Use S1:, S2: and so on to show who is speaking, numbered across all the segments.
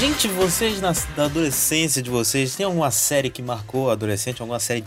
S1: Gente, vocês na, da adolescência de vocês, tem alguma série que marcou a adolescente? Alguma série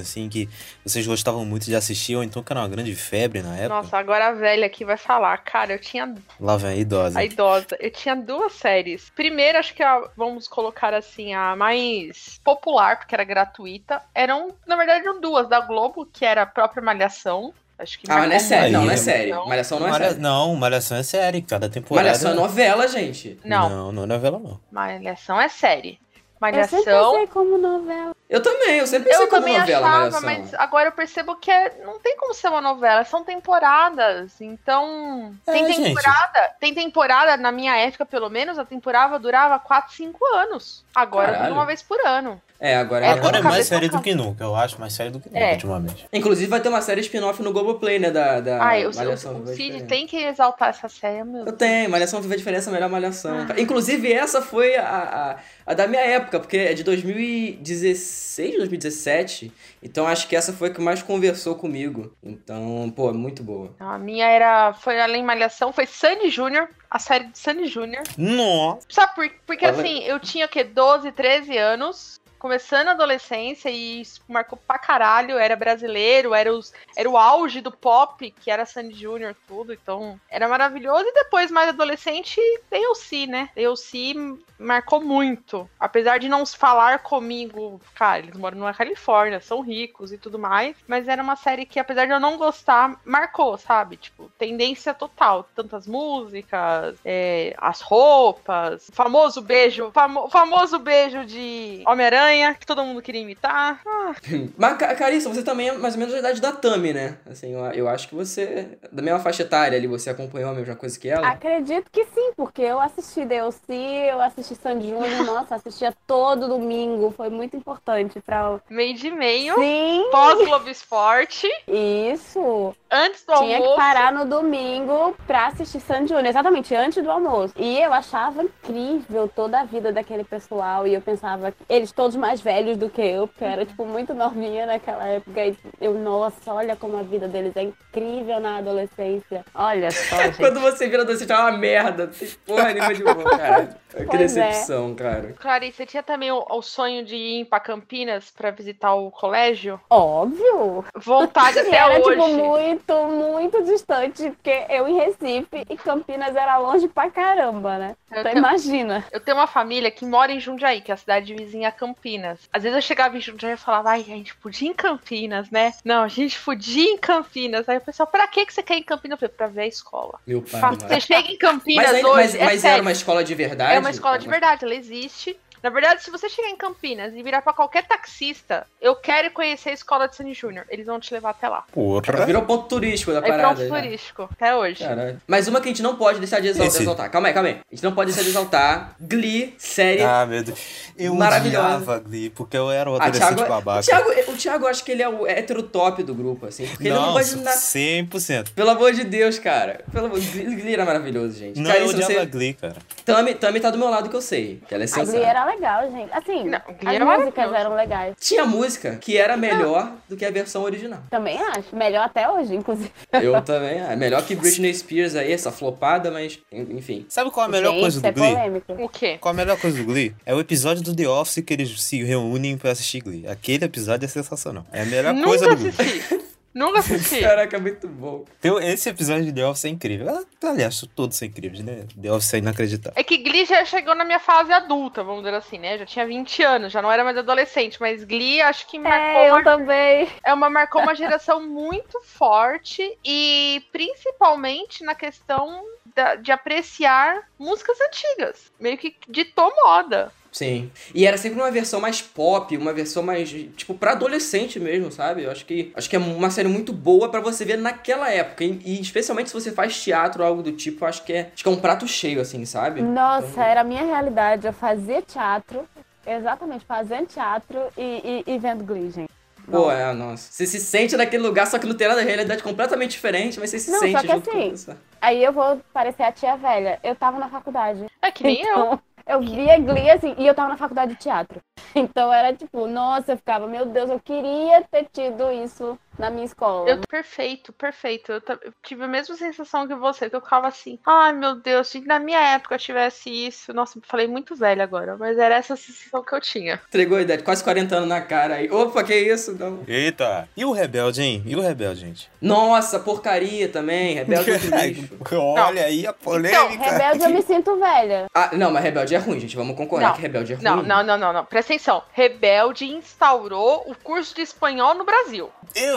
S1: assim, que vocês gostavam muito de assistir, ou então que era uma grande febre na época?
S2: Nossa, agora a velha aqui vai falar. Cara, eu tinha.
S1: Lá vem a idosa.
S2: A idosa. Eu tinha duas séries. Primeiro, acho que a, vamos colocar assim, a mais popular, porque era gratuita. Eram, na verdade, eram duas da Globo, que era a própria Malhação. Acho que
S3: Ah, mas não é série, não, não é série.
S2: Não.
S3: Malhação não é
S1: Malha-
S3: série.
S1: Não, Malhação é série, cada temporada.
S3: Malhação é novela, gente.
S2: Não,
S1: Não, não é novela, não.
S2: Malhação é série.
S4: Eu sempre
S2: Malhação.
S4: pensei como novela.
S3: Eu também, eu sempre pensei
S2: Eu
S3: como
S2: também
S3: novela,
S2: achava,
S3: Malhação.
S2: mas agora eu percebo que é- não tem como ser uma novela, são temporadas. Então,
S1: É,
S2: tem
S1: gente.
S2: temporada, tem temporada, na minha época pelo menos, a temporada durava 4, 5 anos. Agora
S3: Caralho.
S2: dura uma vez por ano.
S3: É, agora
S2: É,
S3: é.
S1: Agora é mais série do que nunca, eu acho mais série do que nunca
S2: É.
S1: ultimamente.
S3: Inclusive vai ter uma série spin-off no Globoplay, né? Da, da
S2: Ai, o,
S3: Malhação.
S2: o, Cid tem que exaltar essa série, meu
S3: Eu tenho, Malhação Viva a Diferença, melhor Malhação.
S2: Ah.
S3: Inclusive, essa foi a, a, a da minha época, porque é de 2016, 2017. Então acho que essa foi a que mais conversou comigo. Então, pô, muito boa.
S2: Então, A minha era, foi além Malhação, foi Sandy Júnior, a série de Sandy Júnior.
S1: Nossa!
S2: Sabe por, porque
S3: Olha-
S2: assim, eu tinha o quê? 12, 13 anos, começando a adolescência e isso marcou pra caralho, era brasileiro, era, os, era o auge do pop, que era Sandy Júnior, tudo, então era maravilhoso. E depois, mais adolescente, DLC, né? DLC marcou muito. Apesar de não falar comigo, cara, eles moram na Califórnia, são ricos e tudo mais, mas era uma série que, apesar de eu não gostar, marcou, sabe? Tipo, tendência total. Tantas músicas, é, as roupas, famoso beijo, famo- famoso beijo de Homem-Aranha, que todo mundo queria imitar. Ah,
S3: Mas, Ca- Carissa, você também é mais ou menos da idade da Tami, né? Assim, eu, eu acho que você, da mesma faixa etária ali, você acompanhou a mesma coisa que ela.
S4: Acredito que sim, porque eu assisti DLC, eu assisti Sandy Júnior, nossa, assistia todo domingo. Foi muito importante pra.
S2: meio de meio,
S4: Sim,
S2: pós-Globo Esporte,
S4: isso.
S2: antes do
S4: Tinha que
S2: almoço.
S4: parar no domingo pra assistir Sandy Júnior, exatamente, antes do almoço. E eu achava incrível toda a vida daquele pessoal. E eu pensava, que eles todos mais velhos do que eu, porque eu era, tipo, muito novinha naquela época. E eu, nossa, olha como a vida deles é incrível na adolescência. Olha só, gente.
S3: Quando você vira adolescente, é uma merda. Porra nenhuma de boa, cara. Que
S4: Pois é.
S3: decepção, cara.
S2: Clarice, você tinha também o, o sonho de ir pra Campinas pra visitar o colégio?
S4: Óbvio.
S2: Vontade até
S4: era,
S2: hoje.
S4: tipo, muito, muito distante, porque eu em Recife e Campinas era longe pra caramba, né?
S2: Eu
S4: Então
S2: tenho-
S4: imagina.
S2: Eu tenho uma família que mora em Jundiaí, que é a cidade vizinha a Campinas. Às vezes eu chegava em Jundiaí e falava, ai, a gente podia ir em Campinas, né? Não, a gente podia ir em Campinas. Aí o pessoal, pra que que você quer ir em Campinas? Eu falei, pra ver a escola.
S3: Meu pai.
S2: Você chega em Campinas
S3: Mas, ainda,
S2: hoje,
S3: mas,
S2: é
S3: mas
S2: sério.
S3: era uma escola de verdade?
S2: É uma escola de verdade, ela existe. Na verdade, se você chegar em Campinas e virar pra qualquer taxista, eu quero conhecer a escola de Sandy Júnior. Eles vão te levar até lá.
S1: Porra!
S3: Virou ponto turístico da
S2: Aí
S3: parada.
S2: pronto,
S3: já.
S2: turístico, até hoje.
S3: Caralho. Mas uma que a gente não pode deixar de exal-
S1: Esse.
S3: exaltar. Calma aí, calma aí. A gente não pode deixar de exaltar. Glee, série.
S1: Ah, meu Deus. Eu
S3: Maravilhosa.
S1: odiava Glee, porque eu era o
S3: Ah,
S1: adolescente
S3: Thiago,
S1: babaca.
S3: o, Thiago, o Thiago, eu acho que ele é o hétero top do grupo, assim. Porque ele não
S1: não,
S3: gosta de nada.
S1: 100%.
S3: Pelo amor de Deus, cara. Pelo amor Glee, Glee era maravilhoso, gente.
S1: Não, eu
S3: Carissa,
S1: odiava
S3: você...
S1: Glee, cara.
S3: Tami, Tami tá do meu lado que eu sei. Que ela é
S4: A Glee
S3: sensacional.
S4: era legal, gente. Assim,
S2: Não,
S4: as
S2: era
S4: músicas eram legais.
S3: Tinha música que era melhor do que a versão original.
S4: Também acho. Melhor até hoje, inclusive.
S3: Eu também. É melhor que Britney Spears aí, essa flopada, mas enfim.
S1: Sabe qual é a melhor
S4: gente,
S1: coisa
S4: isso é
S1: do Glee?
S4: polêmico.
S2: O quê?
S1: Qual a melhor coisa do Glee? É o episódio do The Office que eles se reúnem pra assistir Glee. Aquele episódio é sensacional. É a melhor coisa
S2: Nunca
S1: do Glee.
S2: Nunca assisti.
S3: Caraca, muito bom.
S1: Então, esse episódio de The Office é incrível. Aliás, todos são incríveis, né? The Office é inacreditável.
S2: É que Glee já chegou na minha fase adulta, vamos dizer assim, né? Já tinha 20 anos, já não era mais adolescente, mas Glee acho que marcou
S4: É, eu
S2: uma,
S4: também.
S2: é uma, marcou uma geração muito forte e principalmente na questão da- de apreciar músicas antigas. Meio que ditou moda.
S3: Sim. E era sempre uma versão mais pop, uma versão mais, tipo, pra adolescente mesmo, sabe? Eu acho que, acho que é uma série muito boa pra você ver naquela época. E, e especialmente se você faz teatro ou algo do tipo, eu acho que é, acho que é um prato cheio, assim, sabe?
S4: Nossa, era a minha realidade. Eu fazia teatro, exatamente, fazendo teatro e, e, e vendo Glee, gente.
S3: Pô, é, nossa. Você se sente naquele lugar, só que não tem nada, a realidade é completamente diferente, mas você se
S4: Não,
S3: sente
S4: só que
S3: junto
S4: assim. Aí eu vou parecer a tia velha. Eu tava na faculdade.
S2: É que nem.
S4: Então, Eu via Glee, assim, e eu tava na faculdade de teatro. Então era tipo, nossa, eu ficava, meu Deus, eu queria ter tido isso na minha escola.
S2: Eu, perfeito, perfeito. Eu, eu, tive a mesma sensação que você, que eu ficava assim, ai meu Deus, se na minha época eu tivesse isso. Nossa, falei muito velho agora, mas era essa sensação que eu tinha.
S3: Entregou a ideia, quase 40 anos na cara aí. Opa, que isso? Não.
S1: Eita! E o Rebelde, hein? E o Rebelde, gente?
S3: Nossa, porcaria também. Rebelde é.
S1: Olha não. aí a polêmica.
S4: Então, Rebelde eu me sinto velha.
S3: Ah, não, mas Rebelde é ruim, gente. Vamos concordar não. que Rebelde é ruim.
S2: Não, não, não, não, não. Presta atenção. Rebelde instaurou o curso de espanhol no Brasil.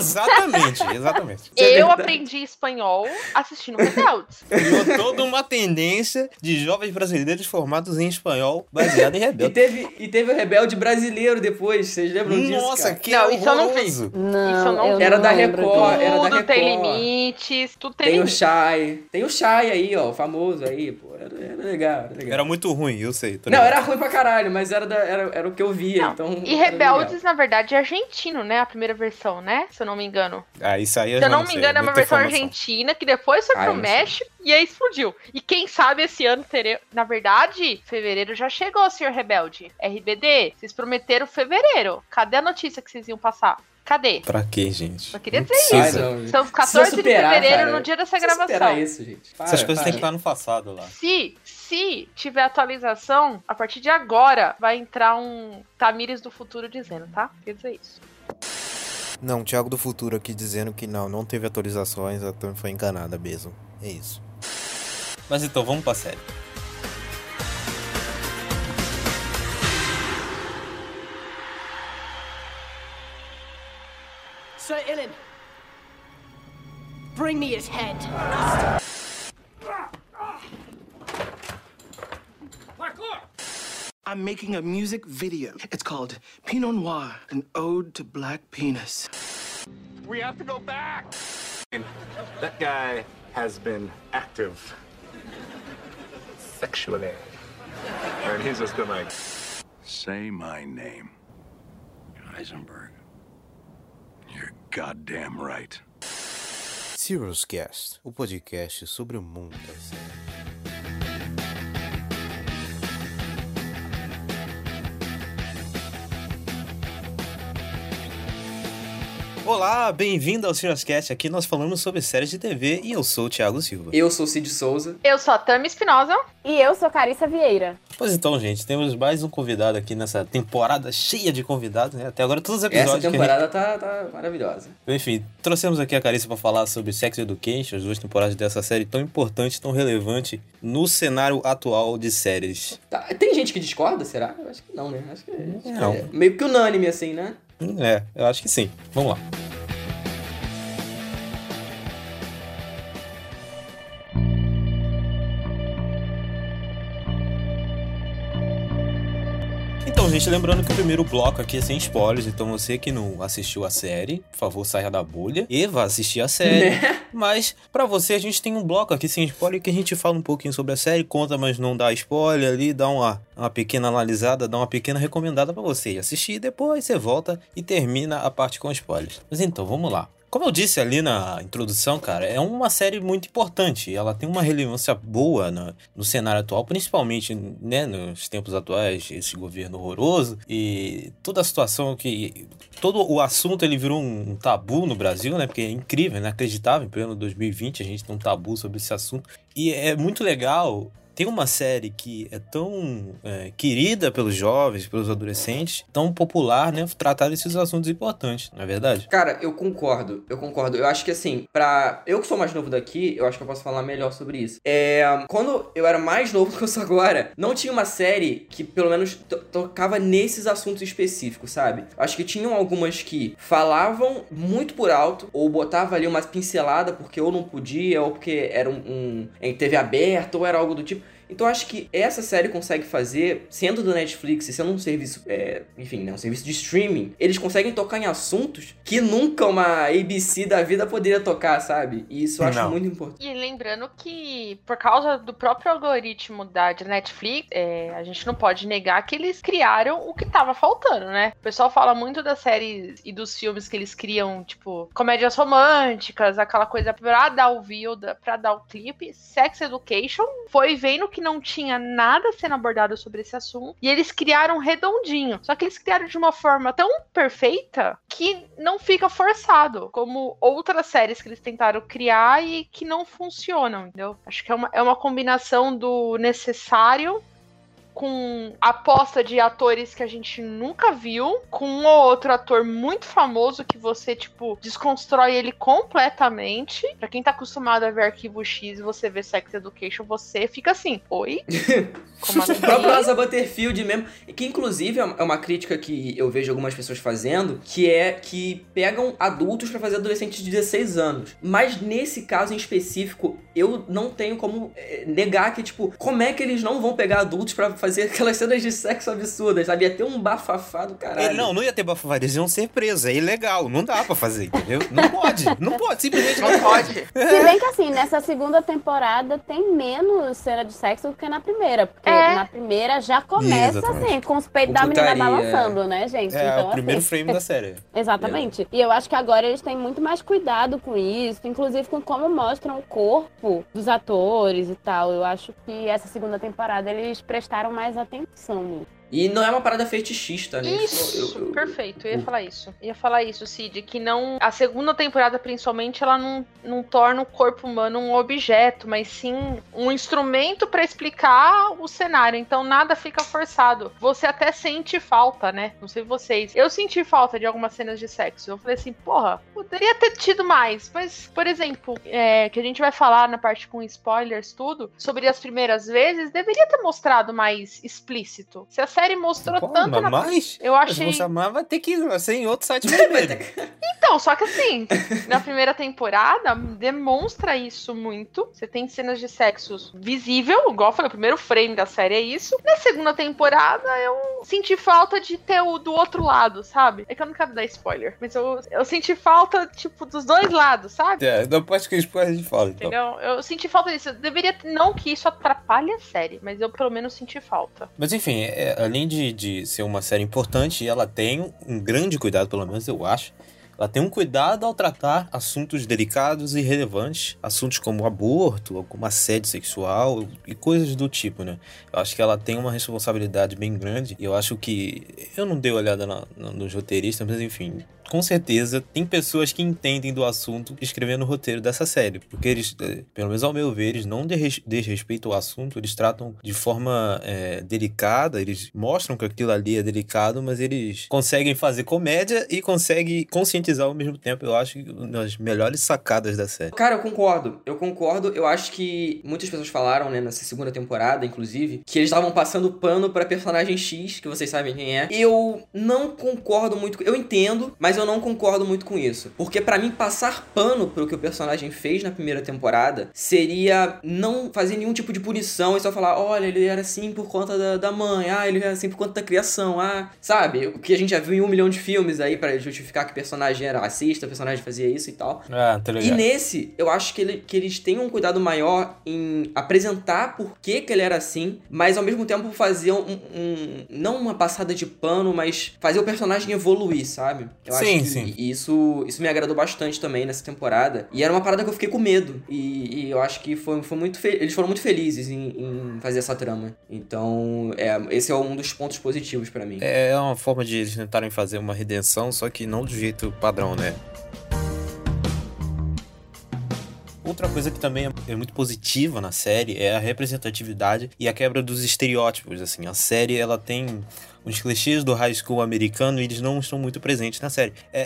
S1: Exatamente, exatamente.
S2: É eu aprendi espanhol assistindo Rebeldes.
S1: Criou toda uma tendência de jovens brasileiros formados em espanhol baseado em Rebelde.
S3: E teve, e teve o Rebelde brasileiro depois, vocês lembram disso?
S1: Nossa, que
S2: Não, isso eu não vi.
S4: Não,
S2: Isso eu não
S3: Era
S4: não
S3: da Record, era da
S2: Tudo
S3: Record.
S2: tem limites, tudo tem,
S3: Tem o
S2: limites.
S3: Shai. Tem o Shai aí, ó, o famoso aí, pô. Era, era legal, era legal.
S1: Era muito ruim, eu sei.
S3: Não, era ruim pra caralho, mas era, da, era, era o que eu via,
S2: Não,
S3: então...
S2: E Rebeldes,
S3: legal.
S2: na verdade, é argentino, né? A primeira versão, né? Se eu não me engano.
S1: Ah, isso aí eu
S2: Se eu não me
S1: sei,
S2: engano, é uma versão
S1: informação.
S2: argentina que depois foi
S3: Ah,
S2: pro
S3: sei.
S2: México e aí explodiu. E quem sabe esse ano teremos. Na verdade, fevereiro já chegou, senhor Rebelde. RBD, vocês prometeram fevereiro. Cadê a notícia que vocês iam passar? Cadê?
S1: Pra quê, gente?
S2: Só queria dizer
S3: não, gente.
S2: São os
S3: Precisa
S2: 14
S3: superar,
S2: de fevereiro
S3: cara.
S2: no dia dessa gravação.
S3: superar isso, gente. Para,
S1: Essas coisas
S3: para.
S1: têm que estar no passado lá.
S2: Se, se tiver atualização, a partir de agora vai entrar um Tamires do futuro dizendo, tá? Quer dizer isso.
S1: Não, Thiago do Futuro aqui dizendo que não, não teve atualizações, a Tami foi enganada mesmo. É isso. Mas então, vamos pra série.
S5: Sir Ilan, bring me his head.
S6: I'm making a music video. It's called Pinot Noir, an ode to black penis.
S7: We have to go back. That guy has been active sexually. And he's just been like,
S8: Say my name. Heisenberg. You're goddamn right.
S1: Serious Cast, o podcast sobre o mundo da série. Olá, bem-vindo ao Serious Cast. Aqui nós falamos sobre séries de TV e eu sou o Thiago Silva.
S3: Eu sou o Cid Souza.
S2: Eu sou a Tami Espinosa.
S4: E eu sou Carissa Vieira.
S1: Pois então, gente, temos mais um convidado aqui nessa temporada cheia de convidados, né? Até agora todos os
S3: Essa
S1: episódios que a gente
S3: temporada tá, tá maravilhosa.
S1: Enfim, trouxemos aqui a Carissa para falar sobre Sex Education, as duas temporadas dessa série tão importante, tão relevante no cenário atual de séries.
S3: Tá, Tem gente que discorda, será? Eu acho que não, né? Acho que, acho que
S1: Não.
S3: é meio que unânime, assim, né?
S1: É, eu acho que sim. Vamos lá. Então, gente, lembrando que o primeiro bloco aqui é sem spoilers, então você que não assistiu a série, por favor, saia da bolha e vá assistir a série.
S3: Né?
S1: Mas, pra você, a gente tem um bloco aqui sem spoiler que a gente fala um pouquinho sobre a série, conta, mas não dá spoiler ali, dá uma, uma pequena analisada, dá uma pequena recomendada pra você ir assistir, depois você volta e termina a parte com spoilers. Mas então, vamos lá. Como eu disse ali na introdução, cara, é uma série muito importante. Ela tem uma relevância boa no, no cenário atual, principalmente né, nos tempos atuais, esse governo horroroso e toda a situação que. Todo o assunto ele virou um tabu no Brasil, né? Porque é incrível, inacreditável. Em pleno 2020 a gente tem um tabu sobre esse assunto. E é muito legal tem uma série que é tão é, querida pelos jovens, pelos adolescentes, tão popular, né? Tratar desses assuntos importantes, não é verdade?
S3: Cara, eu concordo, eu concordo. Eu acho que assim, pra. Eu que sou mais novo daqui, eu acho que eu posso falar melhor sobre isso. É. Quando eu era mais novo do que eu sou agora, não tinha uma série que pelo menos to- tocava nesses assuntos específicos, sabe? Acho que tinham algumas que falavam muito por alto, ou botava ali uma pincelada porque ou não podia, ou porque era um, um em TV aberta, ou era algo do tipo. Então acho que essa série consegue fazer, sendo do Netflix e sendo um serviço, é, enfim, né, um serviço de streaming, eles conseguem tocar em assuntos que nunca uma ABC da vida poderia tocar, sabe? E isso eu acho
S1: Não.
S3: muito importante.
S2: E lembrando que, por causa do próprio algoritmo da de Netflix, é, a gente não pode negar que eles criaram o que tava faltando, né? O pessoal fala muito das séries e dos filmes que eles criam, tipo, comédias românticas, aquela coisa pra dar o view, pra dar o clipe. Sex Education foi vendo que que não tinha nada sendo abordado sobre esse assunto e eles criaram redondinho. Só que eles criaram de uma forma tão perfeita que não fica forçado, como outras séries que eles tentaram criar e que não funcionam, entendeu? Acho que é uma, é uma combinação do necessário com aposta de atores que a gente nunca viu, com um ou outro ator muito famoso que você, tipo, desconstrói ele completamente. Pra quem tá acostumado a ver Arquivo X e você vê Sex Education, você fica assim, oi? Como assim?
S3: próprio Asa Butterfield mesmo, que inclusive é uma crítica que eu vejo algumas pessoas fazendo, que é que pegam adultos pra fazer adolescentes de 16 anos. Mas nesse caso em específico, eu não tenho como eh, negar que, tipo, como é que eles não vão pegar adultos pra fazer aquelas cenas de sexo absurdas, sabe? Ia ter um bafafá do caralho.
S1: É, não, não ia ter bafafá, eles iam ser presos. É ilegal, não dá pra fazer, entendeu? Não pode, não pode, simplesmente
S2: Não pode.
S4: Se bem que assim, nessa segunda temporada tem menos cena de sexo do que na primeira. Porque
S2: É.
S4: na primeira já começa
S1: Exatamente.
S4: assim, com os peitos da menina balançando, né, gente?
S1: É,
S4: então,
S1: o primeiro
S4: assim,
S1: frame da série.
S4: Exatamente. E eu acho que agora eles têm muito mais cuidado com isso, inclusive com como mostram o corpo dos atores e tal. Eu acho que essa segunda temporada eles prestaram mais atenção nisso.
S3: E não é uma parada fetichista, né?
S2: Isso,
S3: eu- eu-
S2: perfeito. Eu ia falar isso. Eu ia falar isso, Cid, que não. A segunda temporada, principalmente, ela não, não torna o corpo humano um objeto, mas sim um instrumento pra explicar o cenário. Então nada fica forçado. Você até sente falta, né? Não sei vocês. Eu senti falta de algumas cenas de sexo. Eu falei assim, porra, poderia ter tido mais. Mas, por exemplo, é, que a gente vai falar na parte com spoilers, tudo, sobre as primeiras vezes, deveria ter mostrado mais explícito. Se a série mostrou
S1: Pô,
S2: tanto na
S1: mas
S2: eu achei.
S1: você mas vai ter que ser em outro site vermelho.
S2: Então, só que assim, na primeira temporada, demonstra isso muito. Você tem cenas de sexo visível, igual eu falei, o primeiro frame da série é isso. Na segunda temporada, eu senti falta de ter o do outro lado, sabe? É que eu não quero dar spoiler, mas eu, eu senti falta, tipo, dos dois lados, sabe?
S1: É, depois que spoiler a gente fala, então.
S2: Entendeu? Eu senti falta disso. Eu deveria. Não que isso atrapalhe a série, mas eu pelo menos senti falta.
S1: Mas enfim, é, além de, de ser uma série importante, ela tem um grande cuidado, pelo menos eu acho. Ela tem um cuidado ao tratar assuntos delicados e relevantes, assuntos como aborto, como assédio sexual e coisas do tipo, né? Eu acho que ela tem uma responsabilidade bem grande e eu acho que. Eu não dei olhada na, na, nos roteiristas, mas enfim. Com certeza tem pessoas que entendem do assunto escrevendo o roteiro dessa série. Porque eles, eh, pelo menos ao meu ver, eles não desres- desrespeitam o assunto, eles tratam de forma eh, delicada, eles mostram que aquilo ali é delicado, mas eles conseguem fazer comédia e conseguem conscientizar ao mesmo tempo. Eu acho das melhores sacadas da série.
S3: Cara, eu concordo. Eu concordo. Eu acho que muitas pessoas falaram, né, nessa segunda temporada, inclusive, que eles estavam passando pano pra personagem X, que vocês sabem quem é. Eu não concordo muito. Eu entendo, mas eu não concordo muito com isso. Porque pra mim, passar pano pro que o personagem fez na primeira temporada seria não fazer nenhum tipo de punição e só falar: olha, ele era assim por conta da, da mãe, ah, ele era assim por conta da criação, ah, sabe? O que a gente já viu em um milhão de filmes aí pra justificar que o personagem era racista, o personagem fazia isso e tal.
S1: Ah, tá
S3: E nesse, eu acho que, ele- que eles têm um cuidado maior em apresentar por que, que ele era assim, mas ao mesmo tempo fazer um, um- Não uma passada de pano, mas fazer o personagem evoluir, sabe? Eu
S1: Sim,
S3: acho que
S1: sim.
S3: Isso, isso me agradou bastante também nessa temporada. E era uma parada que eu fiquei com medo. E, e eu acho que foi, foi muito fe- eles foram muito felizes em, em fazer essa trama. Então, é, esse é um dos pontos positivos pra mim.
S1: É uma forma de eles tentarem fazer uma redenção, só que não do jeito padrão, né? Outra coisa que também é muito positiva na série é a representatividade e a quebra dos estereótipos, assim. A série, ela tem os clichês do high school americano e eles não estão muito presentes na série. É,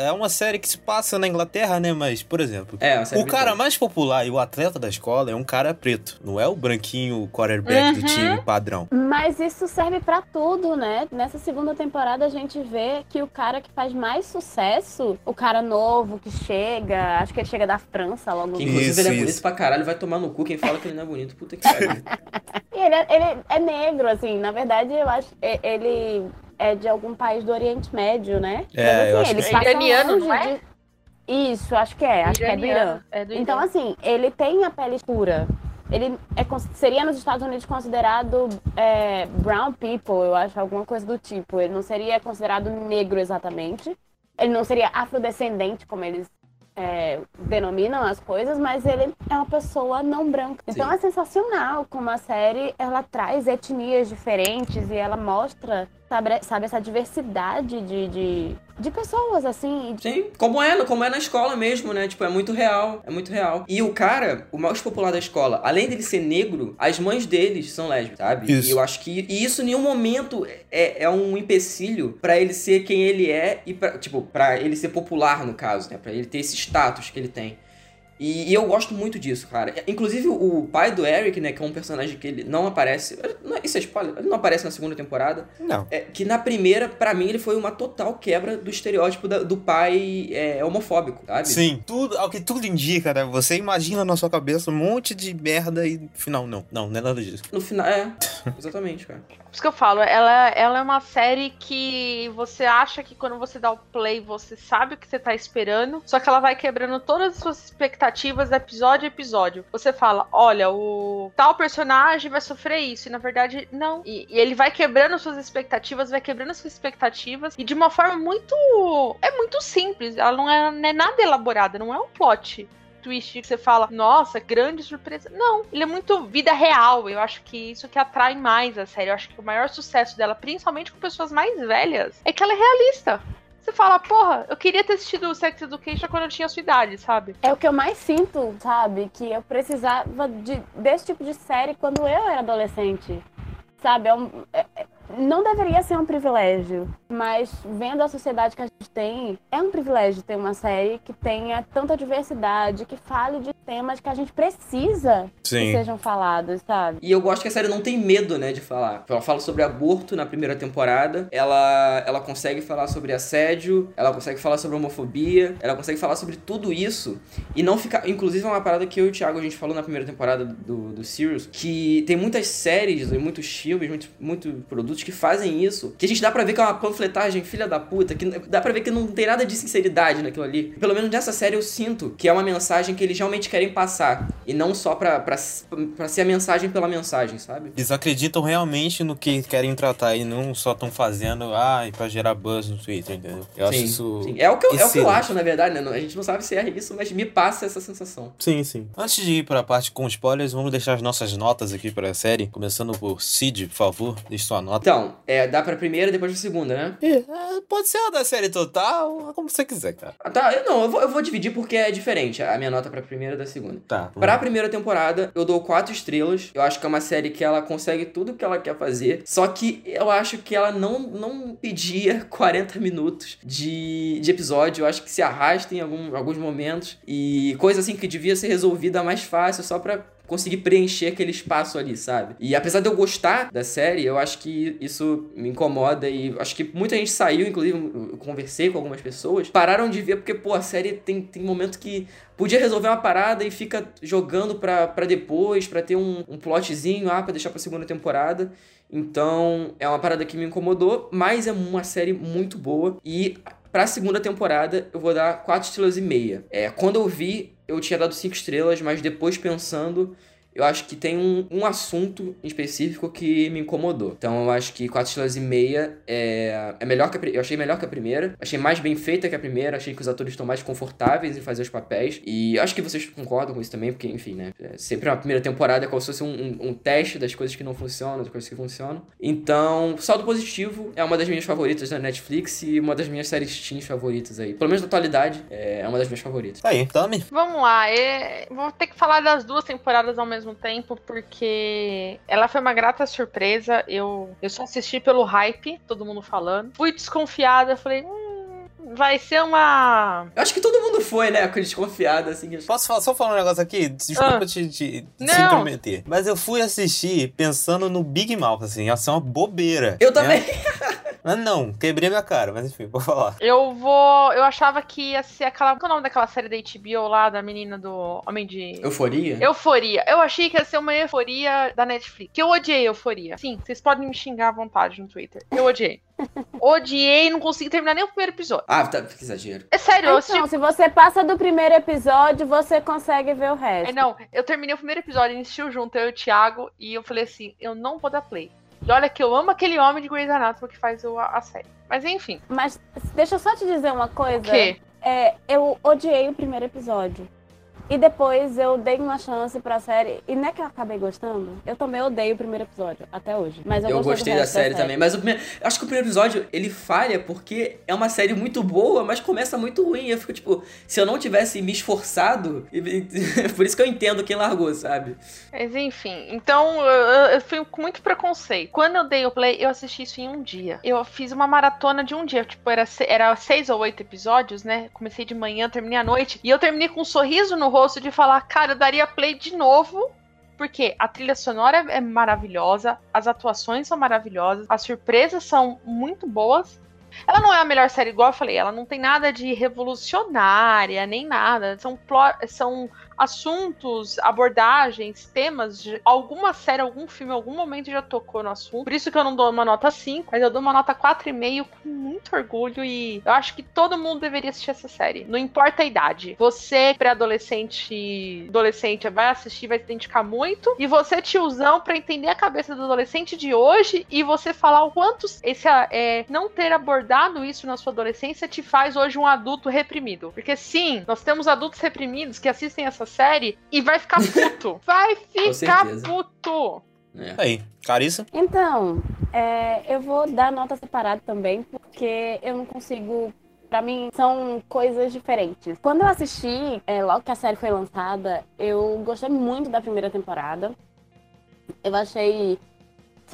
S1: é, é uma série que se passa na Inglaterra, né? Mas, por exemplo,
S3: É,
S1: o cara
S3: britânica.
S1: mais popular e o atleta da escola é um cara preto. Não é o branquinho quarterback do
S2: Uhum.
S1: time padrão.
S4: Mas isso serve pra tudo, né? Nessa segunda temporada a gente vê que o cara que faz mais sucesso, o cara novo que chega, acho que ele chega da França logo
S3: Que inclusive
S1: Isso,
S3: ele é
S1: isso.
S3: bonito pra caralho, vai tomar no cu quem fala que ele não é bonito. Puta que pariu.
S4: E ele é, ele é negro, assim, na verdade eu acho ele é de algum país do Oriente Médio, né?
S1: É, eu acho
S4: ele
S1: que
S4: passa
S2: Iraniano, não é?
S4: de- Isso, acho que é, acho que é do Irã.
S2: Iraniano, É do
S4: Então,
S2: Irã.
S4: assim, ele tem a pele escura. Ele é, seria nos Estados Unidos considerado é, brown people, eu acho, alguma coisa do tipo. Ele não seria considerado negro exatamente. Ele não seria afrodescendente, como eles é, denominam as coisas, mas ele é uma pessoa não branca. Então
S3: Sim.
S4: é sensacional como a série ela traz etnias diferentes e ela mostra, sabe, sabe essa diversidade de, de, de pessoas, assim.
S3: Sim, como é, como é na escola mesmo, né? Tipo, é muito real, é muito real. E o cara, o mais popular da escola, além dele ser negro, as mães deles são lésbicas, sabe?
S1: Isso.
S3: E eu acho que e isso em nenhum momento é, é um empecilho pra ele ser quem ele é e pra, tipo, para ele ser popular no caso, né? Pra ele ter esse status que ele tem. E, e eu gosto muito disso, cara. Inclusive, o pai do Eric, né, que é um personagem que ele não aparece. não- Isso é spoiler, ele não aparece na segunda temporada.
S1: Não.
S3: É, que na primeira, pra mim, ele foi uma total quebra do estereótipo da- do pai é, homofóbico, sabe?
S1: Sim, tudo, ao que tudo indica, né? Você imagina na sua cabeça um monte de merda e no final, não, não, não é nada disso.
S3: No final, é. Exatamente, cara.
S2: Isso que eu falo, ela, ela é uma série que você acha que quando você dá o play, você sabe o que você tá esperando, só que ela vai quebrando todas as suas expectativas episódio a episódio. Você fala, olha, o tal personagem vai sofrer isso, e na verdade, não. E, e ele vai quebrando suas expectativas, vai quebrando suas expectativas, e de uma forma muito. É muito simples, ela não é, não é nada elaborada, não é um plot twist que você fala, nossa, grande surpresa. Não, ele é muito vida real. Eu acho que isso que atrai mais a série. Eu acho que o maior sucesso dela, principalmente com pessoas mais velhas, é que ela é realista. Você fala, porra, eu queria ter assistido Sex Education quando eu tinha a sua idade, sabe?
S4: É o que eu mais sinto, sabe? Que eu precisava de, desse tipo de série quando eu era adolescente. Sabe? É um- é- é- não deveria ser um privilégio, mas vendo a sociedade que a gente tem, é um privilégio ter uma série que tenha tanta diversidade, que fale de temas que a gente precisa que
S1: Sim.
S4: sejam falados, sabe?
S3: E eu gosto que a série não tem medo, né, de falar. Ela fala sobre aborto na primeira temporada, ela, ela consegue falar sobre assédio, ela consegue falar sobre homofobia, ela consegue falar sobre tudo isso e não ficar. Inclusive, é uma parada que eu e o Thiago a gente falou na primeira temporada do, do Sirius, que tem muitas séries e muitos filmes, muitos muito produtos que fazem isso, que a gente dá pra ver que é uma panfletagem filha da puta, que dá pra ver que não tem nada de sinceridade naquilo ali. Pelo menos nessa série eu sinto que é uma mensagem que eles realmente querem passar e não só pra, pra, pra ser a mensagem pela mensagem, sabe?
S1: Eles acreditam realmente no que querem tratar e não só estão fazendo, ai, pra gerar buzz no Twitter, entendeu? Eu acho
S3: Sim,
S1: isso.
S3: sim. É o que eu, é o que eu acho, na verdade, né? A gente não sabe se é isso, mas me passa essa sensação.
S1: Sim, sim. Antes de ir pra parte com spoilers, vamos deixar as nossas notas aqui pra série. Começando por Cid, por favor, deixe sua nota.
S3: Então, é, dá pra primeira e depois pra segunda, né?
S1: É, pode ser a da série total, como você quiser, cara.
S3: Tá, eu, não, eu vou, eu vou dividir porque é diferente a minha nota pra primeira e da segunda.
S1: Tá.
S3: Pra primeira temporada, eu dou quatro estrelas. Eu acho que é uma série que ela consegue tudo que ela quer fazer. Só que eu acho que ela não, não pedia 40 minutos de, de episódio. Eu acho que se arrasta em algum, alguns momentos. E coisa assim que devia ser resolvida mais fácil, só pra conseguir preencher aquele espaço ali, sabe? E apesar de eu gostar da série, eu acho que isso me incomoda e acho que muita gente saiu, inclusive eu conversei com algumas pessoas, pararam de ver porque, pô, a série tem, tem momento que podia resolver uma parada e fica jogando pra, pra depois, pra ter um, um plotzinho, ah, pra deixar pra segunda temporada. Então, é uma parada que me incomodou, mas é uma série muito boa e Pra segunda temporada, eu vou dar 4 estrelas e meia. É, quando eu vi, eu tinha dado 5 estrelas, mas depois pensando, eu acho que tem um, um assunto em específico que me incomodou. Então eu acho que 4 estrelas e meia é, é melhor que a, eu achei melhor que a primeira. Achei mais bem feita que a primeira. Achei que os atores estão mais confortáveis em fazer os papéis. E acho que vocês concordam com isso também, porque, enfim, né? É sempre uma primeira temporada é como se fosse um, um- um teste das coisas que não funcionam, das coisas que funcionam. Então, saldo positivo é uma das minhas favoritas da Netflix e uma das minhas séries teens favoritas aí. Pelo menos na atualidade, é uma das minhas favoritas.
S1: Tá aí, Tami.
S2: Vamos lá, é- vou ter que falar das duas temporadas ao mesmo tempo, porque ela foi uma grata surpresa. Eu, eu só assisti pelo hype, todo mundo falando. Fui desconfiada, falei, hum, vai ser uma.
S3: Eu acho que todo mundo foi, né? Com desconfiado, assim.
S1: Posso falar- só falar um negócio aqui? Desculpa
S2: Ah.
S1: te, te, intrometer. Mas eu fui assistir pensando no Big Mouth, assim, ia ser uma bobeira.
S3: Eu
S1: né?
S3: também.
S1: Mas não, quebrei minha cara, mas enfim, vou falar.
S2: Eu vou. Eu achava que ia ser aquela. Qual é o nome daquela série da HBO lá, da menina do Homem de.
S3: Euforia?
S2: Euforia. Eu achei que ia ser uma euforia da Netflix. Que eu odiei euforia. Sim, vocês podem me xingar à vontade no Twitter. Eu odiei. odiei, não consegui terminar nem o primeiro episódio.
S3: Ah, tá, que exagero.
S2: É sério, eu assisti.
S4: Então, se você passa do primeiro episódio, você consegue ver o resto.
S2: É, não, eu terminei o primeiro episódio, a gente junto, eu e o Thiago, e eu falei assim: eu não vou dar play. E olha que eu amo aquele homem de Grey's Anatomy que faz o- a, série. Mas enfim,
S4: Mas deixa eu só te dizer uma coisa.
S2: o quê?
S4: é, eu odiei o primeiro episódio. E depois eu dei uma chance pra série. E não é que eu acabei gostando. Eu também odeio o primeiro episódio, até hoje. Mas eu,
S3: Eu
S4: gostei,
S3: gostei
S4: do
S3: da
S4: resto
S3: série também, mas o primeiro, eu acho que o primeiro episódio ele falha porque é uma série muito boa, mas começa muito ruim. Eu fico tipo, se eu não tivesse me esforçado, por isso que eu entendo quem largou, sabe?
S2: Mas enfim, então eu, eu fui com muito preconceito. Quando eu dei o play, eu assisti isso em um dia. Eu fiz uma maratona de um dia. Tipo, era, era seis ou oito episódios, né? Comecei de manhã, terminei à noite. E eu terminei com um sorriso no rosto de falar, cara, eu daria play de novo. Porque a trilha sonora é maravilhosa, as atuações são maravilhosas, as surpresas são muito boas. Ela não é a melhor série, igual eu falei, ela não tem nada de revolucionária, nem nada. São, são assuntos, abordagens, temas. de- Alguma série, algum filme, algum momento já tocou no assunto. Por isso que eu não dou uma nota 5, mas eu dou uma nota 4,5 com muito orgulho. E eu acho que todo mundo deveria assistir essa série. Não importa a idade. Você, pré-adolescente, adolescente, vai assistir, vai se identificar muito. E você, tiozão, pra entender a cabeça do adolescente de hoje e você falar o quanto esse é, não ter abordado isso na sua adolescência te faz hoje um adulto reprimido. Porque sim, nós temos adultos reprimidos que assistem essa série e vai ficar puto. vai ficar puto.
S3: É.
S1: Aí, Carissa?
S4: Então, é, eu vou dar nota separada também, porque eu não consigo. Pra mim, são coisas diferentes. Quando eu assisti, é, logo que a série foi lançada, eu gostei muito da primeira temporada. Eu achei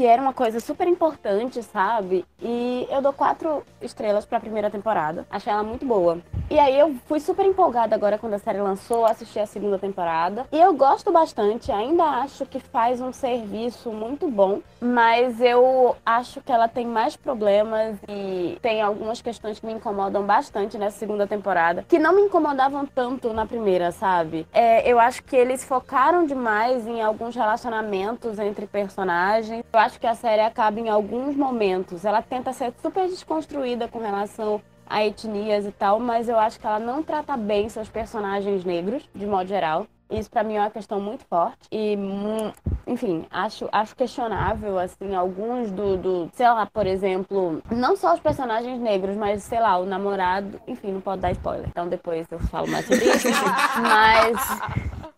S4: que era uma coisa super importante, sabe? E eu dou quatro estrelas pra primeira temporada. Achei ela muito boa. E aí eu fui super empolgada agora quando a série lançou, assisti a segunda temporada. E eu gosto bastante, ainda acho que faz um serviço muito bom, mas eu acho que ela tem mais problemas e tem algumas questões que me incomodam bastante nessa segunda temporada, que não me incomodavam tanto na primeira, sabe? É, eu acho que eles focaram demais em alguns relacionamentos entre personagens. Eu acho que a série acaba em alguns momentos. Ela tenta ser super desconstruída com relação a etnias e tal, mas eu acho que ela não trata bem seus personagens negros, de modo geral. Isso pra mim é uma questão muito forte e, mu- enfim, acho, acho questionável, assim, alguns do, do, sei lá, por exemplo, não só os personagens negros, mas, sei lá, o namorado, enfim, não pode dar spoiler, então depois eu falo mais sobre isso, mas,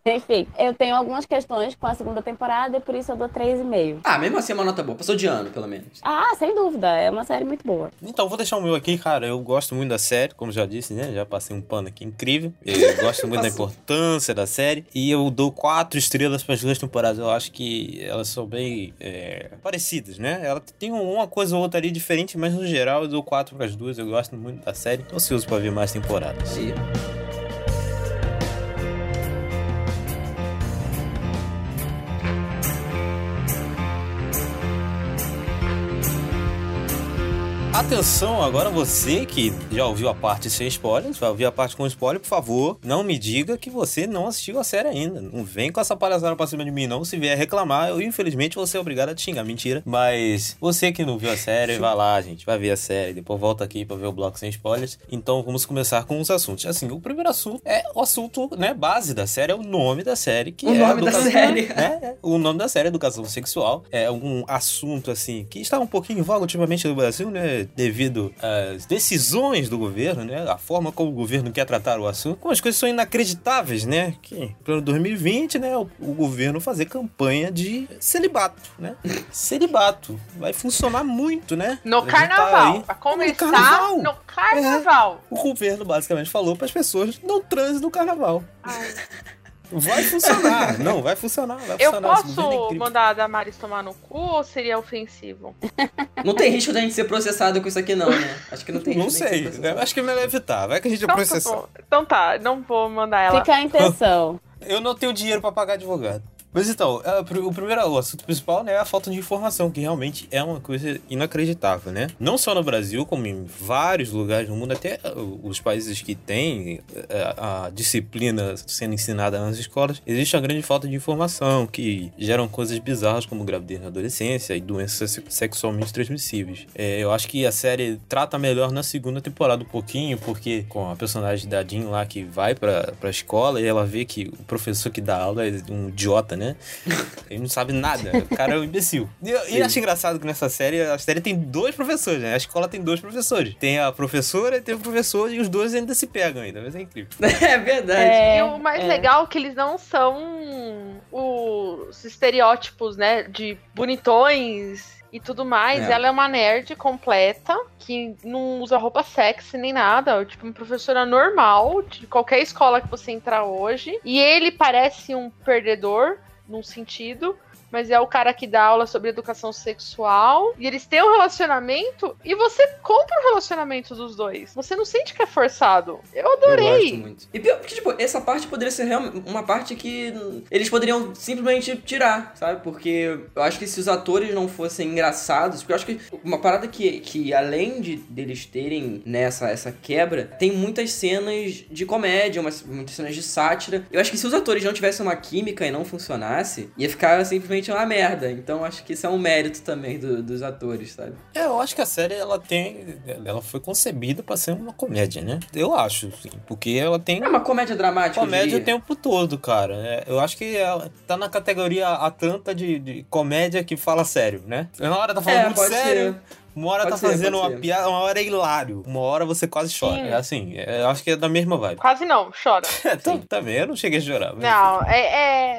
S4: enfim, eu tenho algumas questões com a segunda temporada e por isso eu dou 3,5.
S3: Ah, mesmo assim é uma nota boa. Passou de ano, pelo menos.
S4: Ah, sem dúvida, é uma série muito boa.
S1: Então, vou deixar o meu aqui, cara. Eu gosto muito da série, como já disse, né? Já passei um pano aqui incrível. Eu gosto muito da importância da série. E eu dou quatro estrelas para as duas temporadas. Eu acho que elas são bem é, parecidas, né? Ela tem uma coisa ou outra ali diferente, mas no geral eu dou quatro para as duas. Eu gosto muito da série. Tô ansioso para ver mais temporadas. Atenção, agora você que já ouviu a parte sem spoilers, vai ouvir a parte com spoiler, por favor, não me diga que você não assistiu a série ainda. Não vem com essa palhaçada pra cima de mim, não. Se vier reclamar, eu infelizmente vou ser obrigado a te xingar. Mentira. Mas você que não viu a série, vai lá, gente. Vai ver a série. Depois volta aqui pra ver o bloco sem spoilers. Então vamos começar com os assuntos. Assim, o primeiro assunto é o assunto, né, base da série, é o nome da série, que
S3: O
S1: é
S3: nome da série.
S1: é, é, o nome da série é Educação Sexual. É um assunto, assim, que está um pouquinho em voga ultimamente no Brasil, né? Devido às decisões do governo, né? A forma como o governo quer tratar o assunto. Como as coisas são inacreditáveis, né? Que, plano 2020, né? O, o governo fazer campanha de celibato, né? celibato. Vai funcionar muito, né?
S2: No
S1: tá
S2: carnaval.
S1: aí-
S2: pra começar,
S1: carnaval.
S2: no carnaval.
S1: O governo basicamente falou para as pessoas não transem no carnaval.
S2: Ai.
S1: Vai funcionar. não, vai funcionar. Vai
S2: Eu
S1: funcionar. É
S2: posso
S1: incrível.
S2: mandar a Damaris tomar no cu ou seria ofensivo?
S3: Não tem risco da gente ser processado com isso aqui, não, né? Acho que não tem
S1: Não
S3: risco gente
S1: sei. Eu acho que é melhor evitar. Vai que a gente é
S2: Então,
S1: processado.
S2: então tá, não vou mandar ela.
S4: Fica a intenção.
S1: Eu não tenho dinheiro pra pagar advogado. Mas então, o pr- o primeiro o assunto principal né, é a falta de informação, que realmente é uma coisa inacreditável, né? Não só no Brasil, como em vários lugares do mundo, até uh, os países que têm uh, a disciplina sendo ensinada nas escolas, existe uma grande falta de informação, que geram coisas bizarras como gravidez na adolescência e doenças se- sexualmente transmissíveis. É, eu acho que a série trata melhor na segunda temporada um pouquinho, porque com a personagem da Jean lá que vai pra, pra escola e ela vê que o professor que dá aula é um idiota, né? Né? Ele não sabe nada. O cara é um imbecil. E eu, e eu acho engraçado que nessa série, a série tem dois professores, né? A escola tem dois professores. Tem a professora e tem o professor, e os dois ainda se pegam ainda. Mas é incrível.
S3: É verdade.
S4: É,
S2: E o mais
S4: é.
S2: legal é que eles não são os estereótipos, né? De bonitões e tudo mais.
S3: É.
S2: Ela é uma nerd completa, que não usa roupa sexy nem nada. Tipo, uma professora normal de qualquer escola que você entrar hoje. E ele parece um perdedor, num sentido. Mas é o cara que dá aula sobre educação sexual. E eles têm um relacionamento. E você compra o relacionamento dos dois. Você não sente que é forçado. Eu
S3: Eu
S2: adorei.
S3: gosto muito. E pior, porque, tipo, essa parte poderia ser realmente uma parte que eles poderiam simplesmente tirar, sabe? Porque eu acho que se os atores não fossem engraçados, porque eu acho que uma parada que, que além de deles terem nessa essa quebra, tem muitas cenas de comédia, umas, muitas cenas de sátira. Eu acho que se os atores não tivessem uma química e não funcionasse, ia ficar simplesmente uma merda. Então acho que isso é um mérito também do- dos atores, sabe?
S1: É, eu acho que a série ela tem. Ela foi concebida pra ser uma comédia, né? Eu acho, sim. Porque ela tem
S3: É uma comédia dramática,
S1: comédia o tempo todo, cara. É, eu acho que ela tá na categoria Atlanta de, de comédia que fala sério, né? Uma hora tá falando
S3: É,
S1: muito sério.
S3: ser.
S1: Uma hora
S3: Pode
S1: tá
S3: ser,
S1: fazendo uma
S3: ser.
S1: piada, uma hora é hilário. Uma hora você quase chora.
S2: Sim.
S1: É assim, é, eu acho que é da mesma vibe.
S2: Quase não, chora.
S1: É, tam- também, eu não cheguei a chorar.
S2: Não, é,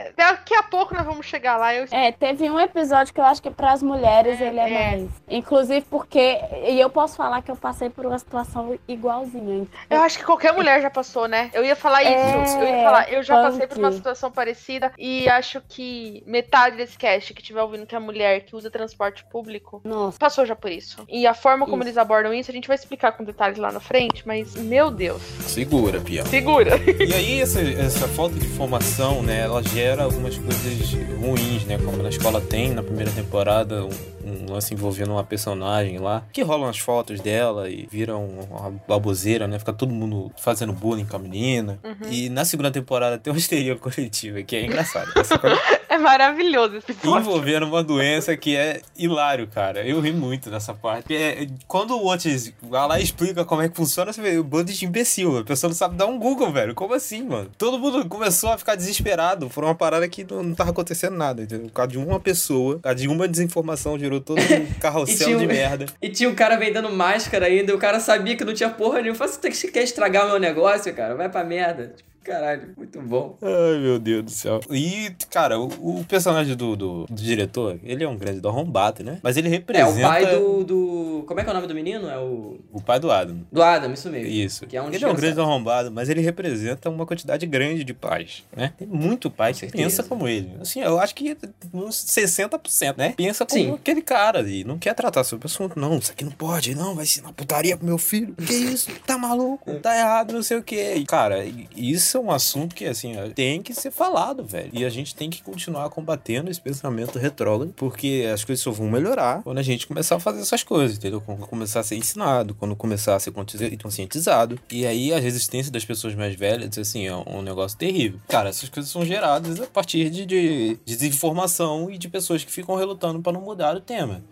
S2: é- Daqui a pouco nós vamos chegar lá. Eu...
S4: É, teve um episódio que eu acho que para as mulheres ele é,
S2: é.
S4: mais. Inclusive porque. E eu posso falar que eu passei por uma situação igualzinha.
S2: eu acho que qualquer mulher já passou, né? Eu ia falar
S4: É,
S2: isso. Eu ia falar, eu já passei por uma
S4: punk.
S2: situação parecida e acho que metade desse cast que estiver ouvindo que é mulher que usa transporte público
S4: Nossa.
S2: passou já por isso. E a forma como
S4: Isso.
S2: eles abordam isso, a gente vai explicar com detalhes lá na frente, mas meu Deus,
S1: Segura, Pia.
S2: segura.
S1: E aí, essa, essa falta de formação, né, ela gera algumas coisas ruins, né? Como na escola tem, na primeira temporada, um, um lance envolvendo uma personagem lá, que rolam as fotos dela e viram uma baboseira, né? Fica todo mundo fazendo bullying com a menina. E na segunda temporada tem uma histeria coletiva, que é engraçado.
S2: É maravilhoso esse episódio.
S1: envolvendo uma doença que é hilário, cara. Eu ri muito parte. É, quando o Otis vai lá e explica como é que funciona, você vê o bando de imbecil. A pessoa não sabe dar um Google, velho. Como assim, mano? Todo mundo começou a ficar desesperado por uma parada que não, não tava acontecendo nada, entendeu? Por causa de uma pessoa, por causa de uma desinformação, gerou todo um carrossel
S3: tinha
S1: de
S3: um-
S1: merda.
S3: E tinha um cara vendendo máscara ainda, e o cara sabia que não tinha porra nenhuma. Falei, você quer estragar o meu negócio, cara? Vai pra merda. Tipo, caralho, muito bom.
S1: Ai, meu Deus do céu. E, cara, o, o personagem do, do, do diretor, ele é um grande do arrombado, né? Mas ele
S3: É,
S1: representa...
S3: o pai do, do. Como é que é o nome do menino? É o.
S1: O pai do Adam.
S3: Do Adam, isso mesmo.
S1: Isso.
S3: Que é um
S1: ele é um grande
S3: desgraçado.
S1: arrombado, mas ele representa uma quantidade grande de pais, né? Tem muito pai que pensa como ele. Assim, eu acho que uns 60%, né? Pensa como
S3: Sim.
S1: aquele cara e não quer tratar sobre o assunto. Não, isso aqui não pode, não, vai ensinar putaria pro meu filho. Que isso? Tá maluco? Tá errado, não sei o quê. E, cara, isso é um assunto que, assim, tem que ser falado, velho. E a gente tem que continuar combatendo esse pensamento retrógrado, porque as coisas só vão melhorar quando a gente começar a fazer essas coisas, entendeu? Quando começar a ser ensinado, quando começar a ser consci- conscientizado. E aí a resistência das pessoas mais velhas, assim, é um negócio terrível. Cara, essas coisas são geradas a partir de, de desinformação e de pessoas que ficam relutando para não mudar o tema.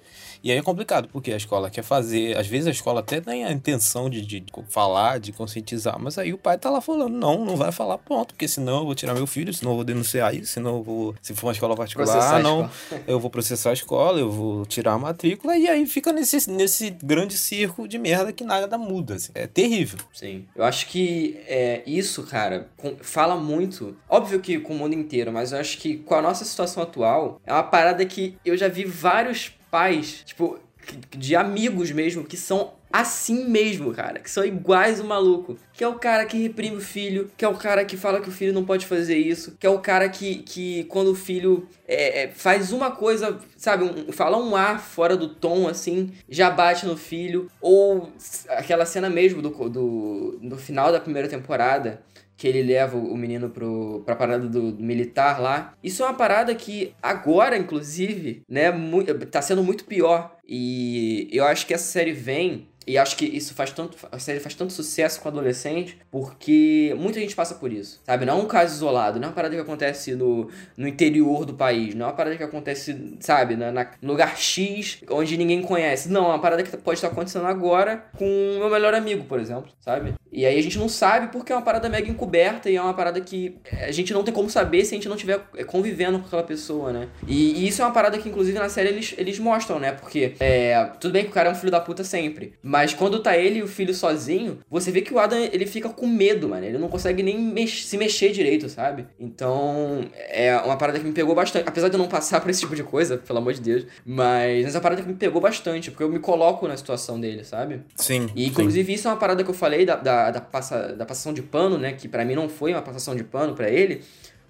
S1: E aí é complicado, porque a escola quer fazer. Às vezes a escola até tem a intenção de, de falar, de conscientizar, mas aí o pai tá lá falando: não, não vai falar, ponto, porque senão eu vou tirar meu filho, senão eu vou denunciar isso, senão eu vou. Se for uma escola particular, não,
S3: escola.
S1: eu vou processar a escola, eu vou tirar a matrícula, e aí fica nesse, nesse grande circo de merda que nada muda. assim. É terrível.
S3: Sim. Eu acho que é, isso, cara, fala muito. Óbvio que com o mundo inteiro, mas eu acho que com a nossa situação atual, é uma parada que eu já vi vários pais, tipo, de amigos mesmo, que são assim mesmo, cara. Que são iguais o maluco. Que é o cara que reprime o filho, que é o cara que fala que o filho não pode fazer isso, que é o cara que, que quando o filho é, é, faz uma coisa, sabe, um- fala um ar fora do tom, assim, já bate no filho. Ou aquela cena mesmo do, do, do final da primeira temporada, que ele leva o menino pro, pra parada do, do militar lá. Isso é uma parada que agora, inclusive, né, tá sendo muito pior. E eu acho que essa série vem E acho que isso faz tanto. A série faz tanto sucesso com adolescente, porque muita gente passa por isso. Sabe? Não é um caso isolado, não é uma parada que acontece no, no interior do país, não é uma parada que acontece, sabe, na, na no lugar X, onde ninguém conhece. Não, é uma parada que pode estar acontecendo agora com o meu melhor amigo, por exemplo, sabe? E aí a gente não sabe porque é uma parada mega encoberta e é uma parada que a gente não tem como saber se a gente não estiver convivendo com aquela pessoa, né? E, e, isso é uma parada que, inclusive, na série eles, eles mostram, né? Porque é, tudo bem que o cara é um filho da puta sempre, mas quando tá ele e o filho sozinho, você vê que o Adam ele fica com medo, mano. Ele não consegue nem mex se mexer direito, sabe? Então é uma parada que me pegou bastante. Apesar de eu não passar por esse tipo de coisa, pelo amor de Deus, mas essa parada que me pegou bastante, porque eu me coloco na situação dele, sabe?
S1: Sim.
S3: E inclusive sim. isso é uma parada que eu falei da, da, da, passa, da passação de pano, né? Que para mim não foi uma passação de pano para ele,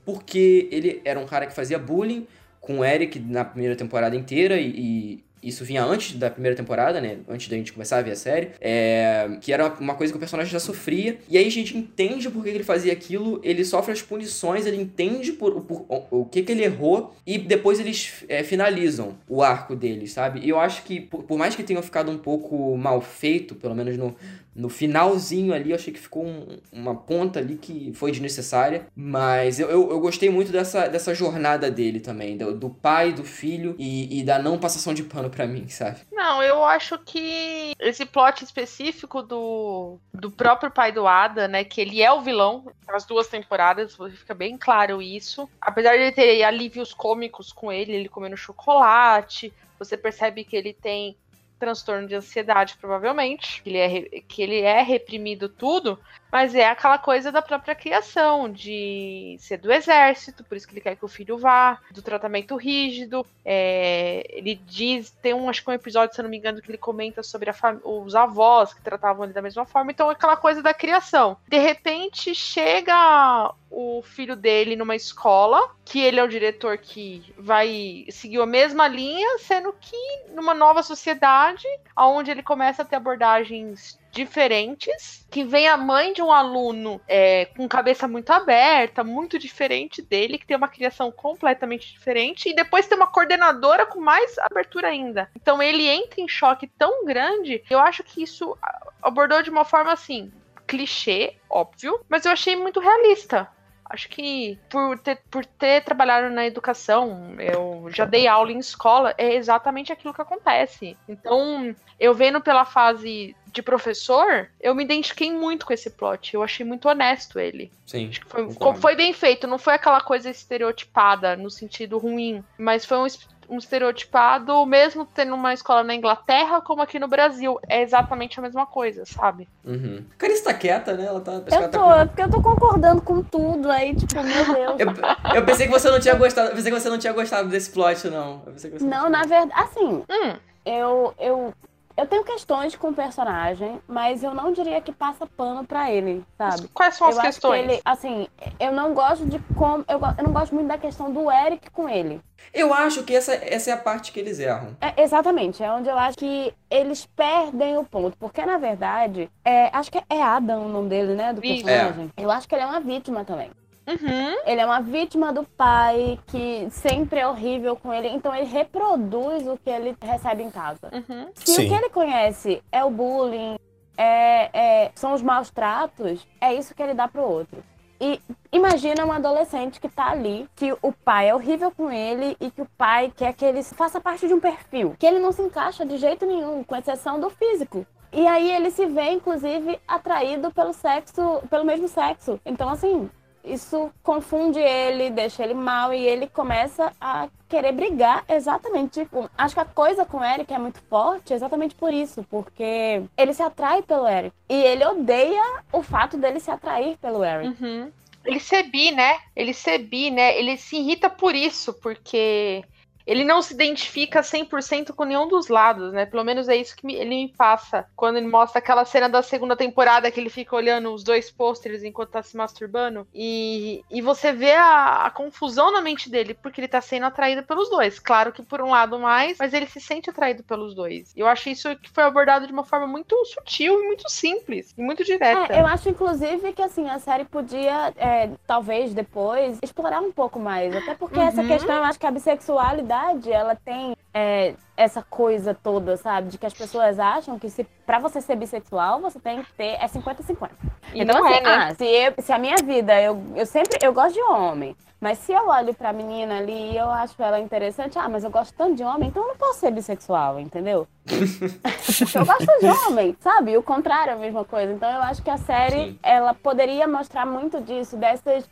S3: porque ele era um cara que fazia bullying com o Eric na primeira temporada inteira e, e isso vinha antes da primeira temporada, né? Antes da gente começar a ver a série. É... Que era uma coisa que o personagem já sofria. E aí a gente entende por que ele fazia aquilo, ele sofre as punições, ele entende por, por, o que, que ele errou. E depois eles é, finalizam o arco deles, sabe? E eu acho que, por, por mais que tenha ficado um pouco mal feito, pelo menos no, no finalzinho ali, eu achei que ficou um, uma ponta ali que foi desnecessária. Mas eu, eu, eu, gostei muito dessa, dessa jornada dele também. Do, do pai, do filho e, e da não passação de pano para mim, sabe?
S2: Não, eu acho que esse plot específico do, do próprio pai do Ada, né? Que ele é o vilão nas duas temporadas, fica bem claro isso. Apesar de ele ter alívios cômicos com ele, ele comendo chocolate, você percebe que ele tem transtorno de ansiedade, provavelmente, que ele é, que ele é reprimido tudo, mas é aquela coisa da própria criação, de ser do exército, por isso que ele quer que o filho vá, do tratamento rígido. É, ele diz, tem um, acho que um episódio, se não me engano, que ele comenta sobre os avós que tratavam ele da mesma forma, então é aquela coisa da criação. De repente chega o filho dele numa escola, que ele é o diretor que vai seguir a mesma linha, sendo que numa nova sociedade, onde ele começa a ter abordagens diferentes, que vem a mãe de um aluno é, com cabeça muito aberta, muito diferente dele, que tem uma criação completamente diferente, e depois tem uma coordenadora com mais abertura ainda. Então ele entra em choque tão grande, eu acho que isso abordou de uma forma assim, clichê, óbvio, mas eu achei muito realista. Acho que por ter, por ter trabalhado na educação, eu já dei aula em escola, é exatamente aquilo que acontece. Então, eu vendo pela fase de professor, eu me identifiquei muito com esse plot. Eu achei muito honesto ele.
S3: Sim.
S2: Foi, foi, bem feito, não foi aquela coisa estereotipada no sentido ruim, mas foi um, um estereotipado, mesmo tendo uma escola na Inglaterra, como aqui no Brasil. É exatamente a mesma coisa, sabe?
S3: Uhum. A Carice tá quieta, né? Ela tá.
S4: Eu
S3: ela
S4: tô, tá com... porque eu tô concordando com tudo aí, tipo, meu Deus.
S3: eu, eu, pensei que você não tinha gostado. Eu pensei que você não tinha gostado desse plot, não.
S4: não, na verdade, assim, hum. eu, eu eu tenho questões com o personagem, mas eu não diria que passa pano para ele, sabe?
S2: Quais são as eu questões?
S4: Que ele, assim, eu não gosto de como. Eu, eu não gosto muito da questão do Eric com ele.
S3: Eu acho que essa, essa é a parte que eles erram.
S4: É, exatamente, é onde eu acho que eles perdem o ponto. Porque, na verdade, é, acho que é Adam o nome dele, né? Do personagem. É. Eu acho que ele é uma vítima também.
S2: Uhum.
S4: Ele é uma vítima do pai que sempre é horrível com ele, então ele reproduz o que ele recebe em casa.
S2: Uhum.
S4: Se Sim. o que ele conhece é o bullying, é, é, são os maus tratos, é isso que ele dá pro outro. E imagina um adolescente que tá ali, que o pai é horrível com ele e que o pai quer que ele faça parte de um perfil, que ele não se encaixa de jeito nenhum, com exceção do físico. E aí ele se vê, inclusive, atraído pelo sexo, pelo mesmo sexo. Então, assim, isso confunde ele, deixa ele mal e ele começa a querer brigar exatamente. Tipo, acho que a coisa com o Eric é muito forte exatamente por isso, porque ele se atrai pelo Eric e ele odeia o fato dele se atrair pelo Eric.
S2: Uhum. Ele se bi, né? Ele se bi, né? Ele se irrita por isso, porque ele não se identifica 100% com nenhum dos lados, né? Pelo menos é isso que ele me passa quando ele mostra aquela cena da segunda temporada que ele fica olhando os dois pôsteres enquanto tá se masturbando. E, e você vê a, a, confusão na mente dele, porque ele tá sendo atraído pelos dois. Claro que por um lado mais, mas ele se sente atraído pelos dois. Eu acho isso que foi abordado de uma forma muito sutil e muito simples e muito direta.
S4: É, eu acho, inclusive, que assim, a série podia, é, talvez depois, explorar um pouco mais. Até porque uhum. essa questão, eu acho que a bissexualidade ela tem é, essa coisa toda, sabe? De que as pessoas acham que se para você ser bissexual, você tem que ter é 50-50.
S2: E
S4: então,
S2: não
S4: assim,
S2: é, né?
S4: ah, se, eu- se a minha vida, eu, eu sempre, eu gosto de homem. Mas se eu olho pra menina ali e eu acho ela interessante, ah, mas eu gosto tanto de homem, então eu não posso ser bissexual, entendeu? Eu gosto de homem, sabe? O contrário é a mesma coisa. Então eu acho que a série,
S3: Sim.
S4: ela poderia mostrar muito disso, dessas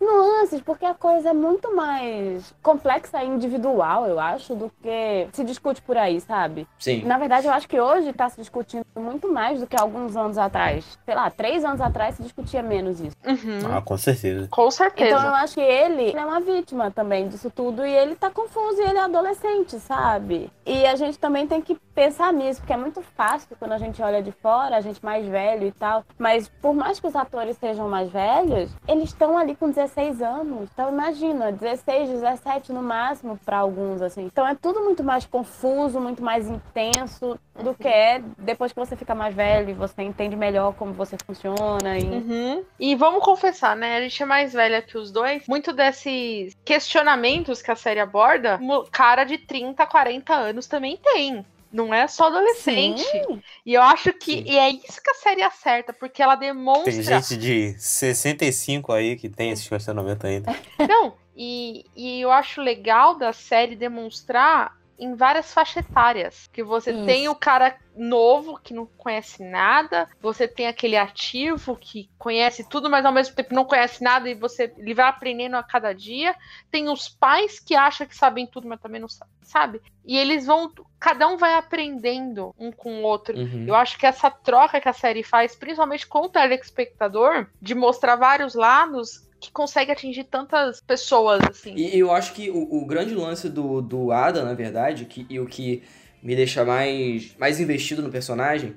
S4: nuances, porque a coisa é muito mais complexa e individual, eu acho, do que se discute por aí, sabe?
S3: Sim.
S4: Na verdade, eu acho que hoje está se discutindo muito mais do que alguns anos atrás. Sei lá, três anos atrás se discutia menos isso.
S2: Uhum.
S1: Ah, com certeza.
S2: Com certeza.
S4: Então eu acho que ele é uma vítima também disso tudo e ele tá confuso e ele é adolescente, sabe? E a gente também tem que pensar nisso, porque é muito fácil quando a gente olha de fora, a gente mais velho e tal. Mas por mais que os atores sejam mais velhos, eles estão ali com 16 anos. Então imagina, 16, 17 no máximo para alguns, assim. Então é tudo muito mais confuso, muito mais intenso do que é depois que você fica mais velho e você entende melhor como você funciona. E...
S2: Uhum. E vamos confessar, né? A gente é mais velha que os dois. Muito desses questionamentos que a série aborda, cara de 30, 40 anos também tem. Não é só adolescente.
S4: Sim.
S2: E eu acho que
S3: Sim.
S2: e é isso que a série acerta, porque ela demonstra.
S1: Tem gente de 65 aí que tem esse questionamento ainda.
S2: Não, e, e eu acho legal da série demonstrar em várias faixas etárias. Que você
S4: Isso.
S2: tem o cara novo que não conhece nada, você tem aquele ativo que conhece tudo, mas ao mesmo tempo não conhece nada e você ele vai aprendendo a cada dia. Tem os pais que acham que sabem tudo, mas também não sa- sabe. E eles vão, cada um vai aprendendo um com o outro.
S3: Uhum.
S2: Eu acho que essa troca que a série faz, principalmente com o telespectador, de mostrar vários lados, que consegue atingir tantas pessoas, assim.
S3: E eu acho que o, o grande lance do, do Adam, na verdade, que, e o que me deixa mais, mais investido no personagem,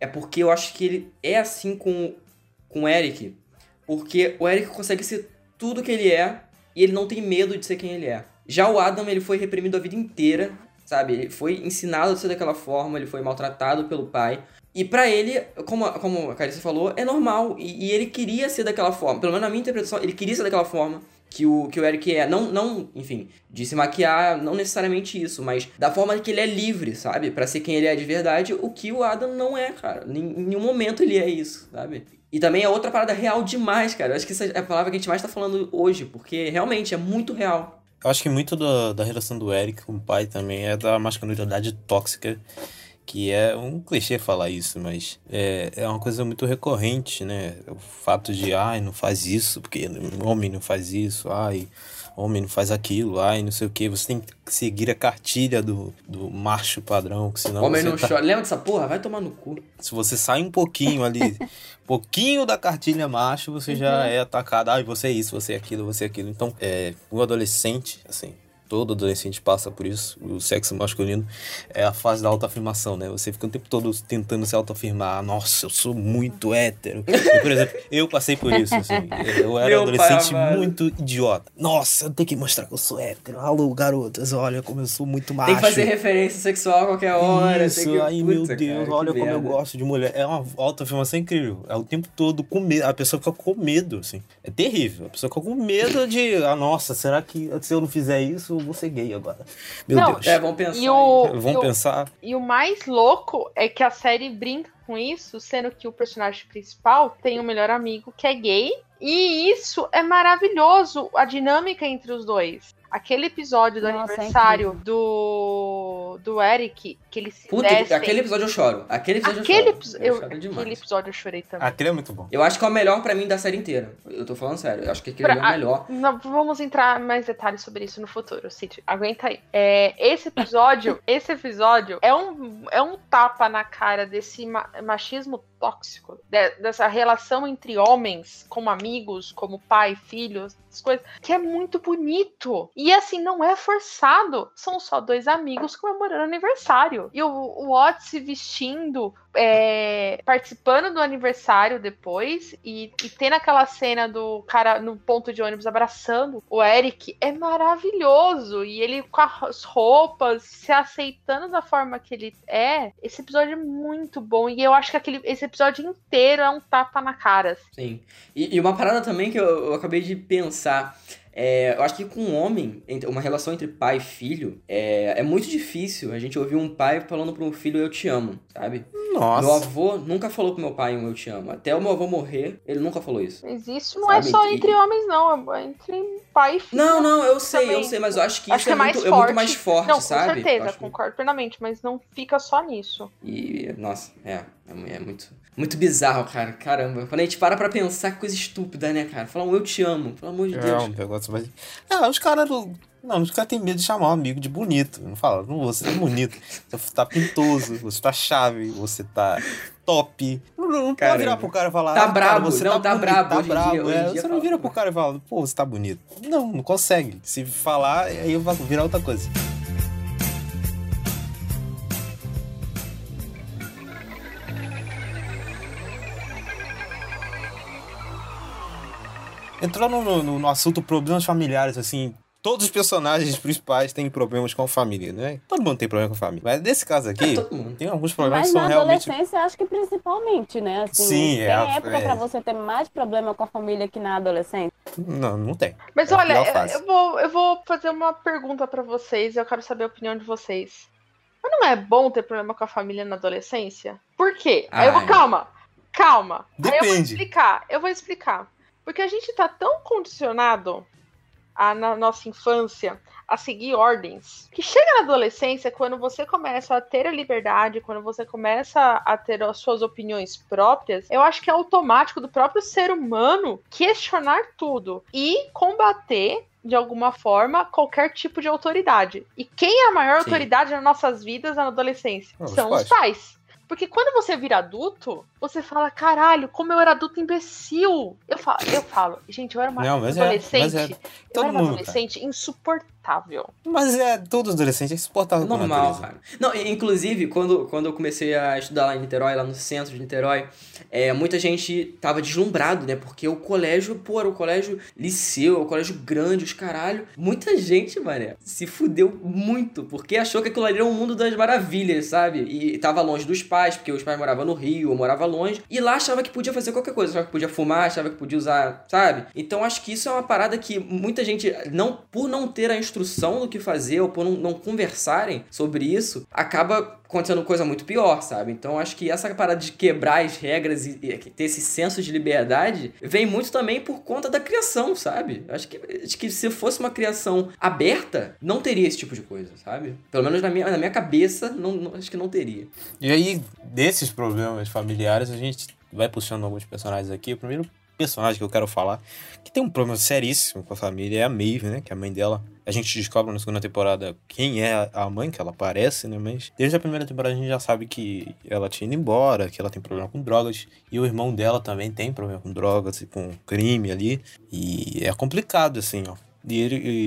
S3: é porque eu acho que ele é assim com, com o Eric. Porque o Eric consegue ser tudo que ele é e ele não tem medo de ser quem ele é. Já o Adam, ele foi reprimido a vida inteira, sabe? Ele foi ensinado a ser daquela forma, ele foi maltratado pelo pai. E pra ele, como, como a Carissa falou, é normal. E, e ele queria ser daquela forma. Pelo menos na minha interpretação, ele queria ser daquela forma que o, que o Eric é. Não, não, enfim, de se maquiar, não necessariamente isso, mas da forma que ele é livre, sabe? Pra ser quem ele é de verdade, o que o Adam não é, cara. Em em nenhum momento ele é isso, sabe? E também é outra parada real demais, cara. Eu acho que essa é a palavra que a gente mais tá falando hoje, porque realmente é muito real.
S1: Eu acho que muito da, da relação do Eric com o pai também é da masculinidade tóxica, que é um clichê falar isso, mas é, é uma coisa muito recorrente, né? O fato de, ai, não faz isso, porque homem não faz isso, ai, homem não faz aquilo, ai, não sei o que. Você tem que seguir a cartilha do, do macho padrão, que senão
S3: Homem não
S1: tá-
S3: chora. Lembra dessa porra? Vai tomar no cu.
S1: se você sai um pouquinho ali, pouquinho da cartilha macho, você já é atacado. Ai, você é isso, você é aquilo, você é aquilo. Então, é, o adolescente, assim, todo adolescente passa por isso. O sexo masculino é a fase da autoafirmação, né? Você fica o tempo todo tentando se autoafirmar. Nossa, eu sou muito hétero. Eu, por exemplo, eu passei por isso, assim. Eu era
S3: Meu
S1: adolescente
S3: pai
S1: muito idiota. Nossa, eu tenho que mostrar que eu sou hétero. Alô, garotas, olha como eu sou muito macho.
S3: Tem que fazer referência sexual a qualquer hora.
S1: Isso,
S3: que...
S1: aí, meu
S3: Puta,
S1: Deus,
S3: cara,
S1: olha como eu
S3: merda.
S1: gosto de mulher. É uma autoafirmação incrível. É o tempo todo com medo. A pessoa fica com medo, assim. É terrível. A pessoa fica com medo de. Ah, nossa, será que se eu não fizer isso, eu vou ser gay agora? Meu
S2: Não,
S1: Deus.
S3: É, vamos pensar.
S2: E o,
S3: aí.
S2: e,
S1: Vamos
S2: o,
S1: pensar.
S2: e o mais louco é que a série brinca com isso, sendo que o personagem principal tem um melhor amigo que é gay. E isso é maravilhoso, a dinâmica entre os dois. Aquele episódio do
S4: Nossa, é
S2: aniversário do, do Eric, que eles se
S3: Puta,
S2: descem.
S3: aquele episódio eu choro. Aquele episódio
S2: Aquele,
S3: eu choro. Eu
S2: eu-
S3: choro
S2: aquele
S3: demais.
S2: episódio eu chorei também.
S1: Aquele é muito bom.
S3: Eu acho que é o melhor pra mim da série inteira. Eu tô falando sério. Eu acho que aquele
S2: Pra-
S3: é o melhor.
S2: Não, vamos entrar em mais detalhes sobre isso no futuro, Cid. Aguenta aí. É, esse episódio, esse episódio é um, é um tapa na cara desse ma- machismo tóxico, de- dessa relação entre homens, como amigos, como pai, filho, essas coisas, que é muito bonito. E assim, não é forçado. São só dois amigos comemorando aniversário. E o, o se vestindo é, participando do aniversário depois e, e tendo aquela cena do cara no ponto de ônibus abraçando o Eric é maravilhoso. E ele com as roupas, se aceitando da forma que ele é. Esse episódio é muito bom. E eu acho que aquele, esse episódio inteiro é um tapa na cara. assim.
S3: Sim. E, e uma parada também que eu, eu acabei de pensar. É, eu acho que com um homem, uma relação entre pai e filho, é, é muito difícil a gente ouvir um pai falando para um filho eu te amo, sabe?
S1: Nossa.
S3: Meu avô nunca falou pro meu pai um eu te amo. Até o meu avô morrer, ele nunca falou isso.
S2: Mas isso não é
S3: Sabe?
S2: só
S3: E-
S2: entre homens, não. É entre pai e filho.
S3: Não, não, eu sei, eu
S2: também.
S3: sei, mas eu acho que
S2: Acho
S3: isso
S2: que
S3: é,
S2: é mais
S3: muito, é muito mais forte,
S2: não,
S3: sabe?
S2: com
S3: Eu
S2: certeza,
S3: que-
S2: concordo plenamente, mas não fica só nisso.
S3: E, nossa, é, é, é muito, muito bizarro, cara. Caramba. Quando a gente para pra pensar, coisa estúpida, né, cara? Falar um eu te amo, pelo amor de
S1: É
S3: Deus.
S1: um negócio mais. Ah, os caras não. Não, os caras têm medo de chamar um amigo de bonito. Não fala, não, você tá bonito. Você tá pintoso, você tá chave, você tá top. Não, não pode virar pro cara e falar.
S3: Tá
S1: ah, cara,
S3: brabo,
S1: você
S3: não, tá
S1: bonito,
S3: brabo
S1: Tá brabo.
S3: dia,
S1: é,
S3: dia
S1: você não
S3: fala,
S1: vira pro cara e fala, pô, você tá bonito. Não, não consegue. Se falar, aí vai virar outra coisa. Entrando no, no, no assunto problemas familiares, assim, todos os personagens principais têm problemas com a família, né? Todo mundo tem problema com a família. Mas nesse caso aqui,
S3: É, todo mundo.
S1: tem alguns problemas
S4: Mas
S1: que são
S4: na
S1: realmente.
S4: adolescência, acho que principalmente, né? Assim,
S1: Sim,
S4: tem
S1: é,
S4: época
S1: é.
S4: pra você ter mais problema com a família que na adolescência.
S1: Não, não tem.
S2: Mas
S1: É
S2: olha,
S1: pior
S2: eu, vou, eu vou fazer uma pergunta pra vocês, eu quero saber a opinião de vocês. Mas não é bom ter problema com a família na adolescência? Por quê? Aí eu vou,
S3: Ai.
S2: calma, calma. Aí eu vou
S1: Depende.
S2: explicar, eu vou explicar. Porque a gente tá tão condicionado a, na nossa infância a seguir ordens, que chega na adolescência, quando você começa a ter a liberdade, quando você começa a ter as suas opiniões próprias, eu acho que é automático do próprio ser humano questionar tudo e combater de alguma forma qualquer tipo de autoridade. E quem é a maior
S3: Sim.
S2: autoridade nas nossas vidas na adolescência?
S1: Ah, os
S2: São os
S1: pais.
S2: pais. Porque quando você vira adulto, você fala, caralho, como eu era adulto imbecil. Eu falo, eu falo gente, eu era uma
S1: Não, mas é-
S2: adolescente.
S1: é
S2: eu
S1: todo
S2: era uma
S1: mundo,
S2: adolescente insuportável.
S1: Mas é todo adolescente é insuportável
S3: Normal, cara. Não, inclusive, quando, quando eu comecei a estudar lá em Niterói, lá no centro de Niterói, é, muita gente tava deslumbrado, né? Porque o colégio, pô, era o colégio liceu, o colégio grande, os caralho. Muita gente, mané, se fudeu muito, porque achou que aquilo ali era um mundo das maravilhas, sabe? E tava longe dos pais, porque os pais moravam no Rio, ou morava longe, e lá achava que podia fazer qualquer coisa, achava que podia fumar, achava que podia usar, sabe? Então acho que isso é uma parada que muita gente, não por não ter a instrução do que fazer, ou por não, não conversarem sobre isso, acaba acontecendo coisa muito pior, sabe? Então acho que essa parada de quebrar as regras e, e ter esse senso de liberdade vem muito também por conta da criação, sabe? Acho que, acho que se fosse uma criação aberta, não teria esse tipo de coisa, sabe? Pelo menos na minha, na minha cabeça, não, não- acho que não teria.
S1: E aí, desses problemas familiares, a gente vai puxando alguns personagens aqui. O primeiro personagem que eu quero falar, que tem um problema seríssimo com a família, é a Maeve, né? Que é a mãe dela. A gente descobre na segunda temporada quem é a mãe, que ela parece, né? Mas desde a primeira temporada a gente já sabe que ela tinha ido embora, que ela tem problema com drogas. E o irmão dela também tem problema com drogas e com crime ali. E é complicado, assim, ó. E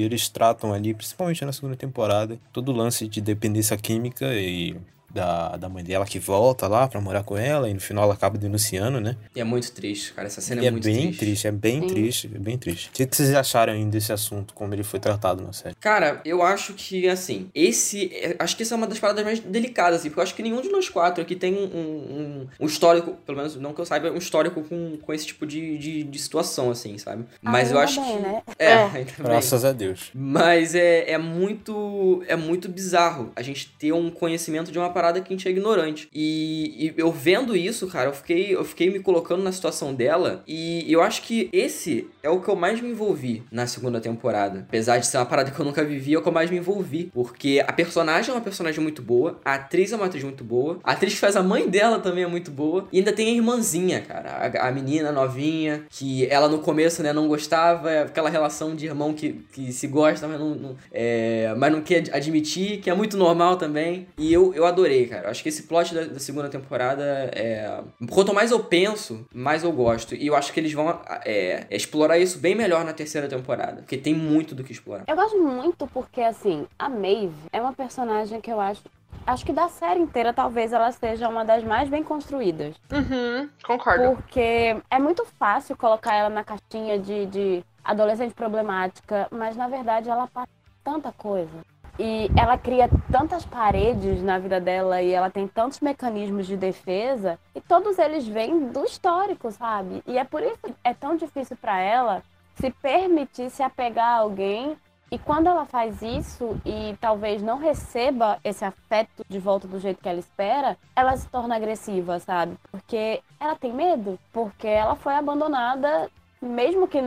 S1: eles tratam ali, principalmente na segunda temporada, todo o lance de dependência química e da, da mãe dela que volta lá pra morar com ela e no final ela acaba denunciando, né?
S3: E é muito triste, cara. Essa cena
S1: E
S3: é,
S1: é
S3: muito
S1: bem
S3: triste.
S1: triste. é bem
S4: Sim.
S1: triste, é bem triste. O que vocês acharam ainda desse assunto, como ele foi tratado na série?
S3: Cara, eu acho que, assim, esse. Acho que essa é uma das paradas mais delicadas, assim, porque eu acho que nenhum de nós quatro aqui tem um, um, um histórico, pelo menos não que eu saiba, um histórico com, com esse tipo de, de, de situação, assim, sabe? Mas eu
S4: Ainda
S3: acho
S4: bem,
S3: que.
S4: né?
S3: É,
S2: É.
S1: Graças a Deus.
S3: Mas é, é muito é muito bizarro a gente ter um conhecimento de uma parada que a gente é ignorante. E, e eu vendo isso, cara, eu fiquei, eu fiquei me colocando na situação dela e eu acho que esse é o que eu mais me envolvi na segunda temporada. Apesar de ser uma parada que eu nunca vivi, é o que eu mais me envolvi. Porque a personagem é uma personagem muito boa, a atriz é uma atriz muito boa, a atriz que faz a mãe dela também é muito boa, e ainda tem a irmãzinha, cara, a, a menina novinha, que ela no começo, né, não gostava, é aquela relação de irmão que, que se gosta, mas não, não- é, mas não quer ad- admitir, que é muito normal também. E eu, eu adorei, cara. Eu acho que esse plot da, da segunda temporada é. Quanto mais eu penso, mais eu gosto. E eu acho que eles vão é, explorar isso bem melhor na terceira temporada. Porque tem muito do que explorar.
S4: Eu gosto muito porque, assim, a Maeve é uma personagem que eu acho. Acho que da série inteira, talvez ela seja uma das mais bem construídas.
S2: Uhum, concordo.
S4: Porque é muito fácil colocar ela na caixinha de, de adolescente problemática, mas na verdade ela passa tanta coisa. E ela cria tantas paredes na vida dela e ela tem tantos mecanismos de defesa, e todos eles vêm do histórico, sabe? E é por isso que é tão difícil pra ela se permitir se apegar a alguém. E quando ela faz isso e talvez não receba esse afeto de volta do jeito que ela espera, ela se torna agressiva, sabe? Porque ela tem medo, porque ela foi abandonada, mesmo que,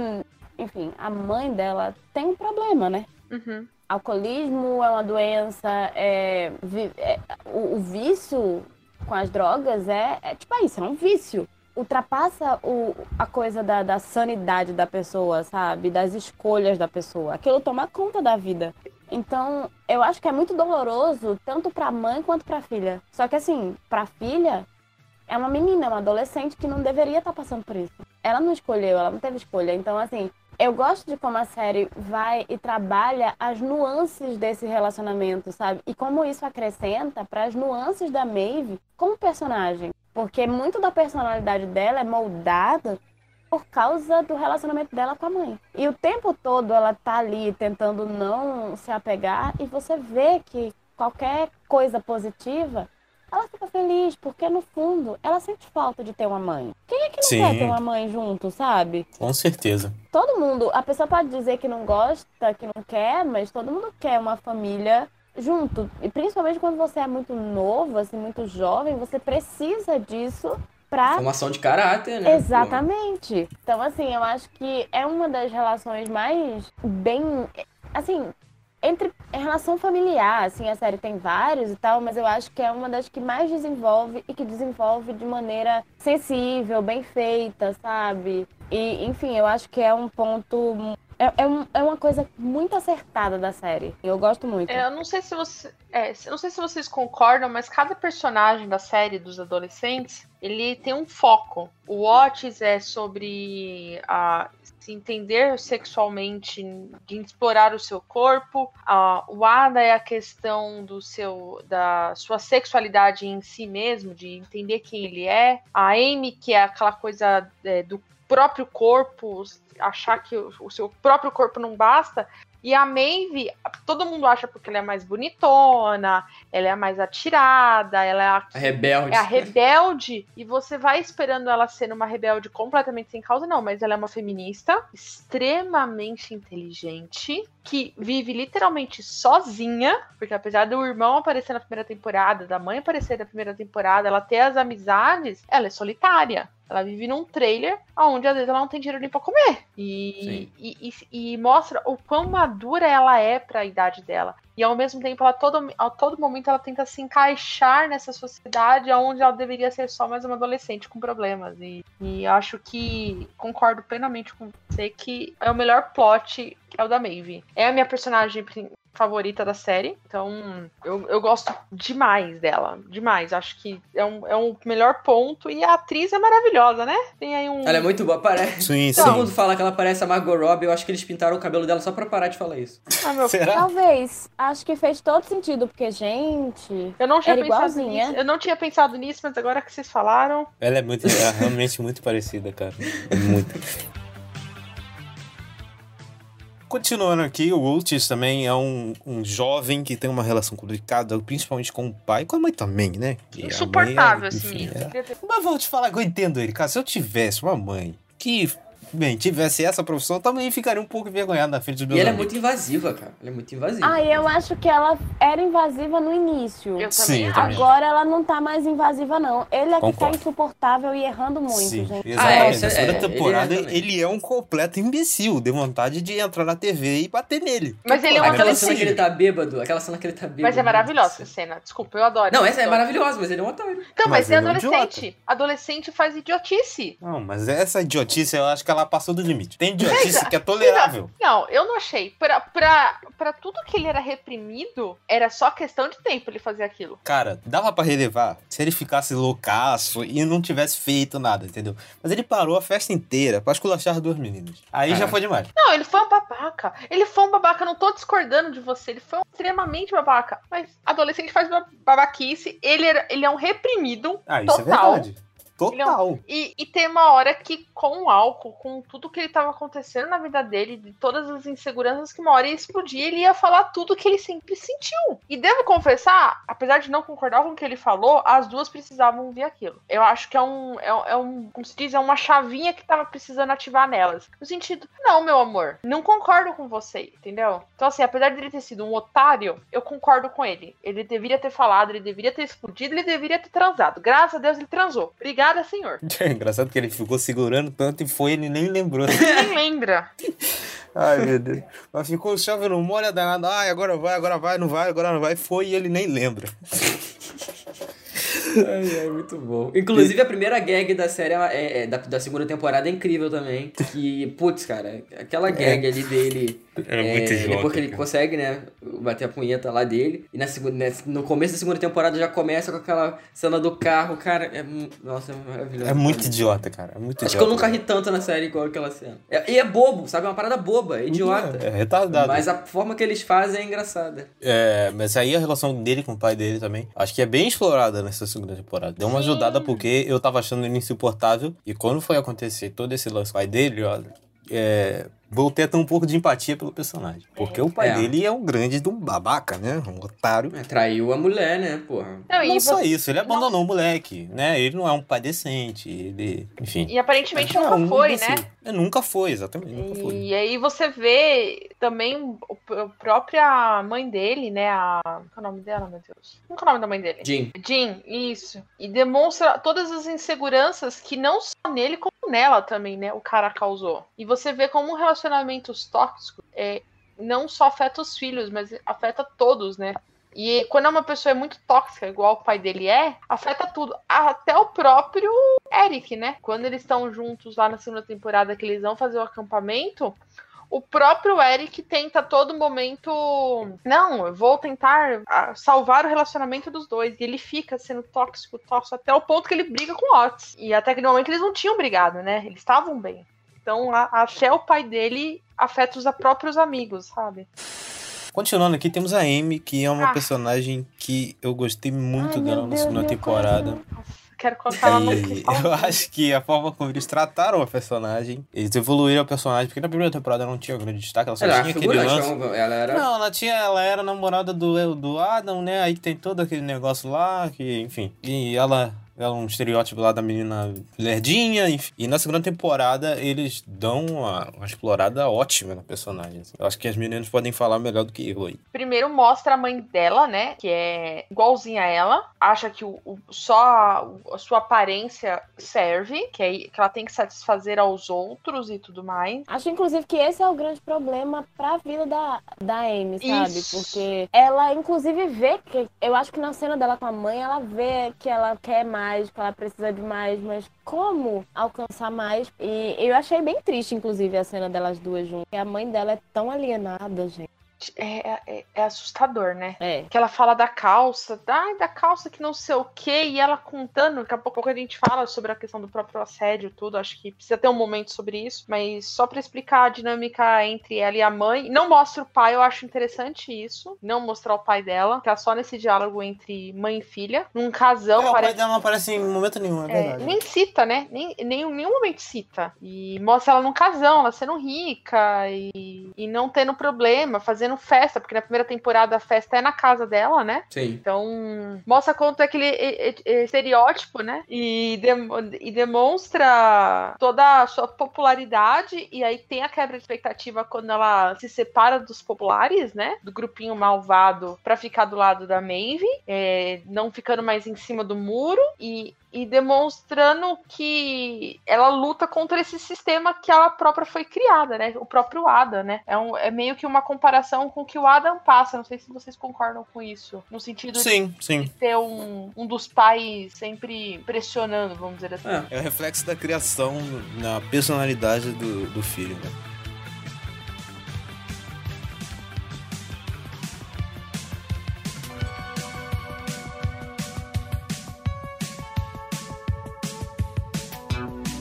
S4: enfim, a mãe dela tem um problema, né?
S2: Uhum.
S4: Alcoolismo é uma doença, é, é, o, o vício com as drogas é, é tipo isso, é um vício. Ultrapassa o, a coisa da, da sanidade da pessoa, sabe? Das escolhas da pessoa. Aquilo toma conta da vida. Então, eu acho que é muito doloroso, tanto pra mãe quanto pra filha. Só que assim, pra filha, é uma menina, é uma adolescente que não deveria estar passando por isso. Ela não escolheu, ela não teve escolha. Então, assim, eu gosto de como a série vai e trabalha as nuances desse relacionamento, sabe? E como isso acrescenta para as nuances da Maeve como personagem. Porque muito da personalidade dela é moldada por causa do relacionamento dela com a mãe. E o tempo todo ela tá ali tentando não se apegar e você vê que qualquer coisa positiva ela fica feliz, porque no fundo ela sente falta de ter uma mãe. Que
S1: Sim.
S4: quer ter uma mãe junto, sabe?
S1: Com certeza.
S4: Todo mundo, a pessoa pode dizer que não gosta, que não quer, mas todo mundo quer uma família junto. E principalmente quando você é muito novo, assim, muito jovem, você precisa disso pra
S3: Formação de caráter, né?
S4: Exatamente. Então, assim, eu acho que é uma das relações mais bem. Assim, entre. Em relação familiar, assim, a série tem vários e tal, mas eu acho que é uma das que mais desenvolve e que desenvolve de maneira sensível, bem feita, sabe? E, enfim, eu acho que é um ponto. É, é, um- é uma coisa muito acertada da série. Eu gosto muito.
S2: É, eu não sei se você. É, não sei se vocês concordam, mas cada personagem da série dos adolescentes, ele tem um foco. O Otis é sobre a se entender sexualmente, de explorar o seu corpo. A, o Ada é a questão do seu da sua sexualidade em si mesmo, de entender quem ele é. A Amy, que é aquela coisa é, do próprio corpo, achar que o, seu próprio corpo não basta. E a Maeve, todo mundo acha porque ela é mais bonitona, ela é mais atirada, ela é a,
S3: A rebelde.
S2: é a rebelde, e você vai esperando ela ser uma rebelde completamente sem causa, não, mas ela é uma feminista, extremamente inteligente, que vive literalmente sozinha, porque apesar do irmão aparecer na primeira temporada, da mãe aparecer na primeira temporada, ela ter as amizades, ela é solitária. Ela vive num trailer onde às vezes ela não tem dinheiro nem pra comer. E, e, e- e mostra o quão madura ela é pra idade dela. E ao mesmo tempo, ela todo, a todo momento ela tenta se encaixar nessa sociedade onde ela deveria ser só mais uma adolescente com problemas. E, e acho que concordo plenamente com você que é o melhor plot é o da Maeve. É a minha personagem favorita da série. Então, eu, eu gosto demais dela. Demais. Acho que é um, é um melhor ponto. E a atriz é maravilhosa, né? Tem aí um.
S3: Ela é muito boa, parece.
S1: Sim,
S3: Todo
S1: sim.
S3: mundo fala que ela parece a Margot Robbie, eu acho que eles pintaram o cabelo dela só pra parar de falar isso.
S2: Ah, meu,
S1: Será?
S4: Talvez. Acho que fez todo sentido, porque, gente.
S2: Eu não tinha
S4: Era
S2: pensado
S4: igualzinha.
S2: nisso. Eu não tinha pensado nisso, mas agora que vocês falaram.
S1: Ela é muito, é realmente muito parecida, cara. É muito. Continuando aqui, o Ultis também é um, um jovem que tem uma relação complicada, principalmente com o pai e com a mãe também, né? E mãe é-
S2: Insuportável
S1: enfim,
S2: menino.
S1: é- Mas vou te falar que eu entendo ele, cara. Se eu tivesse uma mãe que, bem, tivesse essa profissão, eu também ficaria um pouco envergonhado na frente dos meus
S3: E ela é muito invasiva, cara. Ela é muito invasiva.
S4: Ah, eu acho que ela era invasiva no início.
S2: Eu
S1: Sim,
S2: também
S1: eu
S2: acho.
S1: também.
S4: Agora ela não tá mais invasiva, não. Ele é que tá
S1: Concordo.
S4: insuportável e errando muito,
S1: Sim,
S4: gente.
S1: exatamente.
S3: Ah, é, é- é, ele
S1: temporada,
S3: é
S1: ele é, um completo imbecil. Deu vontade de entrar na TV e bater nele.
S2: Mas ele é um
S3: aquela
S2: adolescente.
S3: cena que ele tá bêbado, aquela cena que ele tá bêbado.
S2: Mas é maravilhosa essa cena. Desculpa, eu adoro.
S3: Não, essa é maravilhosa, mas ele é um otário.
S2: Então, mas,
S1: Mas
S2: é
S1: ele é um
S2: adolescente. adolescente faz idiotice.
S1: Não, mas essa idiotice eu acho que ela passou do limite. Tem idiotice que é tolerável.
S2: Não, eu não achei. Pra, pra, pra tudo que ele era reprimido, era só questão de tempo ele fazer aquilo.
S1: Cara, dava pra relevar se ele ficasse loucaço e não tivesse feito nada, entendeu? Mas ele parou a festa inteira pra esculachar duas meninas. Aí
S3: Ah.
S1: já foi demais.
S2: Não, ele foi um babaca. Ele foi um babaca, eu não tô discordando de você. Ele foi um extremamente babaca. Mas adolescente faz ba- babaquice. Ele, era, ele é um reprimido
S1: Ah, isso é
S2: total.
S1: verdade.
S2: É um-
S1: Total.
S2: E, e tem uma hora que, com o álcool, com tudo que ele tava acontecendo na vida dele, de todas as inseguranças, que uma hora ia explodir, ele ia falar tudo que ele sempre sentiu. E devo confessar, apesar de não concordar com o que ele falou, as duas precisavam ouvir aquilo. Eu acho que é um, é, é um como se diz, é uma chavinha que tava precisando ativar nelas. No sentido, não, meu amor, não concordo com você, entendeu? Então, assim, apesar de ele ter sido um otário, eu concordo com ele. Ele deveria ter falado, ele deveria ter explodido, ele deveria ter transado. Graças a Deus ele transou. Obrigada, senhor.
S1: É engraçado que ele ficou segurando tanto e foi, ele nem lembrou.
S2: Nem lembra.
S1: Ai, meu Deus. Mas ficou chave no molho danado. Ai, agora vai, agora vai, não vai, agora não vai. Foi e ele nem lembra.
S3: Ai, ai, muito bom. Inclusive, a primeira gag da série, é, é- da, da segunda temporada, é incrível também. Que, putz, cara, aquela gag ali dele.
S1: É muito idiota,
S3: Depois que ele
S1: cara.
S3: consegue, né, bater a punheta lá dele. E na segunda, né, no começo da segunda temporada já começa com aquela cena do carro, cara. É, nossa, é maravilhoso.
S1: É muito idiota, cara. É muito
S3: Acho que
S1: idiota.
S3: eu nunca ri tanto na série igual aquela cena. É- e é bobo, sabe? É uma parada boba, é idiota.
S1: É, é retardado.
S3: Mas a forma que eles fazem é engraçada.
S1: É, mas aí a relação dele com o pai dele também, acho que é bem explorada nessa segunda temporada. Deu uma ajudada porque eu tava achando ele insuportável. E quando foi acontecer todo esse lance pai dele, olha, é, voltei a ter um pouco de empatia pelo personagem. Porque o pai
S3: É.
S1: dele é um grande de um babaca, né? Um otário.
S3: É, traiu a mulher, né, porra.
S2: Não,
S1: Não só
S2: você-
S1: isso, ele abandonou o moleque, né? Ele não é um pai decente, ele. Enfim.
S2: E aparentemente
S1: É
S2: nunca foi, né?
S1: É, nunca foi, exatamente. Nunca foi.
S2: E aí você vê também o, a própria mãe dele, né? A. Qual é o nome dela, meu Deus? Qual é o nome da mãe dele?
S3: Jim.
S2: Jean, isso. E demonstra todas as inseguranças que não só nele, como nela também, né? O cara causou. E você vê como relacionamentos tóxicos é, não só afeta os filhos, mas afeta todos, né? E quando uma pessoa é muito tóxica, igual o pai dele é, afeta tudo. Até o próprio Eric, né? Quando eles estão juntos lá na segunda temporada, que eles vão fazer o acampamento, o próprio Eric tenta a todo momento. Não, eu vou tentar ah, salvar o relacionamento dos dois. E ele fica sendo tóxico, tóxico, até o ponto que ele briga com o Otis. E até aquele momento eles não tinham brigado, né? Eles estavam bem. Então, a- até o pai dele afeta os próprios amigos, sabe?
S1: Continuando aqui, temos a Amy, que é uma
S2: Ah.
S1: personagem que eu gostei muito
S4: Ai,
S1: dela na segunda temporada.
S2: Quero colocar ela no
S1: E
S2: principal.
S1: eu acho que a forma como eles trataram a personagem, eles evoluíram a personagem, porque na primeira temporada ela não tinha grande destaque, ela só
S3: Ela
S1: tinha aquele lance.
S3: ela era.
S1: Não, ela tinha, ela era namorada do, do Adam, né? Aí tem todo aquele negócio lá, que, enfim. E ela, ela é um estereótipo lá da menina lerdinha, enfim. E na segunda temporada eles dão uma, uma explorada ótima na personagem. assim. Eu acho que as meninas podem falar melhor do que eu aí.
S2: Primeiro mostra a mãe dela, né? Que é igualzinha a ela. Acha que o, o- só a, a sua aparência serve, que, é, que ela tem que satisfazer aos outros e tudo mais.
S4: Acho, inclusive, que esse é o grande problema pra vida da, da Amy, sabe?
S2: Isso.
S4: Porque ela, inclusive, vê que. Eu acho que na cena dela com a mãe, ela vê que ela quer mais, que ela precisa de mais, mas como alcançar mais? E eu achei bem triste, inclusive, a cena delas duas juntas. Porque a mãe dela é tão alienada, gente.
S2: É, é, é assustador, né?
S4: É.
S2: Que ela fala da calça, ai, da calça que não sei o quê, e ela contando, daqui a pouco a gente fala sobre a questão do próprio assédio, tudo, acho que precisa ter um momento sobre isso, mas só pra explicar a dinâmica entre ela e a mãe, não mostra o pai, eu acho interessante isso, não mostrar o pai dela, tá só nesse diálogo entre mãe e filha, num casão,
S1: É, o pai
S2: parece
S1: dela não aparece em momento nenhum, é,
S2: é,
S1: verdade.
S2: nem cita, né? Nem, nem em nenhum momento cita. E mostra ela num casão, ela sendo rica e, e não tendo problema, fazendo festa, porque na primeira temporada a festa é na casa dela, né?
S3: Sim.
S2: Então, mostra quanto é aquele estereótipo, né? E, dem- e demonstra toda a sua popularidade. E aí tem a quebra de expectativa quando ela se separa dos populares, né? Do grupinho malvado pra ficar do lado da Maeve, é, não ficando mais em cima do muro. E, e demonstrando que ela luta contra esse sistema que ela própria foi criada, né? O próprio Adam, né? É, um- é meio que uma comparação com o que o Adam passa. Não sei se vocês concordam com isso. No sentido de
S1: Sim, sim.
S2: ter um, um dos pais sempre pressionando, vamos dizer assim.
S3: É.
S1: É o reflexo da criação na personalidade do, do filho, né?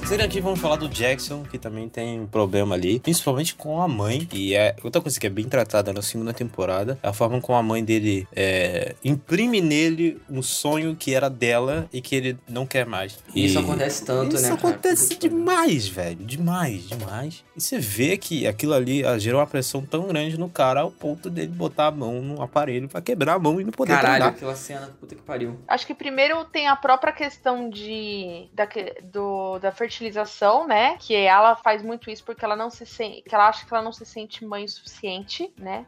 S1: Sendo aqui, vamos falar do Jackson, que também tem um problema ali, principalmente com a mãe, e é outra coisa que é bem tratada na segunda temporada, é a forma como a mãe dele é, imprime nele um sonho que era dela e que ele não quer mais.
S3: E isso acontece tanto,
S1: isso
S3: né? cara?
S1: acontece
S3: pariu.
S1: demais, velho. Demais, demais. E você vê que aquilo ali ah, gerou uma pressão tão grande no cara ao ponto dele botar a mão no aparelho pra quebrar a mão e não poder
S3: Caralho,
S1: treinar.
S3: aquela cena, puta que pariu.
S2: Acho que primeiro tem a própria questão de da, do, da fertilização, né? Que ela faz muito isso porque ela não se sente, que ela acha que ela não se sente mãe o suficiente, né?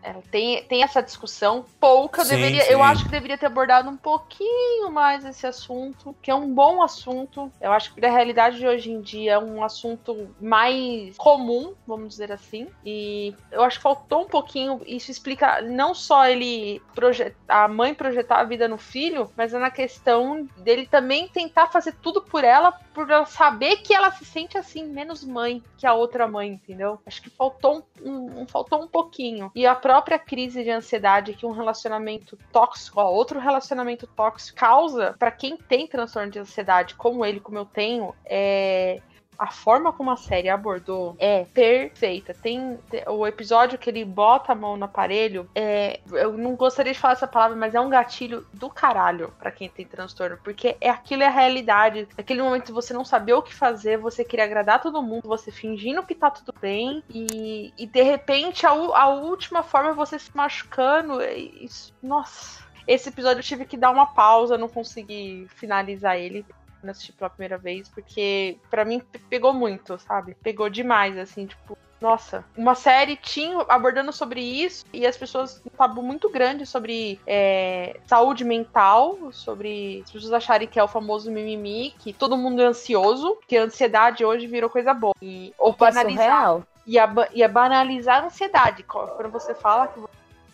S2: Ela tem, tem essa discussão pouca,
S1: Sim,
S2: deveria,
S1: sim.
S2: eu acho que deveria ter abordado um pouquinho mais esse assunto, que é um bom assunto. Eu acho que da realidade de hoje em dia é um assunto mais comum, vamos dizer assim. E eu acho que faltou um pouquinho. Isso explica não só ele proje- a mãe projetar a vida no filho, mas é na questão dele também tentar fazer tudo por ela, por ela saber que ela se sente assim, menos mãe que a outra mãe, entendeu? Acho que faltou um, um- faltou um pouquinho. E a própria crise de ansiedade que um relacionamento tóxico, ó, outro relacionamento tóxico causa pra quem tem transtorno de ansiedade, como ele, como eu tenho, é a forma como a série abordou é perfeita. Tem te- o episódio que ele bota a mão no aparelho, é, eu não gostaria de falar essa palavra, mas é um gatilho do caralho pra quem tem transtorno, porque é aquilo é a realidade. Naquele momento você não saber o que fazer, você queria agradar todo mundo, você fingindo que tá tudo bem e, e de repente a, a última forma é você se machucando. Isso, nossa. Esse episódio eu tive que dar uma pausa, não consegui finalizar ele quando assisti pela primeira vez, porque pra mim pe- pegou muito, sabe? Pegou demais, assim, tipo, nossa, uma série tinha abordando sobre isso e as pessoas um tabu muito grande sobre é, saúde mental, sobre as pessoas acharem que é o famoso mimimi, que todo mundo é ansioso, que a ansiedade hoje virou coisa boa. E, ou
S4: é
S2: banalizar
S4: surreal.
S2: e a, e a banalizar a ansiedade. Quando você fala que você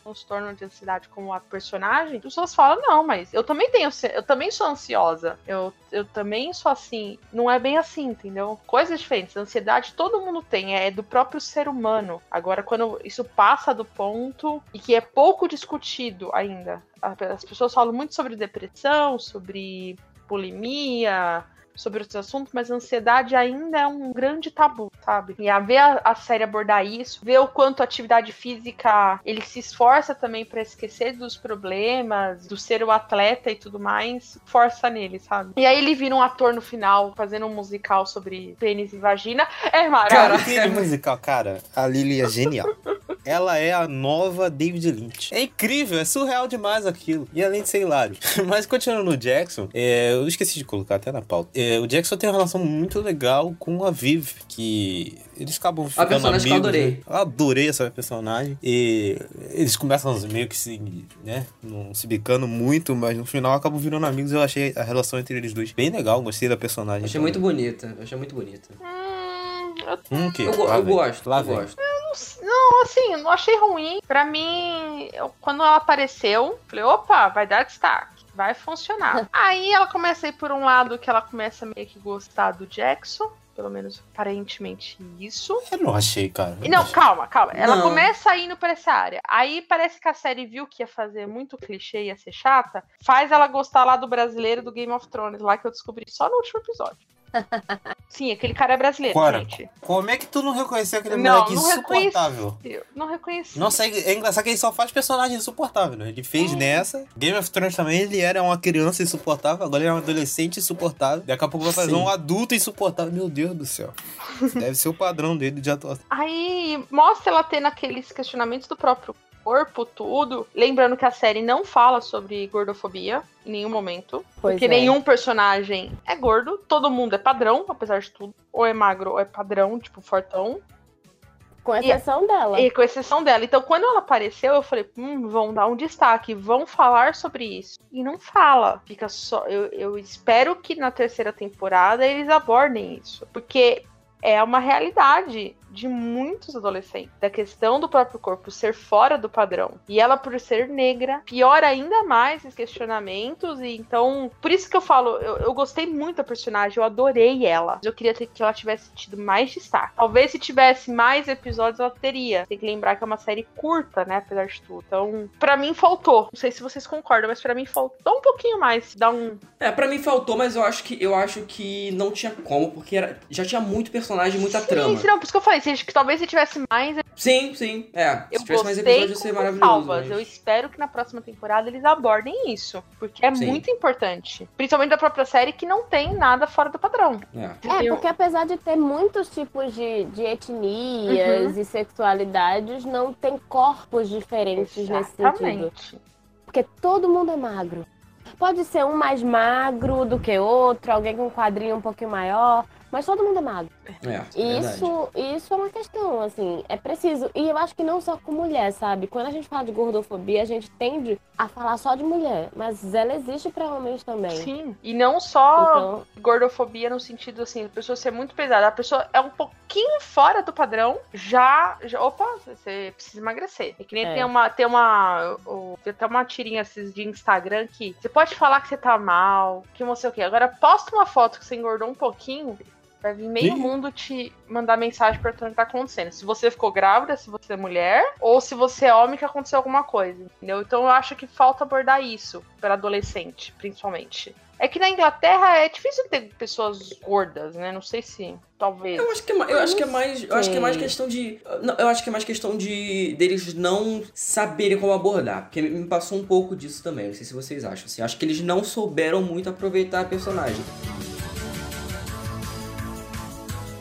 S2: transtorno de ansiedade como a personagem, as pessoas falam, não, mas eu também tenho, eu também sou ansiosa. Eu, eu também sou assim. Não é bem assim, entendeu? Coisas diferentes. Ansiedade todo mundo tem, é do próprio ser humano. Agora, quando isso passa do ponto e que é pouco discutido ainda. As pessoas falam muito sobre depressão, sobre bulimia, sobre outros assuntos, mas a ansiedade ainda é um grande tabu, sabe? E a ver a, a série abordar isso, ver o quanto a atividade física ele se esforça também pra esquecer dos problemas, do ser o atleta e tudo mais, força nele, sabe? E aí ele vira um ator no final, fazendo um musical sobre pênis e vagina. É maravilhoso.
S1: Aquele musical, cara, a Lily é genial. Ela é a nova David Lynch. É incrível, é surreal demais aquilo. E além de ser hilário. Mas continuando no Jackson, é, eu esqueci de colocar até na pauta. É, o Jackson tem uma relação muito legal com a Viv, que eles acabam ficando
S3: personagem que eu
S1: amigos,
S3: adorei.
S1: né? Eu adorei essa personagem. E eles começam meio que se, né, não se bicando muito, mas no final acabam virando amigos. Eu achei a relação entre eles dois bem legal, gostei da personagem.
S3: Achei
S1: também.
S3: muito bonita, achei muito bonita.
S2: Hum, eu
S1: Hum, que?
S3: Eu, eu gosto,
S1: Lá
S3: eu
S1: vem.
S3: gosto.
S2: Não, assim, eu não achei ruim. Pra mim, eu- quando ela apareceu, falei, opa, vai dar destaque. Vai funcionar. Aí ela começa a ir por um lado que ela começa meio que gostar do Jackson. Pelo menos aparentemente isso.
S1: Eu não achei, cara. Eu
S2: Não,
S1: achei.
S2: calma, calma. Ela
S3: Não.
S2: começa indo pra essa área. Aí parece que a série viu que ia fazer muito clichê, ia ser chata. Faz ela gostar lá do brasileiro do Game of Thrones, lá que eu descobri só no último episódio. Sim, aquele cara é brasileiro, gente.
S1: Como é que tu não reconheceu aquele
S2: Não,
S1: moleque
S2: não
S1: insuportável?
S2: Eu não reconheci.
S1: Nossa, é, é engraçado que ele só faz personagem insuportável, né? Ele fez nessa. Game of Thrones também, ele era uma criança insuportável, agora ele é um adolescente insuportável. Daqui a pouco vai fazer
S3: Sim.
S1: um adulto insuportável. Meu Deus do céu. Deve ser o padrão dele de atuação.
S2: Aí mostra ela tendo aqueles questionamentos do próprio corpo, tudo. Lembrando que a série não fala sobre gordofobia em nenhum momento.
S4: Pois
S2: porque
S4: é.
S2: nenhum personagem é gordo. Todo mundo é padrão, apesar de tudo. Ou é magro ou é padrão, tipo, fortão.
S4: Com exceção dela.
S2: E com exceção dela. Então, quando ela apareceu, eu falei, hum, vão dar um destaque, vão falar sobre isso. E não fala. Fica só. Eu, eu espero que na terceira temporada eles abordem isso. Porque é uma realidade de muitos adolescentes, da questão do próprio corpo ser fora do padrão. E ela, por ser negra, piora ainda mais esses questionamentos. E então, por isso que eu falo, eu, eu gostei muito da personagem, eu adorei ela. Eu queria ter, que ela tivesse tido mais destaque. Talvez se tivesse mais episódios, ela teria. Tem que lembrar que é uma série curta, né? Apesar de tudo. Então, pra mim faltou. Não sei se vocês concordam, mas pra mim faltou um pouquinho mais. Dar um.
S3: É, pra mim faltou, mas eu acho que eu acho que não tinha como, porque era, já tinha muito personagem, muita
S2: Sim,
S3: trama.
S2: não, por isso que eu falei, se, que talvez se tivesse mais,
S3: Sim, sim. É.
S2: eu
S3: se tivesse mais
S2: gostei
S3: episódios ia ser
S2: com
S3: maravilhoso.
S2: salvas.
S3: mas-
S2: Eu espero que na próxima temporada eles abordem isso, porque é
S3: Sim.
S2: muito importante. Principalmente da própria série que não tem nada fora do padrão.
S3: É.
S4: É, porque apesar de ter muitos tipos de, de etnias e sexualidades, não tem corpos diferentes nesse sentido.
S2: Exatamente.
S4: Porque todo mundo é magro. Pode ser um mais magro do que outro, alguém com um quadrinho um pouquinho maior, mas todo mundo é magro.
S3: É, verdade.
S4: isso, isso é uma questão, assim, é preciso. E eu acho que não só com mulher, sabe? Quando a gente fala de gordofobia, a gente tende a falar só de mulher, mas ela existe pra homens também.
S2: Sim. E não só
S4: Então,
S2: gordofobia no sentido assim, a pessoa ser muito pesada. A pessoa é um pouquinho fora do padrão, já. já opa, você precisa emagrecer. É que nem
S4: É.
S2: tem uma. Tem uma. o- Tem até uma tirinha esses de Instagram que você pode falar que você tá mal, que não sei o quê. Agora posta uma foto que você engordou um pouquinho. Vai vir meio mundo te mandar mensagem perguntando o que tá acontecendo. Se você ficou grávida, se você é mulher, ou se você é homem que aconteceu alguma coisa. Entendeu? Então eu acho que falta abordar isso para adolescente, principalmente. É que na Inglaterra é difícil ter pessoas gordas, né? Não sei se. Talvez.
S3: Eu acho que é, eu acho que é mais, eu acho que é mais questão de, não, eu acho que é mais questão de deles não saberem como abordar, porque me me passou um pouco disso também. Não sei se vocês acham. Assim, acho que eles não souberam muito aproveitar a personagem.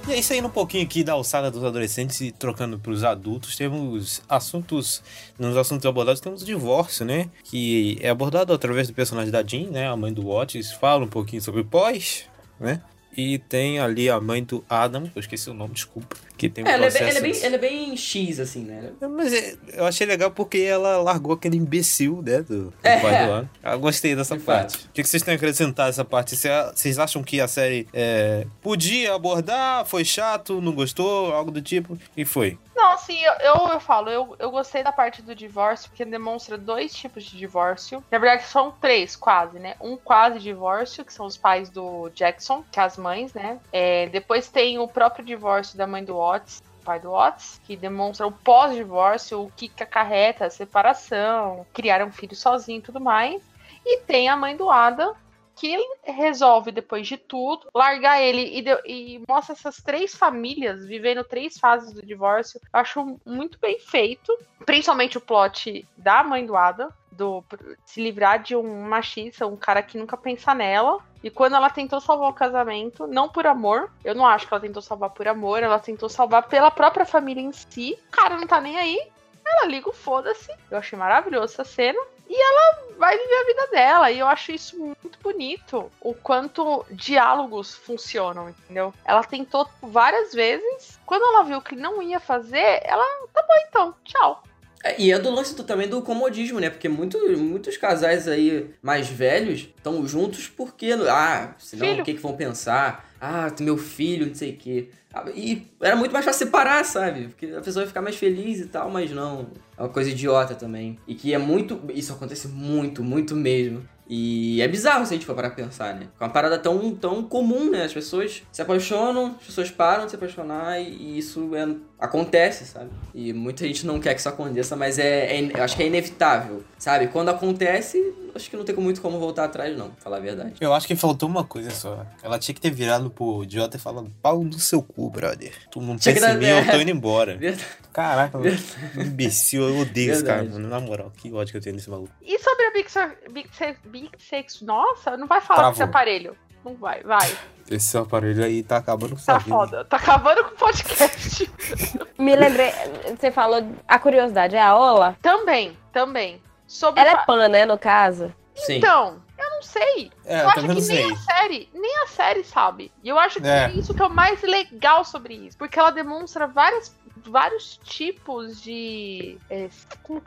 S1: E aí, saindo um pouquinho aqui da alçada dos adolescentes e trocando pros adultos, temos assuntos. Nos assuntos abordados temos o divórcio, né? Que é abordado através do personagem da Jean, né? A mãe do Watts, fala um pouquinho sobre pós, né? E tem ali a mãe do Adam, eu esqueci o nome, desculpa. Que tem um
S3: É, ela, é bem,
S1: processo...
S3: ela, é bem, ela é bem X, assim, né?
S1: Mas é- eu achei legal porque ela largou aquele imbecil, né, do, do
S3: É.
S1: pai do ano. Eu gostei dessa
S3: De
S1: parte.
S3: fato.
S1: O que vocês têm a acrescentar essa parte? Cê- Vocês acham que a série é, podia abordar, foi chato, não gostou, algo do tipo? E foi.
S2: Não, assim, eu, eu, eu falo, eu, eu gostei da parte do divórcio, porque demonstra dois tipos de divórcio. Na verdade, são três, quase, né? Um quase divórcio, que são os pais do Jackson, que é as mães, né? É, depois tem o próprio divórcio da mãe do Watts, pai do Watts, que demonstra o pós-divórcio, o que, que acarreta a separação, criar um filho sozinho e tudo mais. E tem a mãe do Adam, que resolve, depois de tudo, largar ele e, e mostra essas três famílias vivendo três fases do divórcio. Eu acho muito bem feito. Principalmente o plot da mãe do Adam, do se livrar de um machista, um cara que nunca pensa nela. E quando ela tentou salvar o casamento, não por amor, eu não acho que ela tentou salvar por amor, ela tentou salvar pela própria família em si. O cara não tá nem aí. Ela liga o foda-se. Eu achei maravilhosa essa cena. E ela vai viver a vida dela. E eu acho isso muito bonito. O quanto diálogos funcionam, entendeu? Ela tentou várias vezes. Quando ela viu que não ia fazer, ela. Tá bom então, tchau.
S3: É, e é do lance do- também do comodismo, né? Porque muito, muitos casais aí mais velhos estão juntos porque, ah, senão
S2: Filho.
S3: o que, que vão pensar? Ah, meu filho, não sei o quê. Ah, E era muito mais fácil separar, sabe? Porque a pessoa ia ficar mais feliz e tal, mas não. É uma coisa idiota também. E que é muito. Isso acontece muito, muito mesmo. E é bizarro se a gente for parar pra pensar, né? É uma parada tão, tão comum, né? As pessoas se apaixonam, as pessoas param de se apaixonar e, e isso é- acontece, sabe? E muita gente não quer que isso aconteça, mas é, é eu acho que é inevitável, sabe? Quando acontece, acho que não tem muito como voltar atrás, não, pra falar a verdade.
S1: Eu acho que faltou uma coisa só. Ela tinha que ter virado pro Jota e falado, pau no seu cu, brother. Tu não
S3: Tinha
S1: pensa em mim, eu tô indo embora.
S3: Verdade.
S1: Caraca, imbecil, eu odeio esse cara,
S3: Verdade.
S1: mano. Na moral, que ódio que eu tenho desse maluco.
S2: E sobre a Big, Ser- Big, Sex, nossa, não vai falar
S1: Travou.
S2: desse aparelho. Não vai, vai.
S1: Esse aparelho aí tá acabando com
S2: Tá
S1: vida.
S2: foda. Tá acabando com o podcast.
S4: Me lembrei, você falou a curiosidade, é a Ola?
S2: também, também. Sobre
S4: Ela é pan, né, no caso?
S3: Sim.
S2: Então, eu não sei.
S1: É,
S2: eu
S1: eu
S2: acho que nem
S1: sei.
S2: a série, nem a série sabe. E eu acho que
S1: É.
S2: é isso que é o mais legal sobre isso. Porque ela demonstra várias vários tipos de é,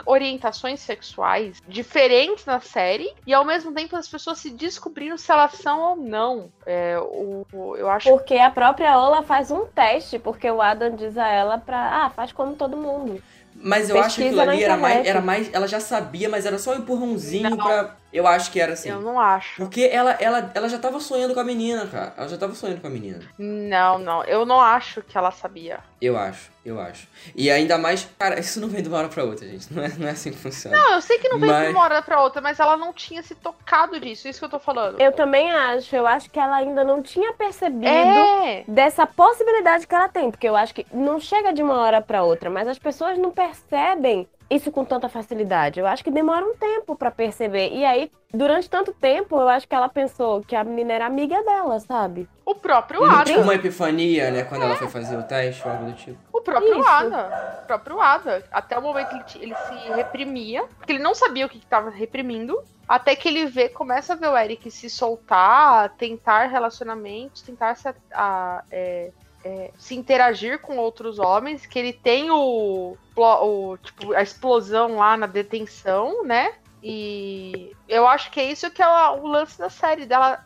S2: orientações sexuais diferentes na série e ao mesmo tempo as pessoas se descobrindo se elas são ou não. É, o, o- eu acho
S4: Porque a própria Ola faz um teste, porque o Adam diz a ela pra. Ah, faz como todo mundo.
S3: Mas eu acho que aquilo
S4: Pesquisa
S3: ali era mais, era mais. Ela já sabia, mas era só um empurrãozinho
S2: Não.
S3: pra. Eu acho que era assim.
S2: eu não acho.
S3: Porque ela, ela, ela já tava sonhando com a menina, cara. Ela já tava sonhando com a menina.
S2: Não, não, eu não acho que ela sabia.
S3: Eu acho, eu acho. E ainda mais. Cara, isso não vem de uma hora pra outra, gente. Não é, não é assim que funciona.
S2: Não, eu sei que não veio
S3: Mas-
S2: de uma hora pra outra, mas ela não tinha se tocado disso, isso que eu tô falando.
S4: Eu também acho. Eu acho que ela ainda não tinha percebido.
S2: É,
S4: Dessa possibilidade que ela tem, porque eu acho que não chega de uma hora pra outra, mas as pessoas não percebem isso com tanta facilidade. Eu acho que demora um tempo pra perceber. E aí, durante tanto tempo, eu acho que ela pensou que a menina era amiga dela, sabe?
S2: o próprio Ada.
S3: tipo uma epifania, né? Quando ela foi fazer o teste ou algo do tipo.
S2: O próprio
S4: Isso.
S2: Ada. O próprio Ada. Até o momento que ele, ele se reprimia, porque ele não sabia o que, que tava reprimindo. Até que ele vê, começa a ver o Eric se soltar, tentar relacionamentos, tentar se, a- a- é, é, se interagir com outros homens, que ele tem o, o, tipo, a explosão lá na detenção, né? E eu acho que é isso que é o o lance da série, dela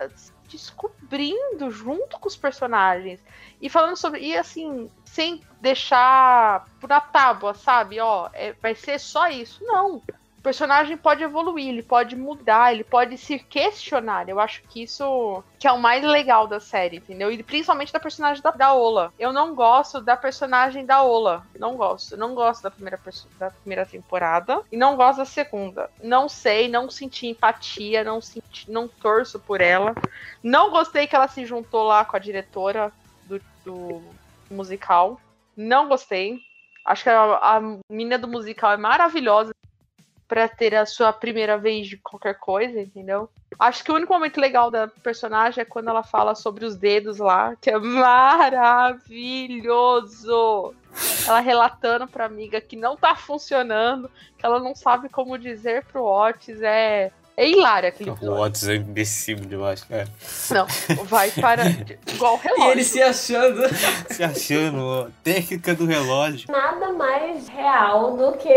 S2: descobrindo junto com os personagens. E falando sobre. E assim, sem deixar na tábua, sabe? Ó, é- vai ser só isso. Não. O personagem pode evoluir, ele pode mudar, ele pode se questionar. Eu acho que isso que é o mais legal da série, entendeu? E principalmente da personagem da, da Ola. Eu não gosto da personagem da Ola. Não gosto. Não gosto da primeira, da primeira temporada. E não gosto da segunda. Não sei, não senti empatia, não senti, não torço por ela. Não gostei que ela se juntou lá com a diretora do, do musical. Não gostei. Acho que a, a menina do musical é maravilhosa pra ter a sua primeira vez de qualquer coisa, entendeu? Acho que o único momento legal da personagem é quando ela fala sobre os dedos lá, que é maravilhoso. Ela relatando pra amiga que não tá funcionando, que ela não sabe como dizer pro Otis, é é hilário aquele
S1: O. Otis é imbecil demais, cara.
S2: Não, vai para. Igual o
S3: E
S2: relógio.
S3: ele se achando.
S1: Se achando, ó, técnica do relógio.
S4: Nada mais real do que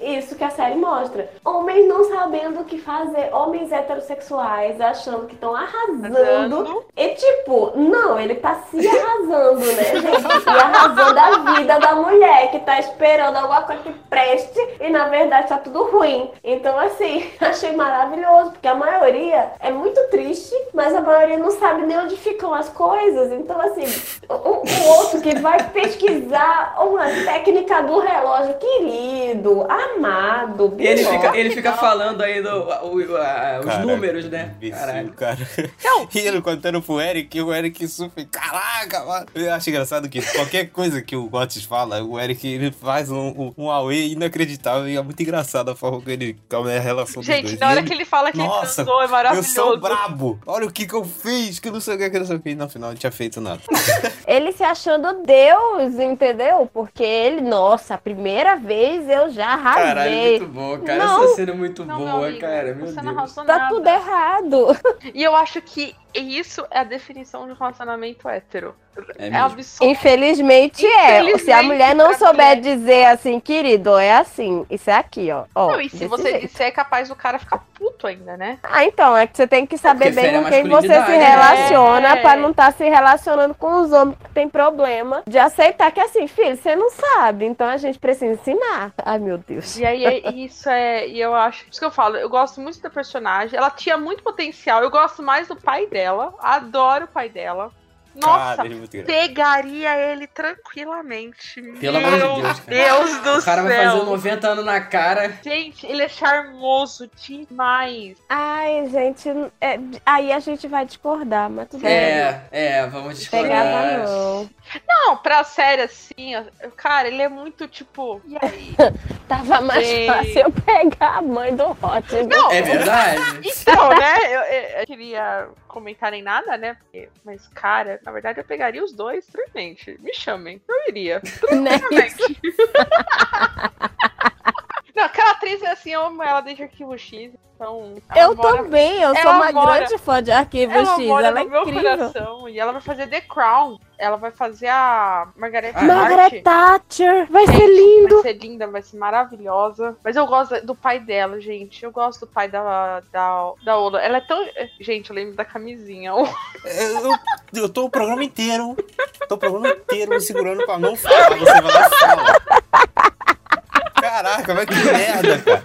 S4: isso que a série mostra. Homens não sabendo o que fazer, homens heterossexuais achando que estão arrasando. E tipo, não, ele tá se arrasando, né, gente? E arrasando a vida da mulher que tá esperando alguma coisa que preste e na verdade tá tudo ruim. Então, assim, achei maravilhoso, porque a maioria é muito triste, mas a maioria não sabe nem onde ficam as coisas. Então, assim, o, o outro que vai pesquisar uma técnica do relógio querido, amado,
S3: E ele fica, ele fica falando aí do, o- o- a- os
S1: Cara,
S3: números, né? Caralho.
S1: cara.
S2: Não.
S1: E ele contando pro Eric, o Eric super. Caraca, mano. Eu acho engraçado que qualquer coisa que o Otis fala, o Eric ele faz um, um, um auê inacreditável e é muito engraçado a forma que ele. É a relação dos
S2: Gente,
S1: dois.
S2: na
S1: E
S2: hora
S1: ele-
S2: que ele fala que
S1: Nossa,
S2: ele transou, é
S1: Eu
S2: maravilhoso.
S1: sou brabo. Olha o que que eu fiz, que não sei o que, que não sei o que. No final não tinha feito nada.
S4: Ele se achando Deus, entendeu? Porque ele, nossa, a primeira vez eu já arrasei.
S3: Caralho, muito bom, cara.
S4: Não.
S3: Essa cena é muito
S2: Não, meu
S3: boa,
S2: amigo,
S3: cara. Meu Deus.
S4: Tá
S2: nada.
S4: tudo errado.
S2: E eu acho que isso é a definição de um relacionamento hétero.
S3: É
S2: É, absurdo.
S4: Infelizmente é.
S2: Infelizmente,
S4: Se a mulher não souber
S2: mulher.
S4: dizer assim, querido, é assim. Isso é aqui, ó. ó
S2: Não, e se você
S4: jeito.
S2: disser, é capaz do cara ficar puto ainda, né?
S4: Ah, então, é que você tem que saber
S3: porque
S4: bem com quem você se
S3: né?
S4: relaciona
S2: É.
S4: pra não estar se relacionando com os homens que tem problema de aceitar que assim, filho, você não sabe, então a gente precisa ensinar. Ai, meu Deus.
S2: E aí, é- isso é. E eu acho. Por isso que eu falo, eu gosto muito da personagem. Ela tinha muito potencial. Eu gosto mais do pai dela. Adoro o pai dela. Nossa,
S1: Cara, ele é
S2: pegaria ele tranquilamente.
S3: Pelo
S2: Meu
S3: amor de Deus, cara.
S2: Deus do
S3: O cara vai
S2: céu.
S3: fazer 90 anos na cara.
S2: Gente, ele é charmoso demais.
S4: Ai, gente, é- aí a gente vai discordar, mas tudo bem.
S3: É, é, vamos
S4: Pegava
S3: discordar.
S4: não.
S2: Não, pra série assim, cara, ele é muito tipo. E aí?
S4: Tava mais fácil eu pegar a mãe do Hot. né?
S2: Não,
S3: É verdade?
S2: Então, né? Eu, eu- eu queria comentar em nada, né? porque- mas, cara, na verdade eu pegaria os dois tranquilamente. Me chamem. Eu iria. Tranquilamente. Não, aquela atriz é assim, eu amo ela desde Arquivo X, então...
S4: Eu
S2: mora-
S4: também, eu sou
S2: Ela
S4: uma
S2: mora-
S4: grande fã de Arquivo
S2: Ela
S4: X.
S2: mora
S4: Ela é
S2: no meu
S4: incrível.
S2: coração. E ela vai fazer The Crown. Ela vai fazer a Margaret
S3: Ah,
S4: Margaret
S2: Hart.
S4: Thatcher, vai ser
S2: Gente,
S4: lindo.
S2: Vai ser linda, vai ser maravilhosa. Mas eu gosto do pai dela, gente. Eu gosto do pai da, da, da Ola. Ela é tão. Gente, eu lembro da camisinha.
S1: Eu, eu tô o programa inteiro. Tô o programa inteiro me segurando pra não falar. Você vai e fala. Caraca, mas que merda, cara.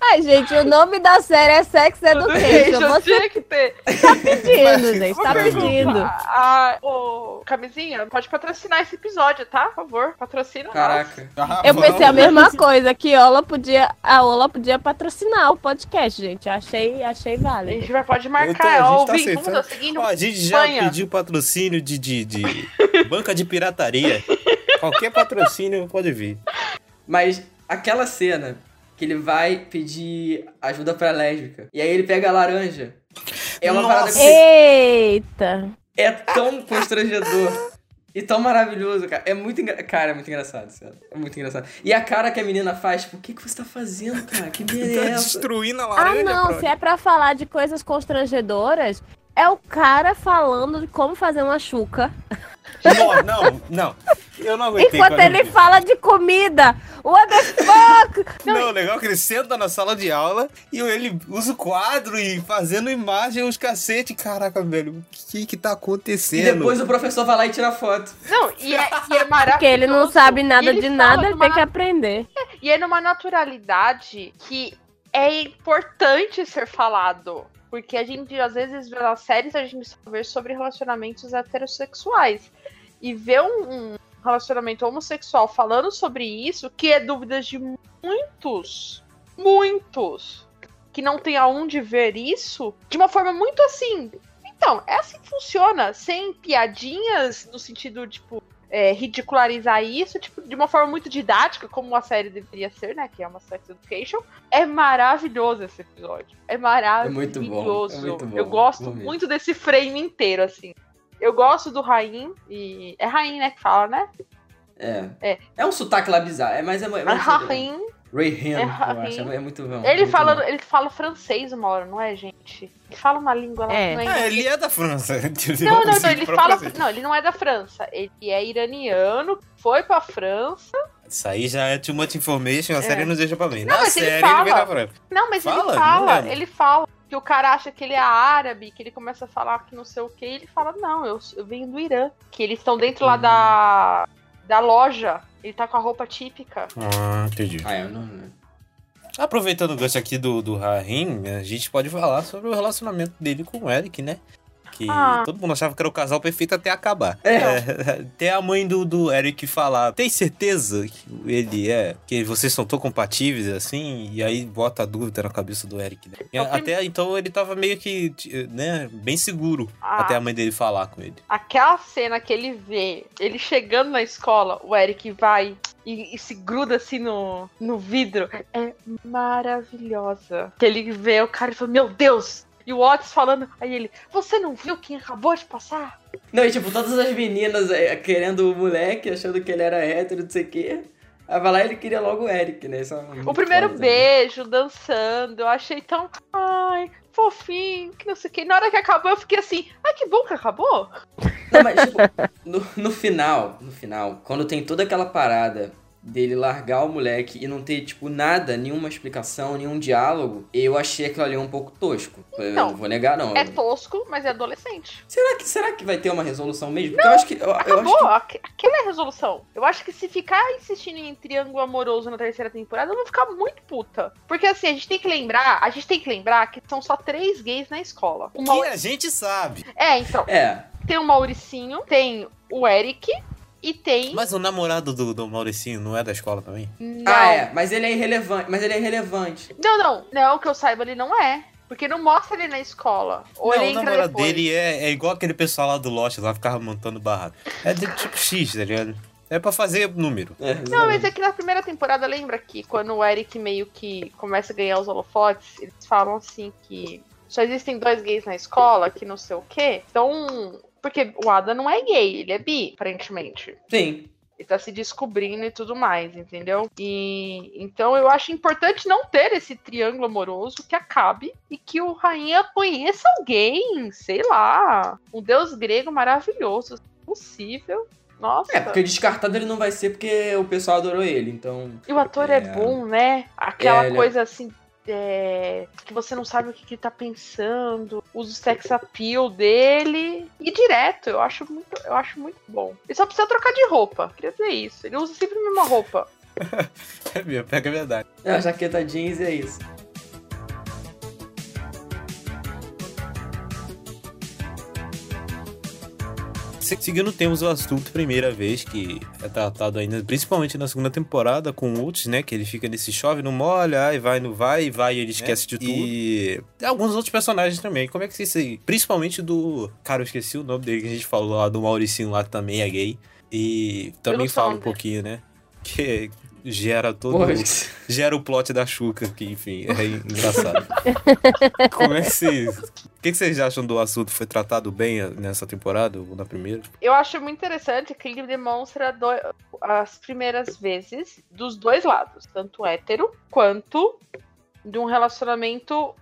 S4: Ai, gente, o nome da série é Sex Education.
S2: eu
S4: Você
S2: tinha que ter.
S4: tá pedindo, gente, tá pedindo.
S2: A, ô, camisinha, pode patrocinar esse episódio, tá? Por favor, patrocina.
S3: Caraca.
S1: Ah,
S4: Eu pensei a mesma coisa, que Ola podia, a Ola podia patrocinar o podcast, gente. Achei, achei
S2: A
S4: válido.
S2: gente vai, pode marcar.
S1: a
S2: Ó,
S1: gente
S2: o
S1: tá.
S2: Bunda seguindo.
S1: Ó, a gente já
S2: Espanha.
S1: pediu patrocínio de, de, de banca de pirataria. Qualquer patrocínio pode vir.
S3: Mas aquela cena que ele vai pedir ajuda pra lésbica. E aí ele pega a laranja. É uma
S1: Nossa.
S3: parada que
S4: Eita!
S3: é tão constrangedor. E tão maravilhoso, cara. É muito engra... Cara, é muito engraçado, sério. É muito engraçado. E a cara que a menina faz, tipo, o que, que você tá fazendo, cara? Que merda é
S1: Tá destruindo a
S4: Ah,
S1: laranja,
S4: não,
S1: brother.
S4: se é pra falar de coisas constrangedoras, é o cara falando de como fazer uma chuca.
S1: Não, não, não. Eu não aguentei.
S4: Enquanto ele
S1: vi.
S4: fala de comida. What the fuck?
S1: Não, o legal é que ele senta na sala de aula e ele usa o quadro e fazendo imagem, os cacete. Caraca, velho, o que que tá
S3: E
S1: acontecendo?
S3: depois o professor vai lá e tira foto.
S2: Não, e é, e é maravilhoso.
S4: Porque ele não sabe nada
S2: E
S4: de nada, ele tem que aprender.
S2: E é numa naturalidade que é importante ser falado. Porque a gente, às vezes, vê nas séries, a gente só vê sobre relacionamentos heterossexuais. E ver um, um relacionamento homossexual falando sobre isso, que é dúvidas de muitos, muitos, que não tem aonde ver isso, de uma forma muito assim. Então, é assim que funciona, sem piadinhas, no sentido, tipo, é, ridicularizar isso, tipo, de uma forma muito didática, como a série deveria ser, né? Que é uma sex education. É maravilhoso esse episódio. É maravilhoso.
S3: muito bom, é muito bom,
S2: Eu gosto muito desse frame inteiro, assim. Eu gosto do Rain, e. É Rain, né, que fala, né?
S3: É.
S2: É.
S3: É um sotaque lá bizarro. É, mas é, é muito...
S2: Rain.
S3: Ray Han,
S2: É
S3: eu acho. É muito bom.
S2: Ele
S3: muito
S2: fala,
S3: bom.
S2: ele fala francês uma hora, não é, gente? Ele fala uma língua lá
S4: É.
S2: não é
S1: Ah, ele é da França.
S2: Não, não, não, ele fala. Não, ele não é da França. Ele é iraniano, foi pra França.
S1: Isso aí já é too much information, a
S2: É.
S1: série não deixa pra mim.
S2: Não,
S1: Na
S2: mas ele
S1: série
S2: fala.
S1: ele vem da França.
S2: Não, mas
S1: Fala?
S2: ele fala, ele fala que o cara acha que ele é árabe, que ele começa a falar que não sei o que, e ele fala, não, eu, eu venho do Irã. Que eles estão dentro lá da, da loja, ele tá com a roupa típica.
S1: Ah, entendi.
S3: Ah, eu não... não.
S1: Aproveitando o gancho aqui do, do Rahim, a gente pode falar sobre o relacionamento dele com o Eric, né? Que
S2: Ah.
S1: todo mundo achava que era o casal perfeito até acabar.
S3: É.
S1: É, até a mãe do, do Eric falar, tem certeza que ele é? Que vocês são tão compatíveis assim? E aí bota a dúvida na cabeça do Eric. Né? E
S2: É o prim-
S1: Até então ele tava meio que, né, bem seguro.
S2: Ah.
S1: Até a mãe dele falar com ele.
S2: Aquela cena que ele vê, ele chegando na escola, o Eric vai e, e se gruda assim no, no vidro, é maravilhosa. Que ele vê o cara e fala, meu Deus! E o Otis falando, aí ele, você não viu quem acabou de passar?
S3: Não, e tipo, todas as meninas é, querendo o moleque, achando que ele era hétero, não sei o quê. Aí vai lá e ele queria logo o Eric, né? É
S2: O primeiro
S3: foda também.
S2: beijo, dançando, eu achei tão. Ai, fofinho, que não sei o que. Na hora que acabou, eu fiquei assim, ai, que bom que acabou.
S3: Não, mas tipo, no, no final, no final, quando tem toda aquela parada dele largar o moleque e não ter, tipo, nada, nenhuma explicação, nenhum diálogo, eu achei aquilo ali um pouco tosco. eu
S2: Então,
S3: não vou negar, não.
S2: É tosco, mas é adolescente.
S3: Será que, será que vai ter uma resolução mesmo? Porque eu acho que. Eu, eu acho
S2: Acabou,
S3: que
S2: aque- aquela é a resolução. Eu acho que se ficar insistindo em triângulo amoroso na terceira temporada, eu vou ficar muito puta. Porque assim, a gente tem que lembrar, a gente tem que lembrar que são só três gays na escola. O
S1: Que a gente sabe.
S2: É, então,
S3: É.
S2: tem o Mauricinho, tem o Eric e tem.
S1: Mas o namorado do, do Mauricinho não é da escola também?
S2: Não.
S3: Ah, é. Mas ele é irrelevante. Mas ele é irrelevante.
S2: Não, não, não, que eu saiba, ele não é. Porque não mostra ele na escola. Ou
S1: não,
S2: ele
S1: o
S2: entra
S1: namorado
S2: depois.
S1: dele é, é igual aquele pessoal lá do Lost, lá ficava montando barraco. É de tipo X, tá ligado? É pra fazer número.
S3: É,
S2: Não, mas
S3: exatamente.
S2: é que na primeira temporada, lembra que quando o Eric meio que começa a ganhar os holofotes, eles falam assim que só existem dois gays na escola, que não sei o quê. Então, porque o Adam não é gay, ele é bi, aparentemente.
S3: Sim.
S2: Ele tá se descobrindo e tudo mais, entendeu? E então eu acho importante não ter esse triângulo amoroso que acabe e que o rainha conheça alguém, sei lá, um deus grego maravilhoso, possível. Nossa.
S3: É, porque descartado ele não vai ser porque o pessoal adorou ele, então.
S2: E o ator é,
S3: É.
S2: bom, né? Aquela
S3: É,
S2: coisa assim. É, que você não sabe o que, que ele tá pensando, usa o sex appeal dele e direto, eu acho muito, eu acho muito bom. Ele só precisa trocar de roupa, queria dizer isso. Ele usa sempre a mesma roupa.
S1: É mesmo, pega a verdade.
S3: É, a jaqueta jeans e é isso.
S1: Seguindo, temos o assunto primeira vez, que é tratado ainda, principalmente na segunda temporada, com o Ultz, né? Que ele fica nesse chove, não molha, ai, vai, não vai, vai, e ele esquece de tudo. E alguns outros personagens também. Como é que vocês aí? Principalmente do. Cara, eu esqueci o nome dele que a gente falou lá, do Mauricinho lá que também é gay. E também fala um pouquinho, né? Que gera todo.
S3: Porra,
S1: Gera o plot da Xuca, que enfim, é engraçado. Como é que vocês. O que, que vocês acham do assunto? Foi tratado bem nessa temporada, ou na primeira?
S2: Eu acho muito interessante que ele demonstra do- as primeiras vezes dos dois lados, tanto hétero quanto de um relacionamento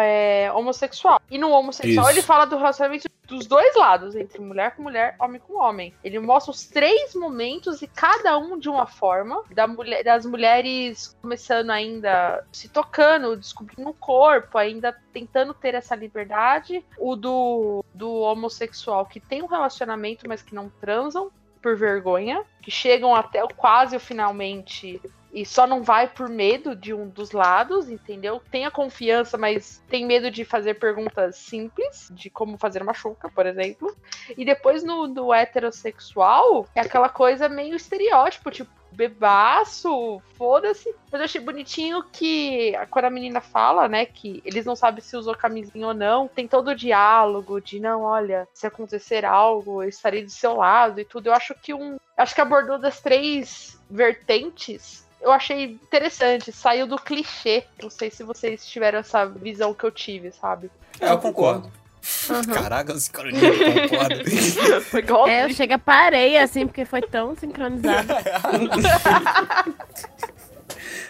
S2: é, homossexual. E no homossexual
S1: Isso.
S2: ele fala do relacionamento dos dois lados, entre mulher com mulher, homem com homem. Ele mostra os três momentos e cada um de uma forma, da mulher, das mulheres começando ainda se tocando, descobrindo o corpo, ainda tentando ter essa liberdade, o do, do homossexual que tem um relacionamento, mas que não transam por vergonha, que chegam até o quase o finalmente e só não vai por medo de um dos lados, entendeu? Tem a confiança, mas tem medo de fazer perguntas simples, de como fazer uma chuca, por exemplo. E depois no do heterossexual, é aquela coisa meio estereótipo, tipo, bebaço, foda-se. Mas eu achei bonitinho que quando a menina fala, né, que eles não sabem se usou camisinha ou não, tem todo o diálogo de não, olha, se acontecer algo, eu estarei do seu lado e tudo. Eu acho que um. Acho que abordou das três vertentes. Eu achei interessante, saiu do clichê. Não sei se vocês tiveram essa visão que eu tive, sabe?
S1: É, eu concordo. Caraca, esse cara não concorda.
S2: Foi igual
S4: É, eu chego a parei assim, porque foi tão sincronizado.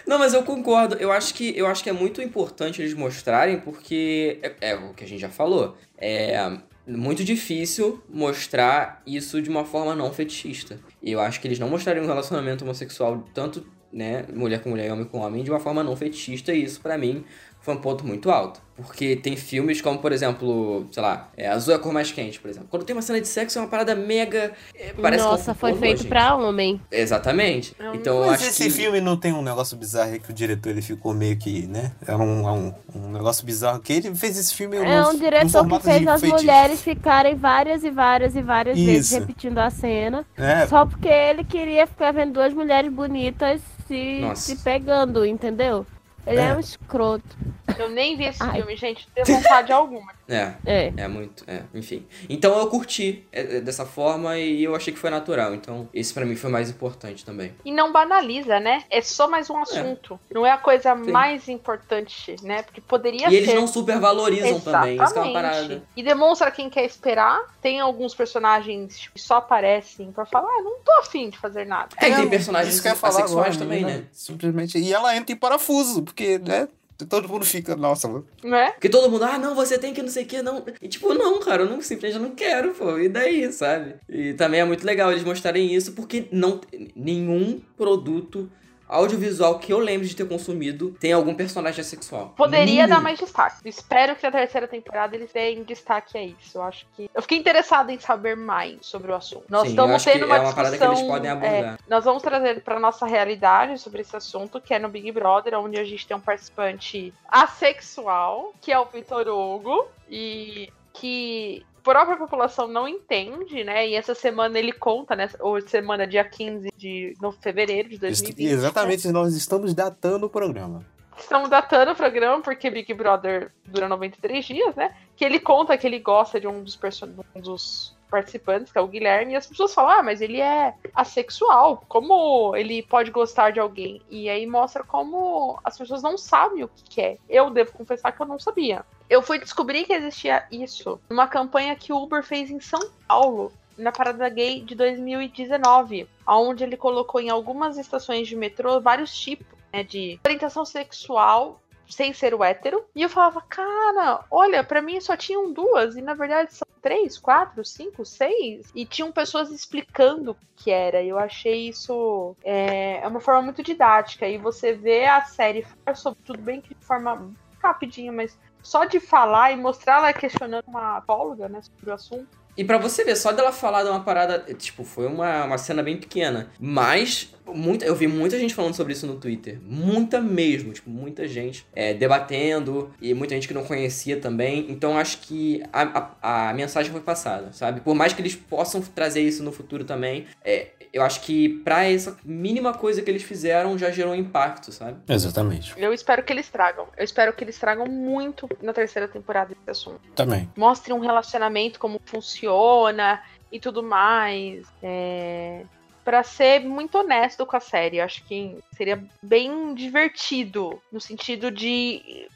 S3: Não, mas eu concordo. Eu acho que, eu acho que é muito importante eles mostrarem, porque é, é o que a gente já falou. É muito difícil mostrar isso de uma forma não fetichista. E eu acho que eles não mostrariam um relacionamento homossexual, tanto né, mulher com mulher e homem com homem, de uma forma não fetichista, e isso pra mim foi um ponto muito alto. Porque tem filmes como, por exemplo, sei lá, é, Azul é a cor mais quente, por exemplo. Quando tem uma cena de sexo, é uma parada mega. é, parece
S4: Nossa,
S3: com
S4: foi
S3: pornô,
S4: feito
S3: gente.
S4: pra homem.
S3: Exatamente.
S2: Eu
S3: Então eu
S1: Mas
S3: acho
S1: esse
S3: que.
S1: filme não tem um negócio bizarro aí que o diretor ele ficou meio que, né? É um, é um, um negócio bizarro que ele fez esse filme
S4: É um
S1: no
S4: diretor que fez as
S1: feitiço.
S4: mulheres ficarem várias e várias e várias vezes
S1: Isso.
S4: repetindo a cena.
S1: É,
S4: Só porque ele queria ficar vendo duas mulheres bonitas se,
S3: Nossa.
S4: se pegando, entendeu? Ele é,
S1: É.
S4: um escroto.
S2: Eu nem vi esse
S4: Ai.
S2: filme, gente. Tenho vontade alguma.
S3: É.
S4: É.
S3: É muito, é, enfim. Então eu curti é, é, dessa forma e eu achei que foi natural. Então esse pra mim foi mais importante também.
S2: E não banaliza, né? É só mais um assunto. Não é a coisa
S3: Sim.
S2: mais importante, né? Porque poderia
S3: E
S2: ser.
S3: eles não supervalorizam também, isso que é uma parada.
S2: E demonstra quem quer esperar. Tem alguns personagens que só aparecem pra falar, ah, não tô afim de fazer nada.
S3: É, e tem personagens
S1: isso que eu ia falar
S3: assexuais
S1: agora,
S3: também,
S1: menina.
S3: né?
S1: Simplesmente. E ela entra em parafuso, porque, né? Todo mundo fica, nossa, mano.
S2: Não é?
S3: Porque todo mundo, ah, não, você tem que não sei o que, não. E tipo, não, cara, eu não, simplesmente não quero, pô. E daí, sabe? E também é muito legal eles mostrarem isso, porque não nenhum produto audiovisual que eu lembro de ter consumido tem algum personagem assexual.
S2: Poderia
S3: Nenhum.
S2: dar mais destaque. Espero que na terceira temporada eles deem destaque a isso. Eu acho que. Eu fiquei interessada em saber mais sobre o assunto. Nós
S3: Sim, eu
S2: estamos tendo uma
S3: é uma
S2: discussão.
S3: parada que eles podem abordar.
S2: é, nós vamos trazer para nossa realidade sobre esse assunto, que é no Big Brother, onde a gente tem um participante assexual, que é o Vitor Hugo, e que própria população não entende, né? E essa semana ele conta, né? Ou semana dia 15 de fevereiro de 2020. né?
S1: Exatamente, nós estamos datando o programa.
S2: Estamos datando o programa porque Big Brother dura 93 dias, né? Que ele conta que ele gosta de um dos, person... um dos participantes, que é o Guilherme, e as pessoas falam, ah, mas ele é assexual, como ele pode gostar de alguém? E aí mostra como as pessoas não sabem o que é. Eu devo confessar que eu não sabia. Eu fui descobrir que existia isso numa campanha que o Uber fez em São Paulo. na Parada Gay de 2019, onde ele colocou em algumas estações de metrô vários tipos né, de orientação sexual sem ser o hétero. E eu falava, cara, olha, para mim só tinham duas, e na verdade são três, quatro, cinco, seis. E tinham pessoas explicando o que era. Eu achei isso é, é uma forma muito didática. E você vê a série sobre tudo bem que de forma rapidinha, mas só de falar e mostrar ela questionando uma apóloga, né, sobre o assunto.
S3: E para você ver, só dela falar de uma parada, tipo, foi uma, uma cena bem pequena. Mas, muita, eu vi muita gente falando sobre isso no Twitter. Muita mesmo, tipo, muita gente é, debatendo e muita gente que não conhecia também. Então, acho que a, a, a, mensagem foi passada, sabe? Por mais que eles possam trazer isso no futuro também, é, eu acho que pra essa mínima coisa que eles fizeram já gerou um impacto, sabe?
S1: Exatamente.
S2: Eu espero que eles tragam. Eu espero que eles tragam muito na terceira temporada desse assunto.
S1: Também.
S2: Mostrem um relacionamento, como funciona e tudo mais. É... Pra ser muito honesto com a série, eu acho que seria bem divertido no sentido de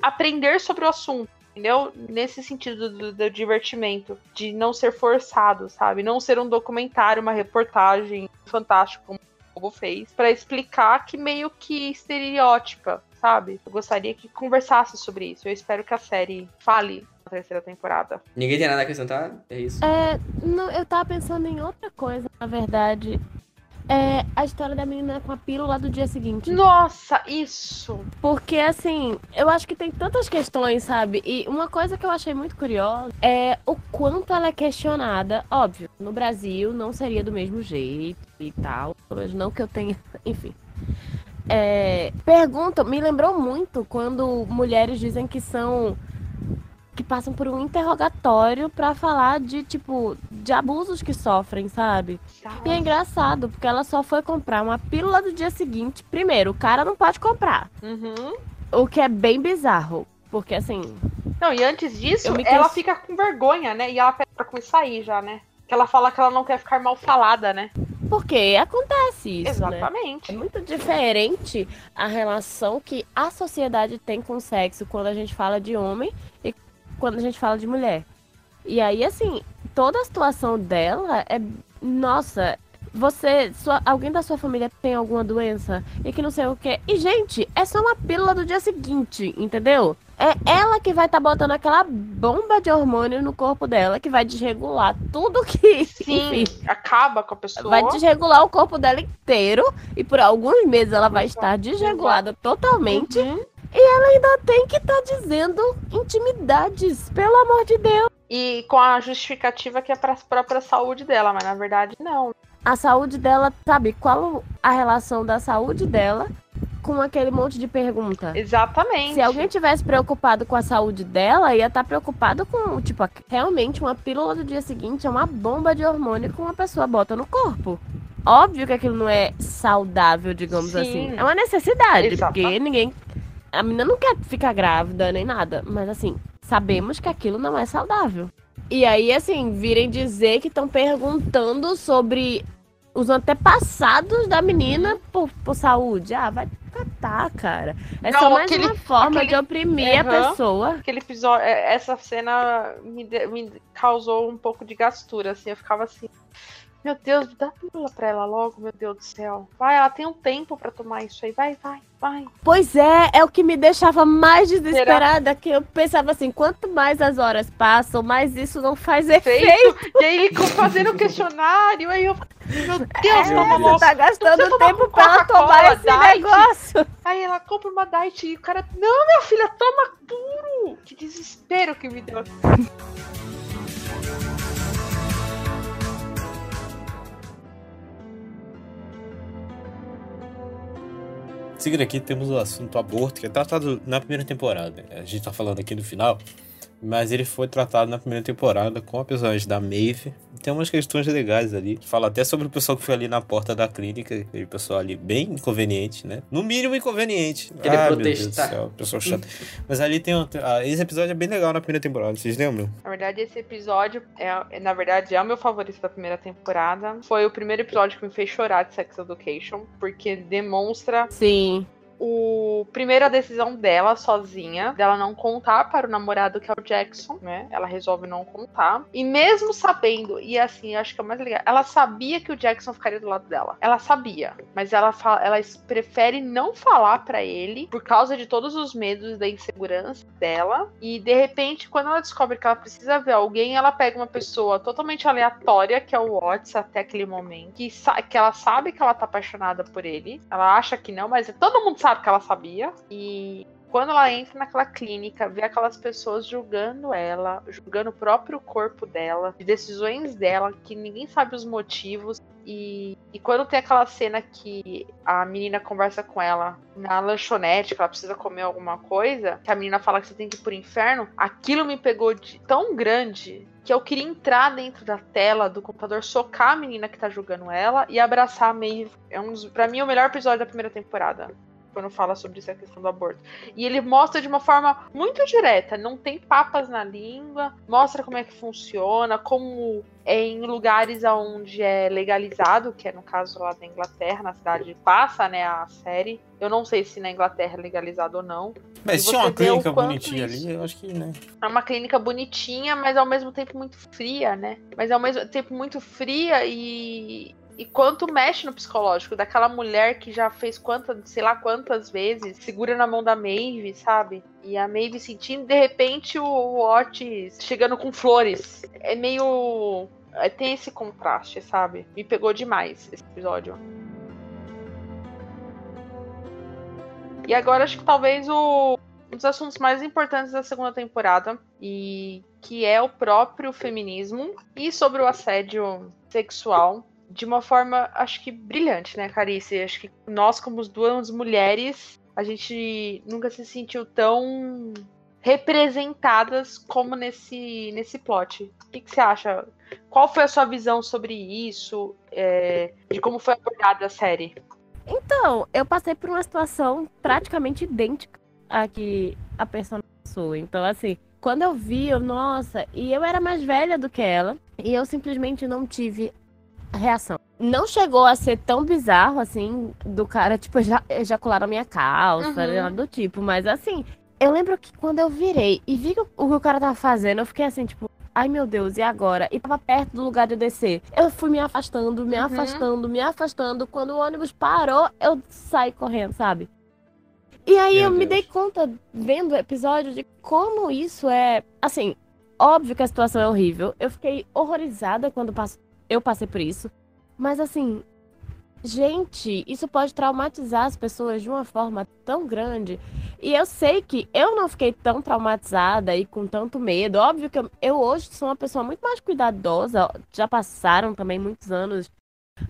S2: aprender sobre o assunto entendeu? Nesse sentido do, do, divertimento, de não ser forçado, sabe? Não ser um documentário, uma reportagem fantástica como o Globo fez, para explicar que meio que estereótipa, sabe? Eu gostaria que conversasse sobre isso. Eu espero que a série fale terceira temporada.
S3: Ninguém tem nada a acrescentar? É isso?
S4: É, não, eu tava pensando em outra coisa, na verdade é a história da menina com a pílula do dia seguinte.
S2: Nossa, isso!
S4: Porque, assim, eu acho que tem tantas questões, sabe? E uma coisa que eu achei muito curiosa é o quanto ela é questionada. Óbvio, no Brasil não seria do mesmo jeito e tal. Mas não que eu tenha. Enfim. É, pergunta, me lembrou muito quando mulheres dizem que são que passam por um interrogatório para falar de, tipo, de abusos que sofrem, sabe? E é engraçado, porque ela só foi comprar uma pílula do dia seguinte. Primeiro, o cara não pode comprar.
S2: Uhum.
S4: O que é bem bizarro. Porque, assim...
S2: Não, e antes disso, ela fica com vergonha, né? E ela pede pra começar aí já, né? Que ela fala que ela não quer ficar mal falada, né?
S4: Porque acontece isso.
S2: Né? Exatamente.
S4: Né? É muito diferente a relação que a sociedade tem com o sexo quando a gente fala de homem e quando a gente fala de mulher. E aí, assim, toda a situação dela é. Nossa, você. Sua, alguém da sua família tem alguma doença e que não sei o que. E, gente, é só uma pílula do dia seguinte, entendeu? É ela que vai estar tá botando aquela bomba de hormônio no corpo dela que vai desregular tudo que.
S2: Sim, acaba com a pessoa.
S4: Vai desregular o corpo dela inteiro e por alguns meses ela vai estar desregulada totalmente. Uhum. E ela ainda tem que estar tá dizendo intimidades, pelo amor de Deus.
S2: E com a justificativa que é para a própria saúde dela, mas na verdade não.
S4: A saúde dela, sabe? Qual a relação da saúde dela com aquele monte de pergunta?
S2: Exatamente.
S4: Se alguém tivesse preocupado com a saúde dela, ia estar tá preocupado com, tipo, realmente uma pílula do dia seguinte é uma bomba de hormônio que uma pessoa bota no corpo. Óbvio que aquilo não é saudável, digamos
S2: Sim.
S4: assim. É uma necessidade,
S2: Exatamente.
S4: porque ninguém a menina não quer ficar grávida nem nada, mas assim, sabemos que aquilo não é saudável. E aí, assim, virem dizer que estão perguntando sobre os antepassados da menina por, por saúde. Ah, vai catar, cara. É
S2: Não,
S4: só mais
S2: aquele-
S4: uma forma
S2: aquele-
S4: de oprimir a
S2: Aham.
S4: pessoa.
S2: Aquele episódio, é, essa cena me, me causou um pouco de gastura, assim. Eu ficava assim. Meu Deus, dá pílula pra ela logo, meu Deus do céu. Vai, ela tem um tempo pra tomar isso aí. Vai, vai, vai.
S4: Pois é, é o que me deixava mais desesperada, que eu pensava assim, quanto mais as horas passam, mais isso não faz efeito.
S2: Feito. E aí fazendo o questionário. Aí eu. Meu Deus,
S4: É,
S2: toma
S4: você tá gastando
S2: tomar
S4: tempo pra ela tomar esse
S2: Diet.
S4: negócio.
S2: Aí ela compra uma diet e o cara. Não, minha filha, toma puro. Que desespero que me deu.
S1: Seguindo aqui, temos o assunto aborto, que é tratado na primeira temporada. A gente tá falando aqui no final, mas ele foi tratado na primeira temporada com a personagem da Maeve. Tem umas questões legais ali. Fala até sobre o pessoal que foi ali na porta da clínica, aquele pessoal ali bem inconveniente, né? No mínimo inconveniente.
S3: Aquele
S1: ah, meu Deus do
S3: protestar.
S1: céu, pessoal chato. mas ali tem um, ah, esse episódio é bem legal na primeira temporada, vocês lembram?
S2: Na verdade, esse episódio, é, na verdade, é o meu favorito da primeira temporada. Foi o primeiro episódio que me fez chorar de Sex Education, porque demonstra
S4: Sim.
S2: O primeiro a decisão dela sozinha, dela não contar para o namorado que é o Jackson, né? Ela resolve não contar. E mesmo sabendo, e assim, acho que é o mais legal, ela sabia que o Jackson ficaria do lado dela. Ela sabia, mas ela fala, ela prefere não falar para ele por causa de todos os medos da insegurança dela. E de repente, quando ela descobre que ela precisa ver alguém, ela pega uma pessoa totalmente aleatória, que é o Watts até aquele momento, que, que ela sabe que ela tá apaixonada por ele. Ela acha que não, mas todo mundo sabe que ela sabia. E quando ela entra naquela clínica, vê aquelas pessoas julgando ela, julgando o próprio corpo dela, de decisões dela, que ninguém sabe os motivos. E, e quando tem aquela cena que a menina conversa com ela na lanchonete, que ela precisa comer alguma coisa, que a menina fala que você tem que ir pro inferno, aquilo me pegou de tão grande que eu queria entrar dentro da tela do computador, socar a menina que tá julgando ela e abraçar a Maeve. É um pra mim, o melhor episódio da primeira temporada quando fala sobre essa questão do aborto. E ele mostra de uma forma muito direta, não tem papas na língua, mostra como é que funciona, como é em lugares onde é legalizado, que é no caso lá da Inglaterra, na cidade passa, né, a série. Eu não sei se na Inglaterra é legalizado ou não.
S1: Mas tinha uma clínica bonitinha isso... ali, eu acho que, né?
S2: É uma clínica bonitinha, mas ao mesmo tempo muito fria, né? Mas ao mesmo tempo muito fria e e quanto mexe no psicológico daquela mulher que já fez quantas, sei lá quantas vezes, segura na mão da Maeve, sabe? E a Maeve sentindo, de repente, o Otis chegando com flores. É meio. É, tem esse contraste, sabe? Me pegou demais esse episódio. E agora acho que talvez o, um dos assuntos mais importantes da segunda temporada, e que é o próprio feminismo e sobre o assédio sexual de uma forma, acho que brilhante, né, Carice? Acho que nós, como duas mulheres, a gente nunca se sentiu tão representadas como nesse, nesse plot. O que, que você acha? Qual foi a sua visão sobre isso? É, de como foi abordada a série?
S4: Então, eu passei por uma situação praticamente idêntica a que a pessoa passou. Então, assim, quando eu vi, eu, nossa, e eu era mais velha do que ela, e eu simplesmente não tive reação. Não chegou a ser tão bizarro assim, do cara, tipo, ejacular na minha calça, uhum. nada do tipo, mas assim, eu lembro que quando eu virei e vi o que o cara tava fazendo, eu fiquei assim, tipo, ai meu Deus, e agora? E tava perto do lugar de eu descer. Eu fui me afastando, me uhum. afastando, me afastando. Quando o ônibus parou, eu saí correndo, sabe? E aí meu eu Deus. me dei conta, vendo o episódio, de como isso é. Assim, óbvio que a situação é horrível. Eu fiquei horrorizada quando passo eu passei por isso. Mas assim, gente, isso pode traumatizar as pessoas de uma forma tão grande. E eu sei que eu não fiquei tão traumatizada e com tanto medo. Óbvio que eu, eu hoje sou uma pessoa muito mais cuidadosa. Já passaram também muitos anos.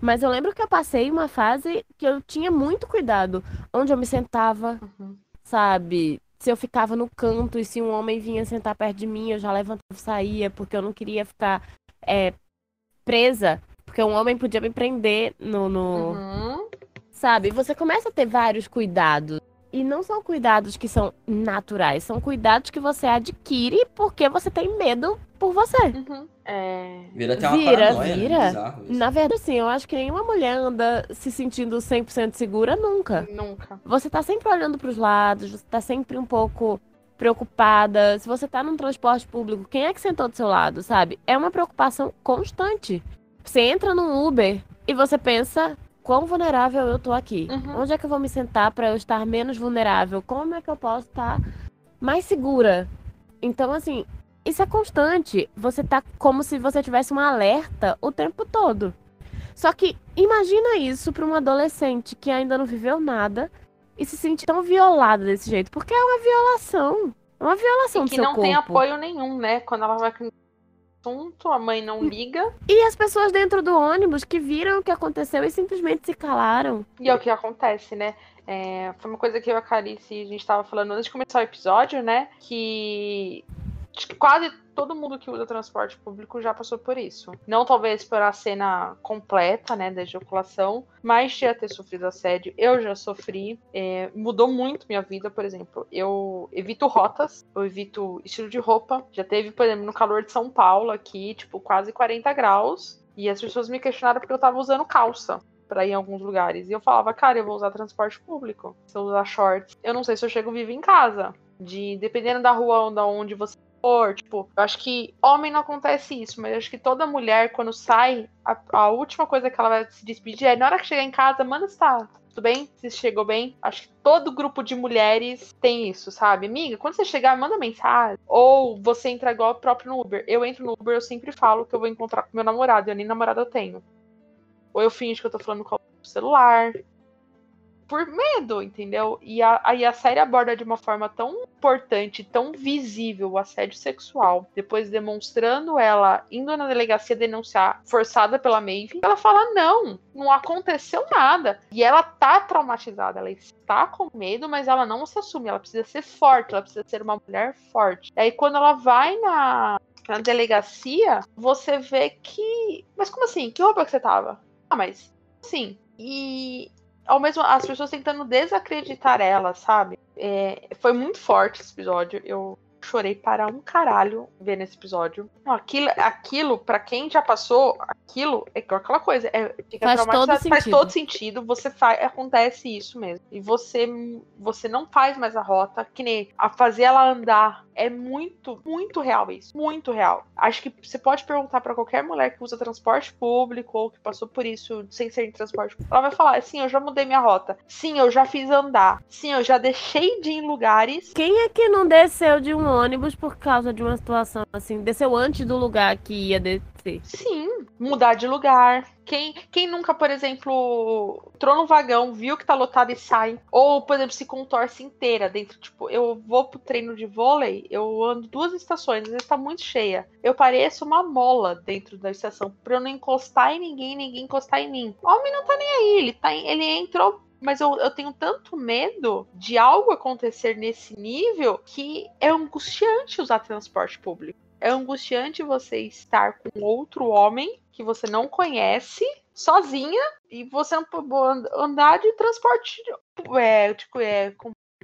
S4: Mas eu lembro que eu passei uma fase que eu tinha muito cuidado. Onde eu me sentava, uhum. sabe? Se eu ficava no canto e se um homem vinha sentar perto de mim, eu já levantava e saía, porque eu não queria ficar é, presa, porque um homem podia me prender no. no... Uhum. Sabe? Você começa a ter vários cuidados. E não são cuidados que são naturais, são cuidados que você adquire porque você tem medo por você.
S2: Uhum. É...
S3: Vira até uma
S4: vira,
S3: paranoia,
S4: vira.
S3: Né?
S4: Na verdade, sim, eu acho que nenhuma mulher anda se sentindo 100% segura nunca.
S2: Nunca.
S4: Você tá sempre olhando para os lados, você tá sempre um pouco preocupada. Se você tá num transporte público, quem é que sentou do seu lado, sabe? É uma preocupação constante. Você entra num Uber e você pensa quão vulnerável eu tô aqui. Uhum. Onde é que eu vou me sentar para eu estar menos vulnerável? Como é que eu posso estar mais segura? Então, assim, isso é constante. Você tá como se você tivesse um alerta o tempo todo. Só que imagina isso para um adolescente que ainda não viveu nada e se sentir tão violada desse jeito. Porque é uma violação. É uma violação
S2: e
S4: do seu corpo.
S2: que não tem apoio nenhum, né? Quando ela vai com assunto, a mãe não liga.
S4: E as pessoas dentro do ônibus que viram o que aconteceu e simplesmente se calaram.
S2: E é o que acontece, né? É, foi uma coisa que eu e a Carice, a gente tava falando antes de começar o episódio, né? Que Acho que quase todo mundo que usa transporte público já passou por isso. Não talvez por a cena completa, né, da ejaculação, mas já ter sofrido assédio. Eu já sofri. É, mudou muito minha vida, por exemplo. Eu evito rotas, eu evito estilo de roupa. Já teve, por exemplo, no calor de São Paulo aqui, tipo, quase 40 graus. E as pessoas me questionaram porque eu tava usando calça pra ir em alguns lugares. E eu falava, cara, eu vou usar transporte público. Se eu usar shorts, eu não sei se eu chego vivo em casa. De dependendo da rua onde você tipo, eu acho que homem não acontece isso, mas eu acho que toda mulher, quando sai, a, a última coisa que ela vai se despedir é na hora que chegar em casa, manda está tudo bem? Se chegou bem? Acho que todo grupo de mulheres tem isso, sabe? Amiga, quando você chegar, manda mensagem. Ou você entra igual o próprio no Uber. Eu entro no Uber, eu sempre falo que eu vou encontrar com meu namorado, eu nem namorado eu tenho. Ou eu finjo que eu tô falando com o celular por medo, entendeu? E aí a série aborda de uma forma tão importante, tão visível o assédio sexual, depois demonstrando ela indo na delegacia denunciar, forçada pela Maeve. Ela fala: não, não aconteceu nada. E ela tá traumatizada, ela está com medo, mas ela não se assume, ela precisa ser forte, ela precisa ser uma mulher forte. E aí quando ela vai na, na delegacia, você vê que. Mas como assim? Que roupa que você tava? Ah, mas. Sim. E ao mesmo as pessoas tentando desacreditar ela, sabe? É, foi muito forte esse episódio. Eu chorei para um caralho ver nesse episódio. Não, aquilo, aquilo para quem já passou, aquilo é aquela coisa. É,
S5: faz todo,
S2: faz todo sentido. Você faz, acontece isso mesmo. E você, você não faz mais a rota, que nem a fazer ela andar. É muito, muito real isso. Muito real. Acho que você pode perguntar para qualquer mulher que usa transporte público ou que passou por isso sem ser em transporte público. Ela vai falar: sim, eu já mudei minha rota. Sim, eu já fiz andar. Sim, eu já deixei de ir em lugares.
S5: Quem é que não desceu de um ônibus por causa de uma situação assim. Desceu antes do lugar que ia descer.
S2: Sim, mudar de lugar. Quem, quem nunca, por exemplo, entrou no vagão, viu que tá lotado e sai. Ou, por exemplo, se contorce inteira dentro. Tipo, eu vou pro treino de vôlei, eu ando duas estações, às vezes tá muito cheia. Eu pareço uma mola dentro da estação. Pra eu não encostar em ninguém, ninguém encostar em mim. O homem não tá nem aí, ele, tá, ele entrou mas eu, eu tenho tanto medo de algo acontecer nesse nível que é angustiante usar transporte público. É angustiante você estar com outro homem que você não conhece, sozinha, e você andar de transporte. É, tipo, é,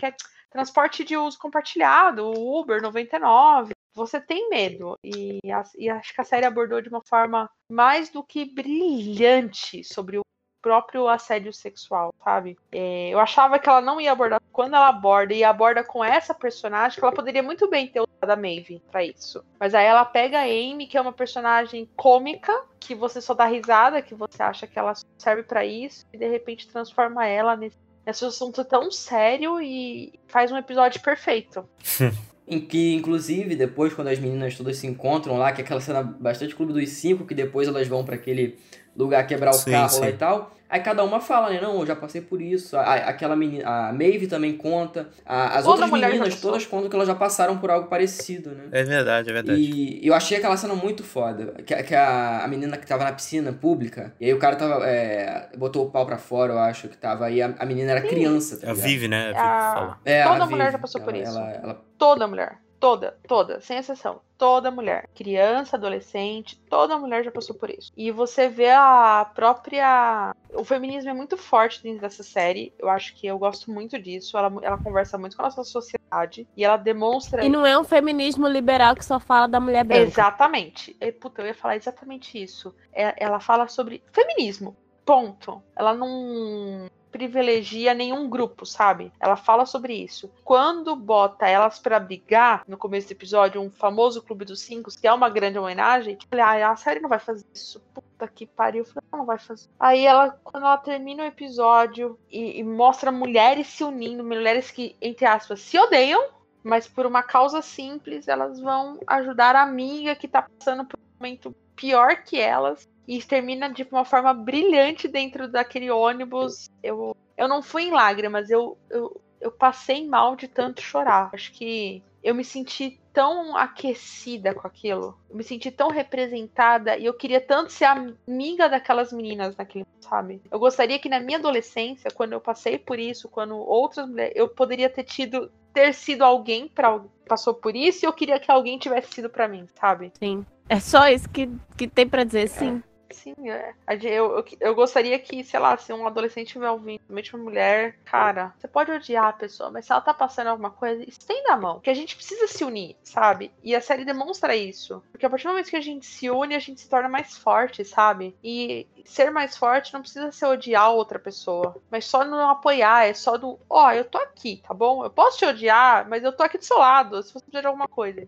S2: é, transporte de uso compartilhado, Uber 99. Você tem medo. E, e acho que a série abordou de uma forma mais do que brilhante sobre o próprio assédio sexual, sabe? É, eu achava que ela não ia abordar. Quando ela aborda e aborda com essa personagem, que ela poderia muito bem ter usado a Maeve pra isso. Mas aí ela pega a Amy, que é uma personagem cômica, que você só dá risada, que você acha que ela serve para isso, e de repente transforma ela nesse, nesse assunto tão sério e faz um episódio perfeito.
S3: em que, inclusive, depois, quando as meninas todas se encontram lá, que é aquela cena bastante Clube dos Cinco, que depois elas vão para aquele lugar quebrar o sim, carro sim. lá e tal. Aí cada uma fala, né? Não, eu já passei por isso. A, aquela menina, a Maeve também conta. A, as Toda outras meninas todas contam que elas já passaram por algo parecido, né?
S1: É verdade, é verdade.
S3: E eu achei aquela cena muito foda. Que, que a, a menina que tava na piscina pública, e aí o cara tava. É, botou o pau pra fora, eu acho que tava. E a, a menina era Sim. criança.
S1: Tá a Vive, né?
S2: A... É, Toda mulher Vive. já passou por isso. Ela, ela... Toda mulher. Toda, toda, sem exceção. Toda mulher. Criança, adolescente, toda mulher já passou por isso. E você vê a própria. O feminismo é muito forte dentro dessa série. Eu acho que eu gosto muito disso. Ela, ela conversa muito com a nossa sociedade. E ela demonstra.
S5: E não é um feminismo liberal que só fala da mulher branca.
S2: Exatamente. E, puta, eu ia falar exatamente isso. É, ela fala sobre feminismo. Ponto. Ela não privilegia nenhum grupo, sabe? Ela fala sobre isso. Quando bota elas para brigar no começo do episódio, um famoso Clube dos Cinco, que é uma grande homenagem, falei, ah, a série não vai fazer isso. Puta que pariu. Eu falei, não vai fazer. Aí ela, quando ela termina o episódio e, e mostra mulheres se unindo, mulheres que, entre aspas, se odeiam, mas por uma causa simples, elas vão ajudar a amiga que tá passando por um momento pior que elas e termina de uma forma brilhante dentro daquele ônibus. Eu, eu não fui em lágrimas, eu, eu, eu passei mal de tanto chorar. Acho que eu me senti tão aquecida com aquilo. Eu me senti tão representada e eu queria tanto ser amiga daquelas meninas naquele, sabe? Eu gostaria que na minha adolescência, quando eu passei por isso, quando outras mulheres, eu poderia ter tido ter sido alguém para passou por isso e eu queria que alguém tivesse sido para mim, sabe?
S5: Sim. É só isso que, que tem para dizer, sim.
S2: Sim, é. Eu, eu, eu gostaria que, sei lá, se um adolescente estiver ouvindo, principalmente uma mulher, cara, você pode odiar a pessoa, mas se ela tá passando alguma coisa, estenda a mão. Porque a gente precisa se unir, sabe? E a série demonstra isso. Porque a partir do momento que a gente se une, a gente se torna mais forte, sabe? E ser mais forte não precisa ser odiar outra pessoa, mas só não apoiar, é só do, ó, eu tô aqui, tá bom? Eu posso te odiar, mas eu tô aqui do seu lado, se você precisar de alguma coisa.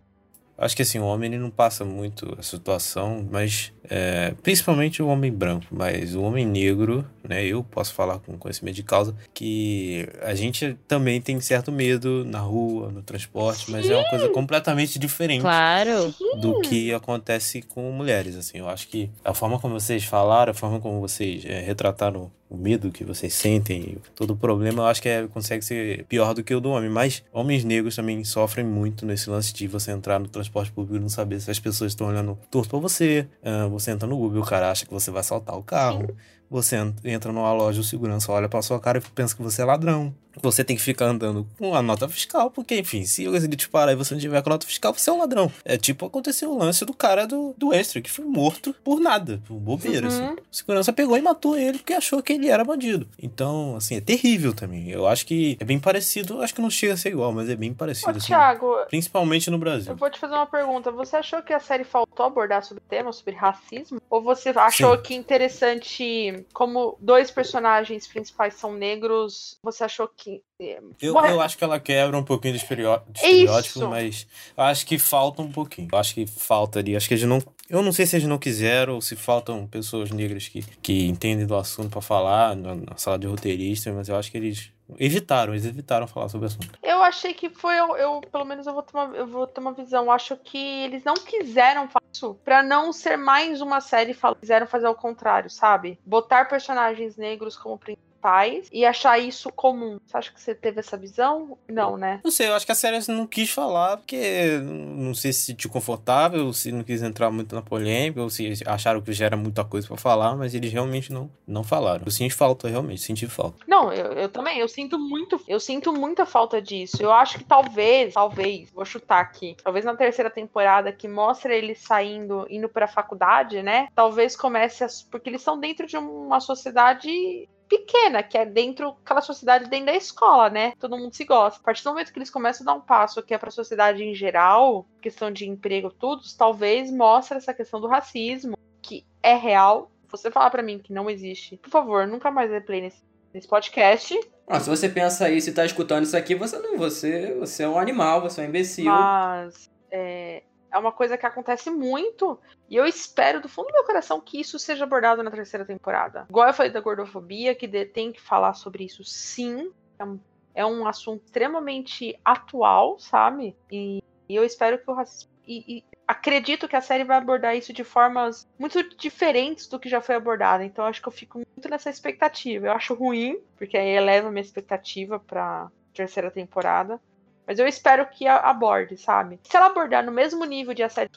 S1: Acho que assim, o homem ele não passa muito a situação, mas é, principalmente o homem branco, mas o homem negro, né? Eu posso falar com conhecimento de causa que a gente também tem certo medo na rua, no transporte, mas é uma coisa completamente diferente
S5: Claro.
S1: do que acontece com mulheres, assim. Eu acho que a forma como vocês falaram, a forma como vocês é, retrataram o medo que vocês sentem, todo o problema, eu acho que é, consegue ser pior do que o do homem. Mas homens negros também sofrem muito nesse lance de você entrar no transporte público e não saber se as pessoas estão olhando torto pra você. Ah, você entra no Uber, o cara acha que você vai assaltar o carro. Você en- entra numa loja, o segurança olha pra sua cara e pensa que você é ladrão. Você tem que ficar andando com a nota fiscal, porque, enfim, se ele te parar e você não tiver com a nota fiscal, você é um ladrão. É tipo aconteceu o lance do cara do, do extra, que foi morto por nada, por bobeira,
S2: Uhum.
S1: assim. O segurança pegou e matou ele porque achou que ele era bandido. Então, assim, é terrível também. Eu acho que é bem parecido, acho que não chega a ser igual, mas é bem
S2: Ô,
S1: parecido, assim.
S2: Thiago,
S1: Principalmente no
S2: Eu
S1: Brasil.
S2: vou te fazer uma pergunta. Você achou que a série faltou abordar sobre o tema, sobre racismo? Ou você achou
S1: Sim.
S2: que interessante, como dois personagens principais são negros, você achou que. Eh,
S1: Eu,
S2: Bom,
S1: eu acho que ela quebra um pouquinho de
S2: É
S1: estereótipo,
S2: isso.
S1: mas eu acho que falta um pouquinho. Eu acho que falta ali. Acho que eles não. Eu não sei se eles não quiseram ou se faltam pessoas negras que, que entendem do assunto pra falar na, na sala de roteirista, mas eu acho que eles evitaram, eles evitaram falar sobre o assunto.
S2: Eu achei que foi. Eu, eu- pelo menos eu vou, ter uma, eu vou ter uma visão. Eu acho que eles não quiseram fazer isso pra não ser mais uma série. Quiseram fazer ao contrário, sabe? Botar personagens negros como principais e achar isso comum. Você acha que você teve essa visão? Não, né?
S1: Não sei, eu acho que a série não quis falar, porque não sei se se sentiu confortável, se não quis entrar muito na polêmica, ou se acharam que já era muita coisa pra falar, mas eles realmente não, não falaram. Eu senti falta, realmente, senti falta.
S2: Não, eu, eu também, eu sinto muito, eu sinto muita falta disso. Eu acho que talvez, talvez, vou chutar aqui, talvez na terceira temporada que mostra eles saindo, indo pra faculdade, né? Talvez comece a, porque eles estão dentro de uma sociedade pequena, que é dentro aquela sociedade dentro da escola, né? Todo mundo se gosta. A partir do momento que eles começam a dar um passo que é pra sociedade em geral, questão de emprego, tudo, talvez mostre essa questão do racismo, que é real. Você falar pra mim que não existe, por favor, nunca mais dê play nesse nesse podcast,
S3: Ah, se você pensa isso e tá escutando isso aqui, você não, você, você é um animal, você é um imbecil.
S2: mas é, é uma coisa que acontece muito e eu espero do fundo do meu coração que isso seja abordado na terceira temporada. Igual eu falei da gordofobia, que tem que falar sobre isso sim, é um, é um assunto extremamente atual, sabe? E, e eu espero que o racismo. E, e acredito que a série vai abordar isso de formas muito diferentes do que já foi abordado. Então acho que eu fico muito nessa expectativa. Eu acho ruim, porque aí eleva minha expectativa pra terceira temporada. Mas eu espero que aborde, sabe? Se ela abordar no mesmo nível de assédio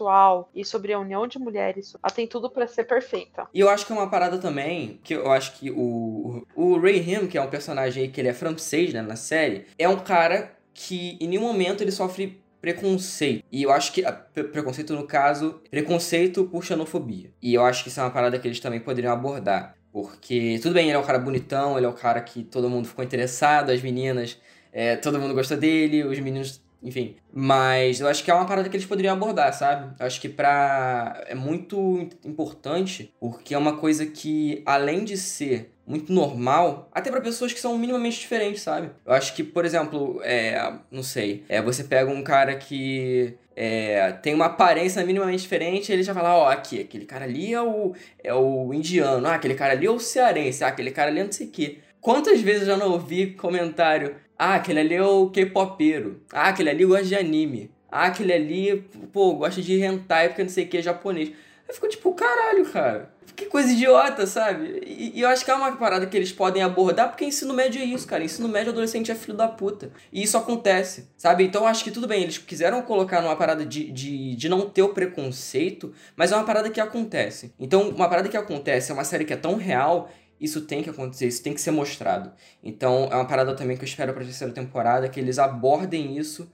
S2: e sobre a união de mulheres, ela tem tudo pra ser perfeita.
S3: E eu acho que é uma parada também, que eu acho que o, o Ray Him, que é um personagem aí que ele é francês, né, na série, é um cara que em nenhum momento ele sofre preconceito. E eu acho que, a- pre- preconceito no caso, preconceito por xenofobia. E eu acho que isso é uma parada que eles também poderiam abordar. Porque, tudo bem, ele é um cara bonitão, ele é um cara que todo mundo ficou interessado, as meninas, é, todo mundo gosta dele, os meninos enfim. Mas eu acho que é uma parada que eles poderiam abordar, sabe? Eu acho que pra. É muito importante, porque é uma coisa que, além de ser muito normal, até pra pessoas que são minimamente diferentes, sabe? Eu acho que, por exemplo, é. Não sei. É, você pega um cara que. É, tem uma aparência minimamente diferente, ele já fala, ó, aqui, aquele cara ali é o, é o indiano, ah, aquele cara ali é o cearense, ah, aquele cara ali é não sei o quê. Quantas vezes eu já não ouvi comentário, ah, aquele ali é o K-popeiro, ah, aquele ali gosta de anime, ah, aquele ali, pô, gosta de hentai porque não sei o que é japonês. Eu fico tipo, caralho, cara. Que coisa idiota, sabe? E, e eu acho que é uma parada que eles podem abordar, porque ensino médio é isso, cara. Ensino médio adolescente é filho da puta. E isso acontece, sabe? Então acho que tudo bem, eles quiseram colocar numa parada de, de, de não ter o preconceito, mas é uma parada que acontece. Então, uma parada que acontece é uma série que é tão real isso tem que acontecer, isso tem que ser mostrado. Então é uma parada também que eu espero pra terceira temporada, que eles abordem isso.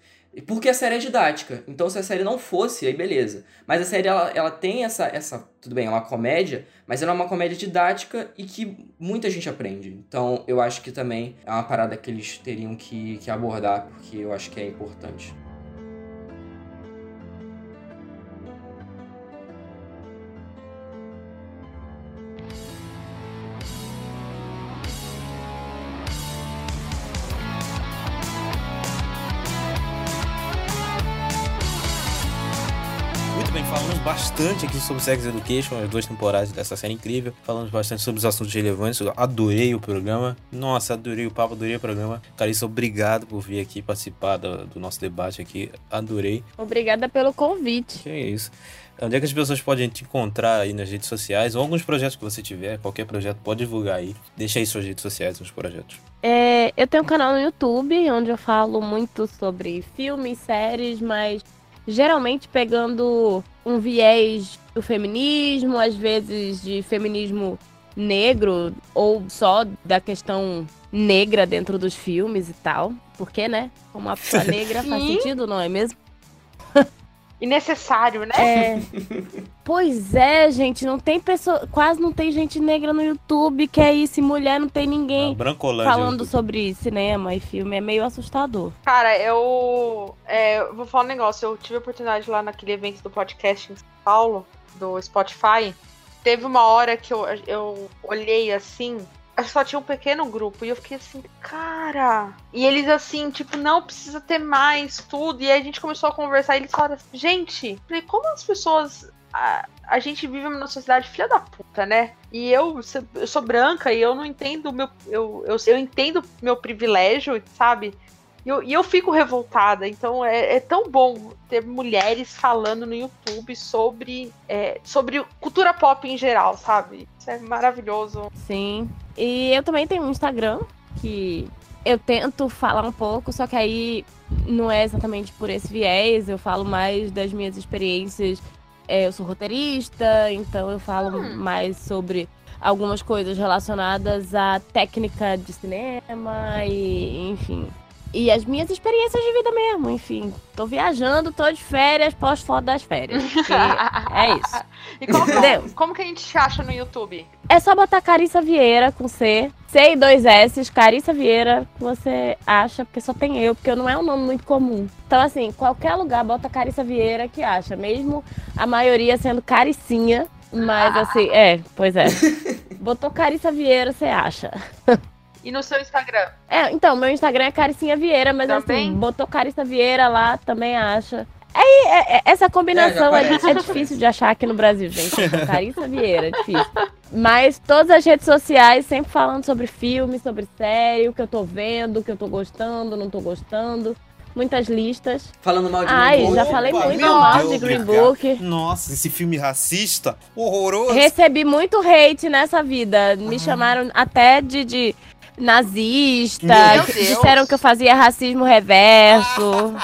S3: Porque a série é didática. Então se a série não fosse, aí beleza. Mas a série ela, ela tem essa, essa. Tudo bem, é uma comédia, mas ela é uma comédia didática e que muita gente aprende. Então eu acho que também é uma parada que eles teriam que, que abordar, porque eu acho que é importante.
S1: Sobre Sex Education, as duas temporadas dessa série incrível. Falamos bastante sobre os assuntos relevantes. Eu adorei o programa. Nossa, adorei o papo, adorei o programa. Carissa, obrigado por vir aqui participar do, do nosso debate aqui. Adorei.
S4: Obrigada pelo convite.
S1: Que é isso. Onde é que as pessoas podem te encontrar aí nas redes sociais? Ou alguns projetos que você tiver, qualquer projeto, pode divulgar aí. Deixa aí suas redes sociais, os projetos.
S4: É, eu tenho um canal no YouTube onde eu falo muito sobre filmes, séries, mas geralmente pegando um viés do feminismo, às vezes de feminismo negro ou só da questão negra dentro dos filmes e tal. Porque, né? Como uma pessoa negra faz sentido, não é mesmo?
S2: E necessário, né?
S4: É. pois é, gente, não tem pessoa, quase não tem gente negra no YouTube que é isso, e mulher não tem ninguém falando sobre cinema e filme, é meio assustador.
S2: Cara, eu, é, eu vou falar um negócio. Eu tive a oportunidade lá naquele evento do podcast em São Paulo, do Spotify. Teve uma hora que eu, eu olhei assim, só tinha um pequeno grupo, e eu fiquei assim, cara. E eles assim, tipo, não precisa ter mais tudo. E aí a gente começou a conversar, e eles falaram assim, gente, como as pessoas. A, a gente vive numa sociedade filha da puta, né? E eu, eu sou branca e eu não entendo meu. Eu, eu, eu entendo meu privilégio, sabe? E eu, e eu fico revoltada. Então é, é tão bom ter mulheres falando no YouTube sobre, é, sobre cultura pop em geral, sabe? Isso é maravilhoso.
S4: Sim. E eu também tenho um Instagram que eu tento falar um pouco, só que aí não é exatamente por esse viés, eu falo mais das minhas experiências. É, eu sou roteirista, então eu falo
S2: Hum.
S4: mais sobre algumas coisas relacionadas à técnica de cinema e, enfim. E as minhas experiências de vida mesmo, enfim. Tô viajando, tô de férias, posto foto das férias. é isso.
S2: E como, como que a gente te acha no YouTube?
S4: É só botar Carissa Vieira com C, C e dois S, Carissa Vieira, você acha, porque só tem eu, porque não é um nome muito comum. Então, assim, qualquer lugar bota Carissa Vieira que acha, mesmo a maioria sendo Caricinha, mas assim, é, pois é. Botou Carissa Vieira, você acha.
S2: E no seu Instagram?
S4: É, então, meu Instagram é Caricinha Vieira, mas
S2: Também?
S4: assim, botou Carissa Vieira lá, também acha. Aí, é- é- essa combinação
S3: É,
S4: é,
S3: já
S4: é difícil de achar aqui no Brasil, gente. Carissa Vieira, é difícil. Mas todas as redes sociais sempre falando sobre filme, sobre série, o que eu tô vendo, o que eu tô gostando, não tô gostando. Muitas listas.
S3: Falando mal de
S4: Ai,
S3: Green Book.
S4: já falei
S1: Opa,
S4: muito
S1: meu
S4: mal
S1: Deus,
S4: de Green. Book.
S1: Nossa, esse filme racista, horroroso.
S4: Recebi muito hate nessa vida. Me chamaram até de, de nazista. Disseram que eu fazia racismo reverso.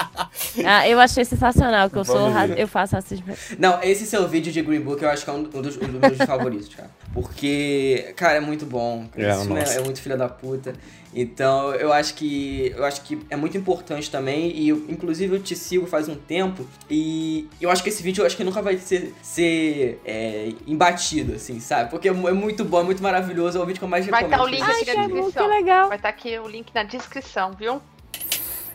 S4: Ah, eu achei sensacional que eu sou
S1: Vamos
S4: ra-
S1: ver.
S4: eu faço racismo.
S3: Não, esse seu vídeo de Green Book eu acho que é um, um dos, um dos meus favoritos, cara. Porque, cara, é muito bom.
S1: É,
S3: Esse filme é, é muito filha da puta. Então, eu acho que eu acho que é muito importante também. E eu, inclusive eu te sigo faz um tempo. E eu acho que esse vídeo eu acho que nunca vai ser, ser é, embatido, assim, sabe? Porque é é muito bom, é muito maravilhoso. É o vídeo que eu mais
S2: Vai
S3: recomendo.
S2: estar o link aqui na
S4: é
S2: descrição.
S4: legal.
S2: Vai estar aqui o link na descrição, viu?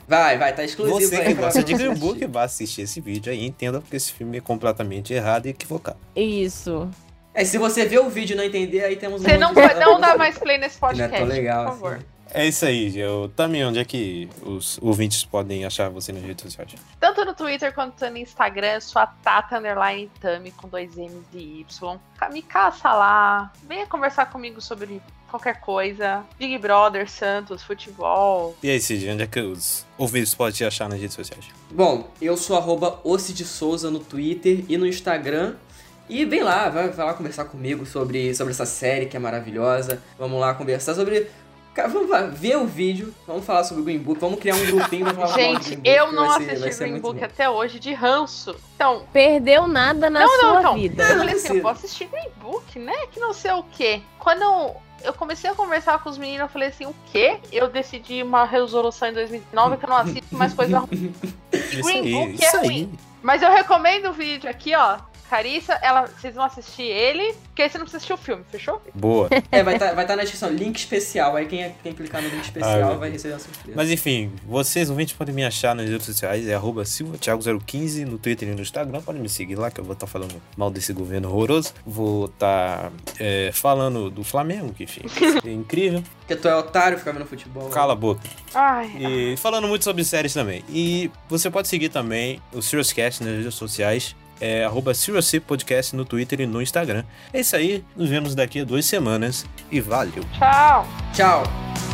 S3: Vai, vai, tá exclusivo
S1: Você
S3: aí
S1: que gosta de Green. Book vai assistir esse vídeo aí e entenda porque esse filme é completamente errado e equivocado.
S4: Isso.
S3: É, se você ver o vídeo e não entender, aí temos um
S2: Você não, vai, não dá mais play nesse
S3: Que não é
S2: podcast,
S3: tão legal,
S2: por favor.
S3: assim.
S1: É isso aí, eu também onde é que os ouvintes podem achar você nas redes sociais?
S2: Tanto no Twitter quanto no Instagram, sua Tata Underline Tami com dois M's e Y. Me caça lá, venha conversar comigo sobre qualquer coisa. Big Brother, Santos, futebol.
S1: E aí, Cid, onde é que os ouvintes podem te achar nas redes sociais?
S3: Bom, eu sou arroba Souza no Twitter e no Instagram. E vem lá, vai, vai lá conversar comigo sobre, sobre essa série que é maravilhosa. Vamos lá conversar sobre. Cara, vamos lá, ver o vídeo, vamos falar sobre o Green Book, vamos criar um grupinho pra falar
S2: Gente,
S3: Green Book,
S2: eu não
S3: ser-
S2: assisti Green Book
S3: bom.
S2: até hoje de ranço. Então,
S4: Perdeu nada na
S2: não, não,
S4: sua
S2: então.
S4: vida.
S2: Eu falei assim, eu vou assistir Green Book, né? Que não sei o quê. Quando eu comecei a conversar com os meninos, eu falei assim, o quê? Eu decidi uma resolução em 2009 que eu não assisto mais coisa ruim. Green
S1: aí,
S2: Book é
S1: aí.
S2: ruim. Mas eu recomendo o vídeo aqui, ó. Carissa, ela, vocês vão assistir ele, porque aí você não precisa assistir o filme, fechou?
S1: Boa.
S3: É, vai estar vai tá na descrição, link especial. Aí quem, quem clicar no link
S1: Ai,
S3: especial
S1: meu
S3: vai receber a surpresa.
S1: Mas enfim, vocês ouvintes podem me achar nas redes sociais, é arroba silvatiago015 no Twitter e no Instagram, podem me seguir lá que eu vou estar falando mal desse governo horroroso. Vou estar é, falando do Flamengo, que enfim, é incrível.
S3: Porque tu é otário, fica vendo futebol.
S1: Cala a boca.
S2: Ai,
S1: E falando muito sobre séries também. E você pode seguir também o SiriusCast nas redes sociais. É Podcast no Twitter e no Instagram. É isso aí, nos vemos daqui a duas semanas e valeu!
S2: tchau!
S3: Tchau.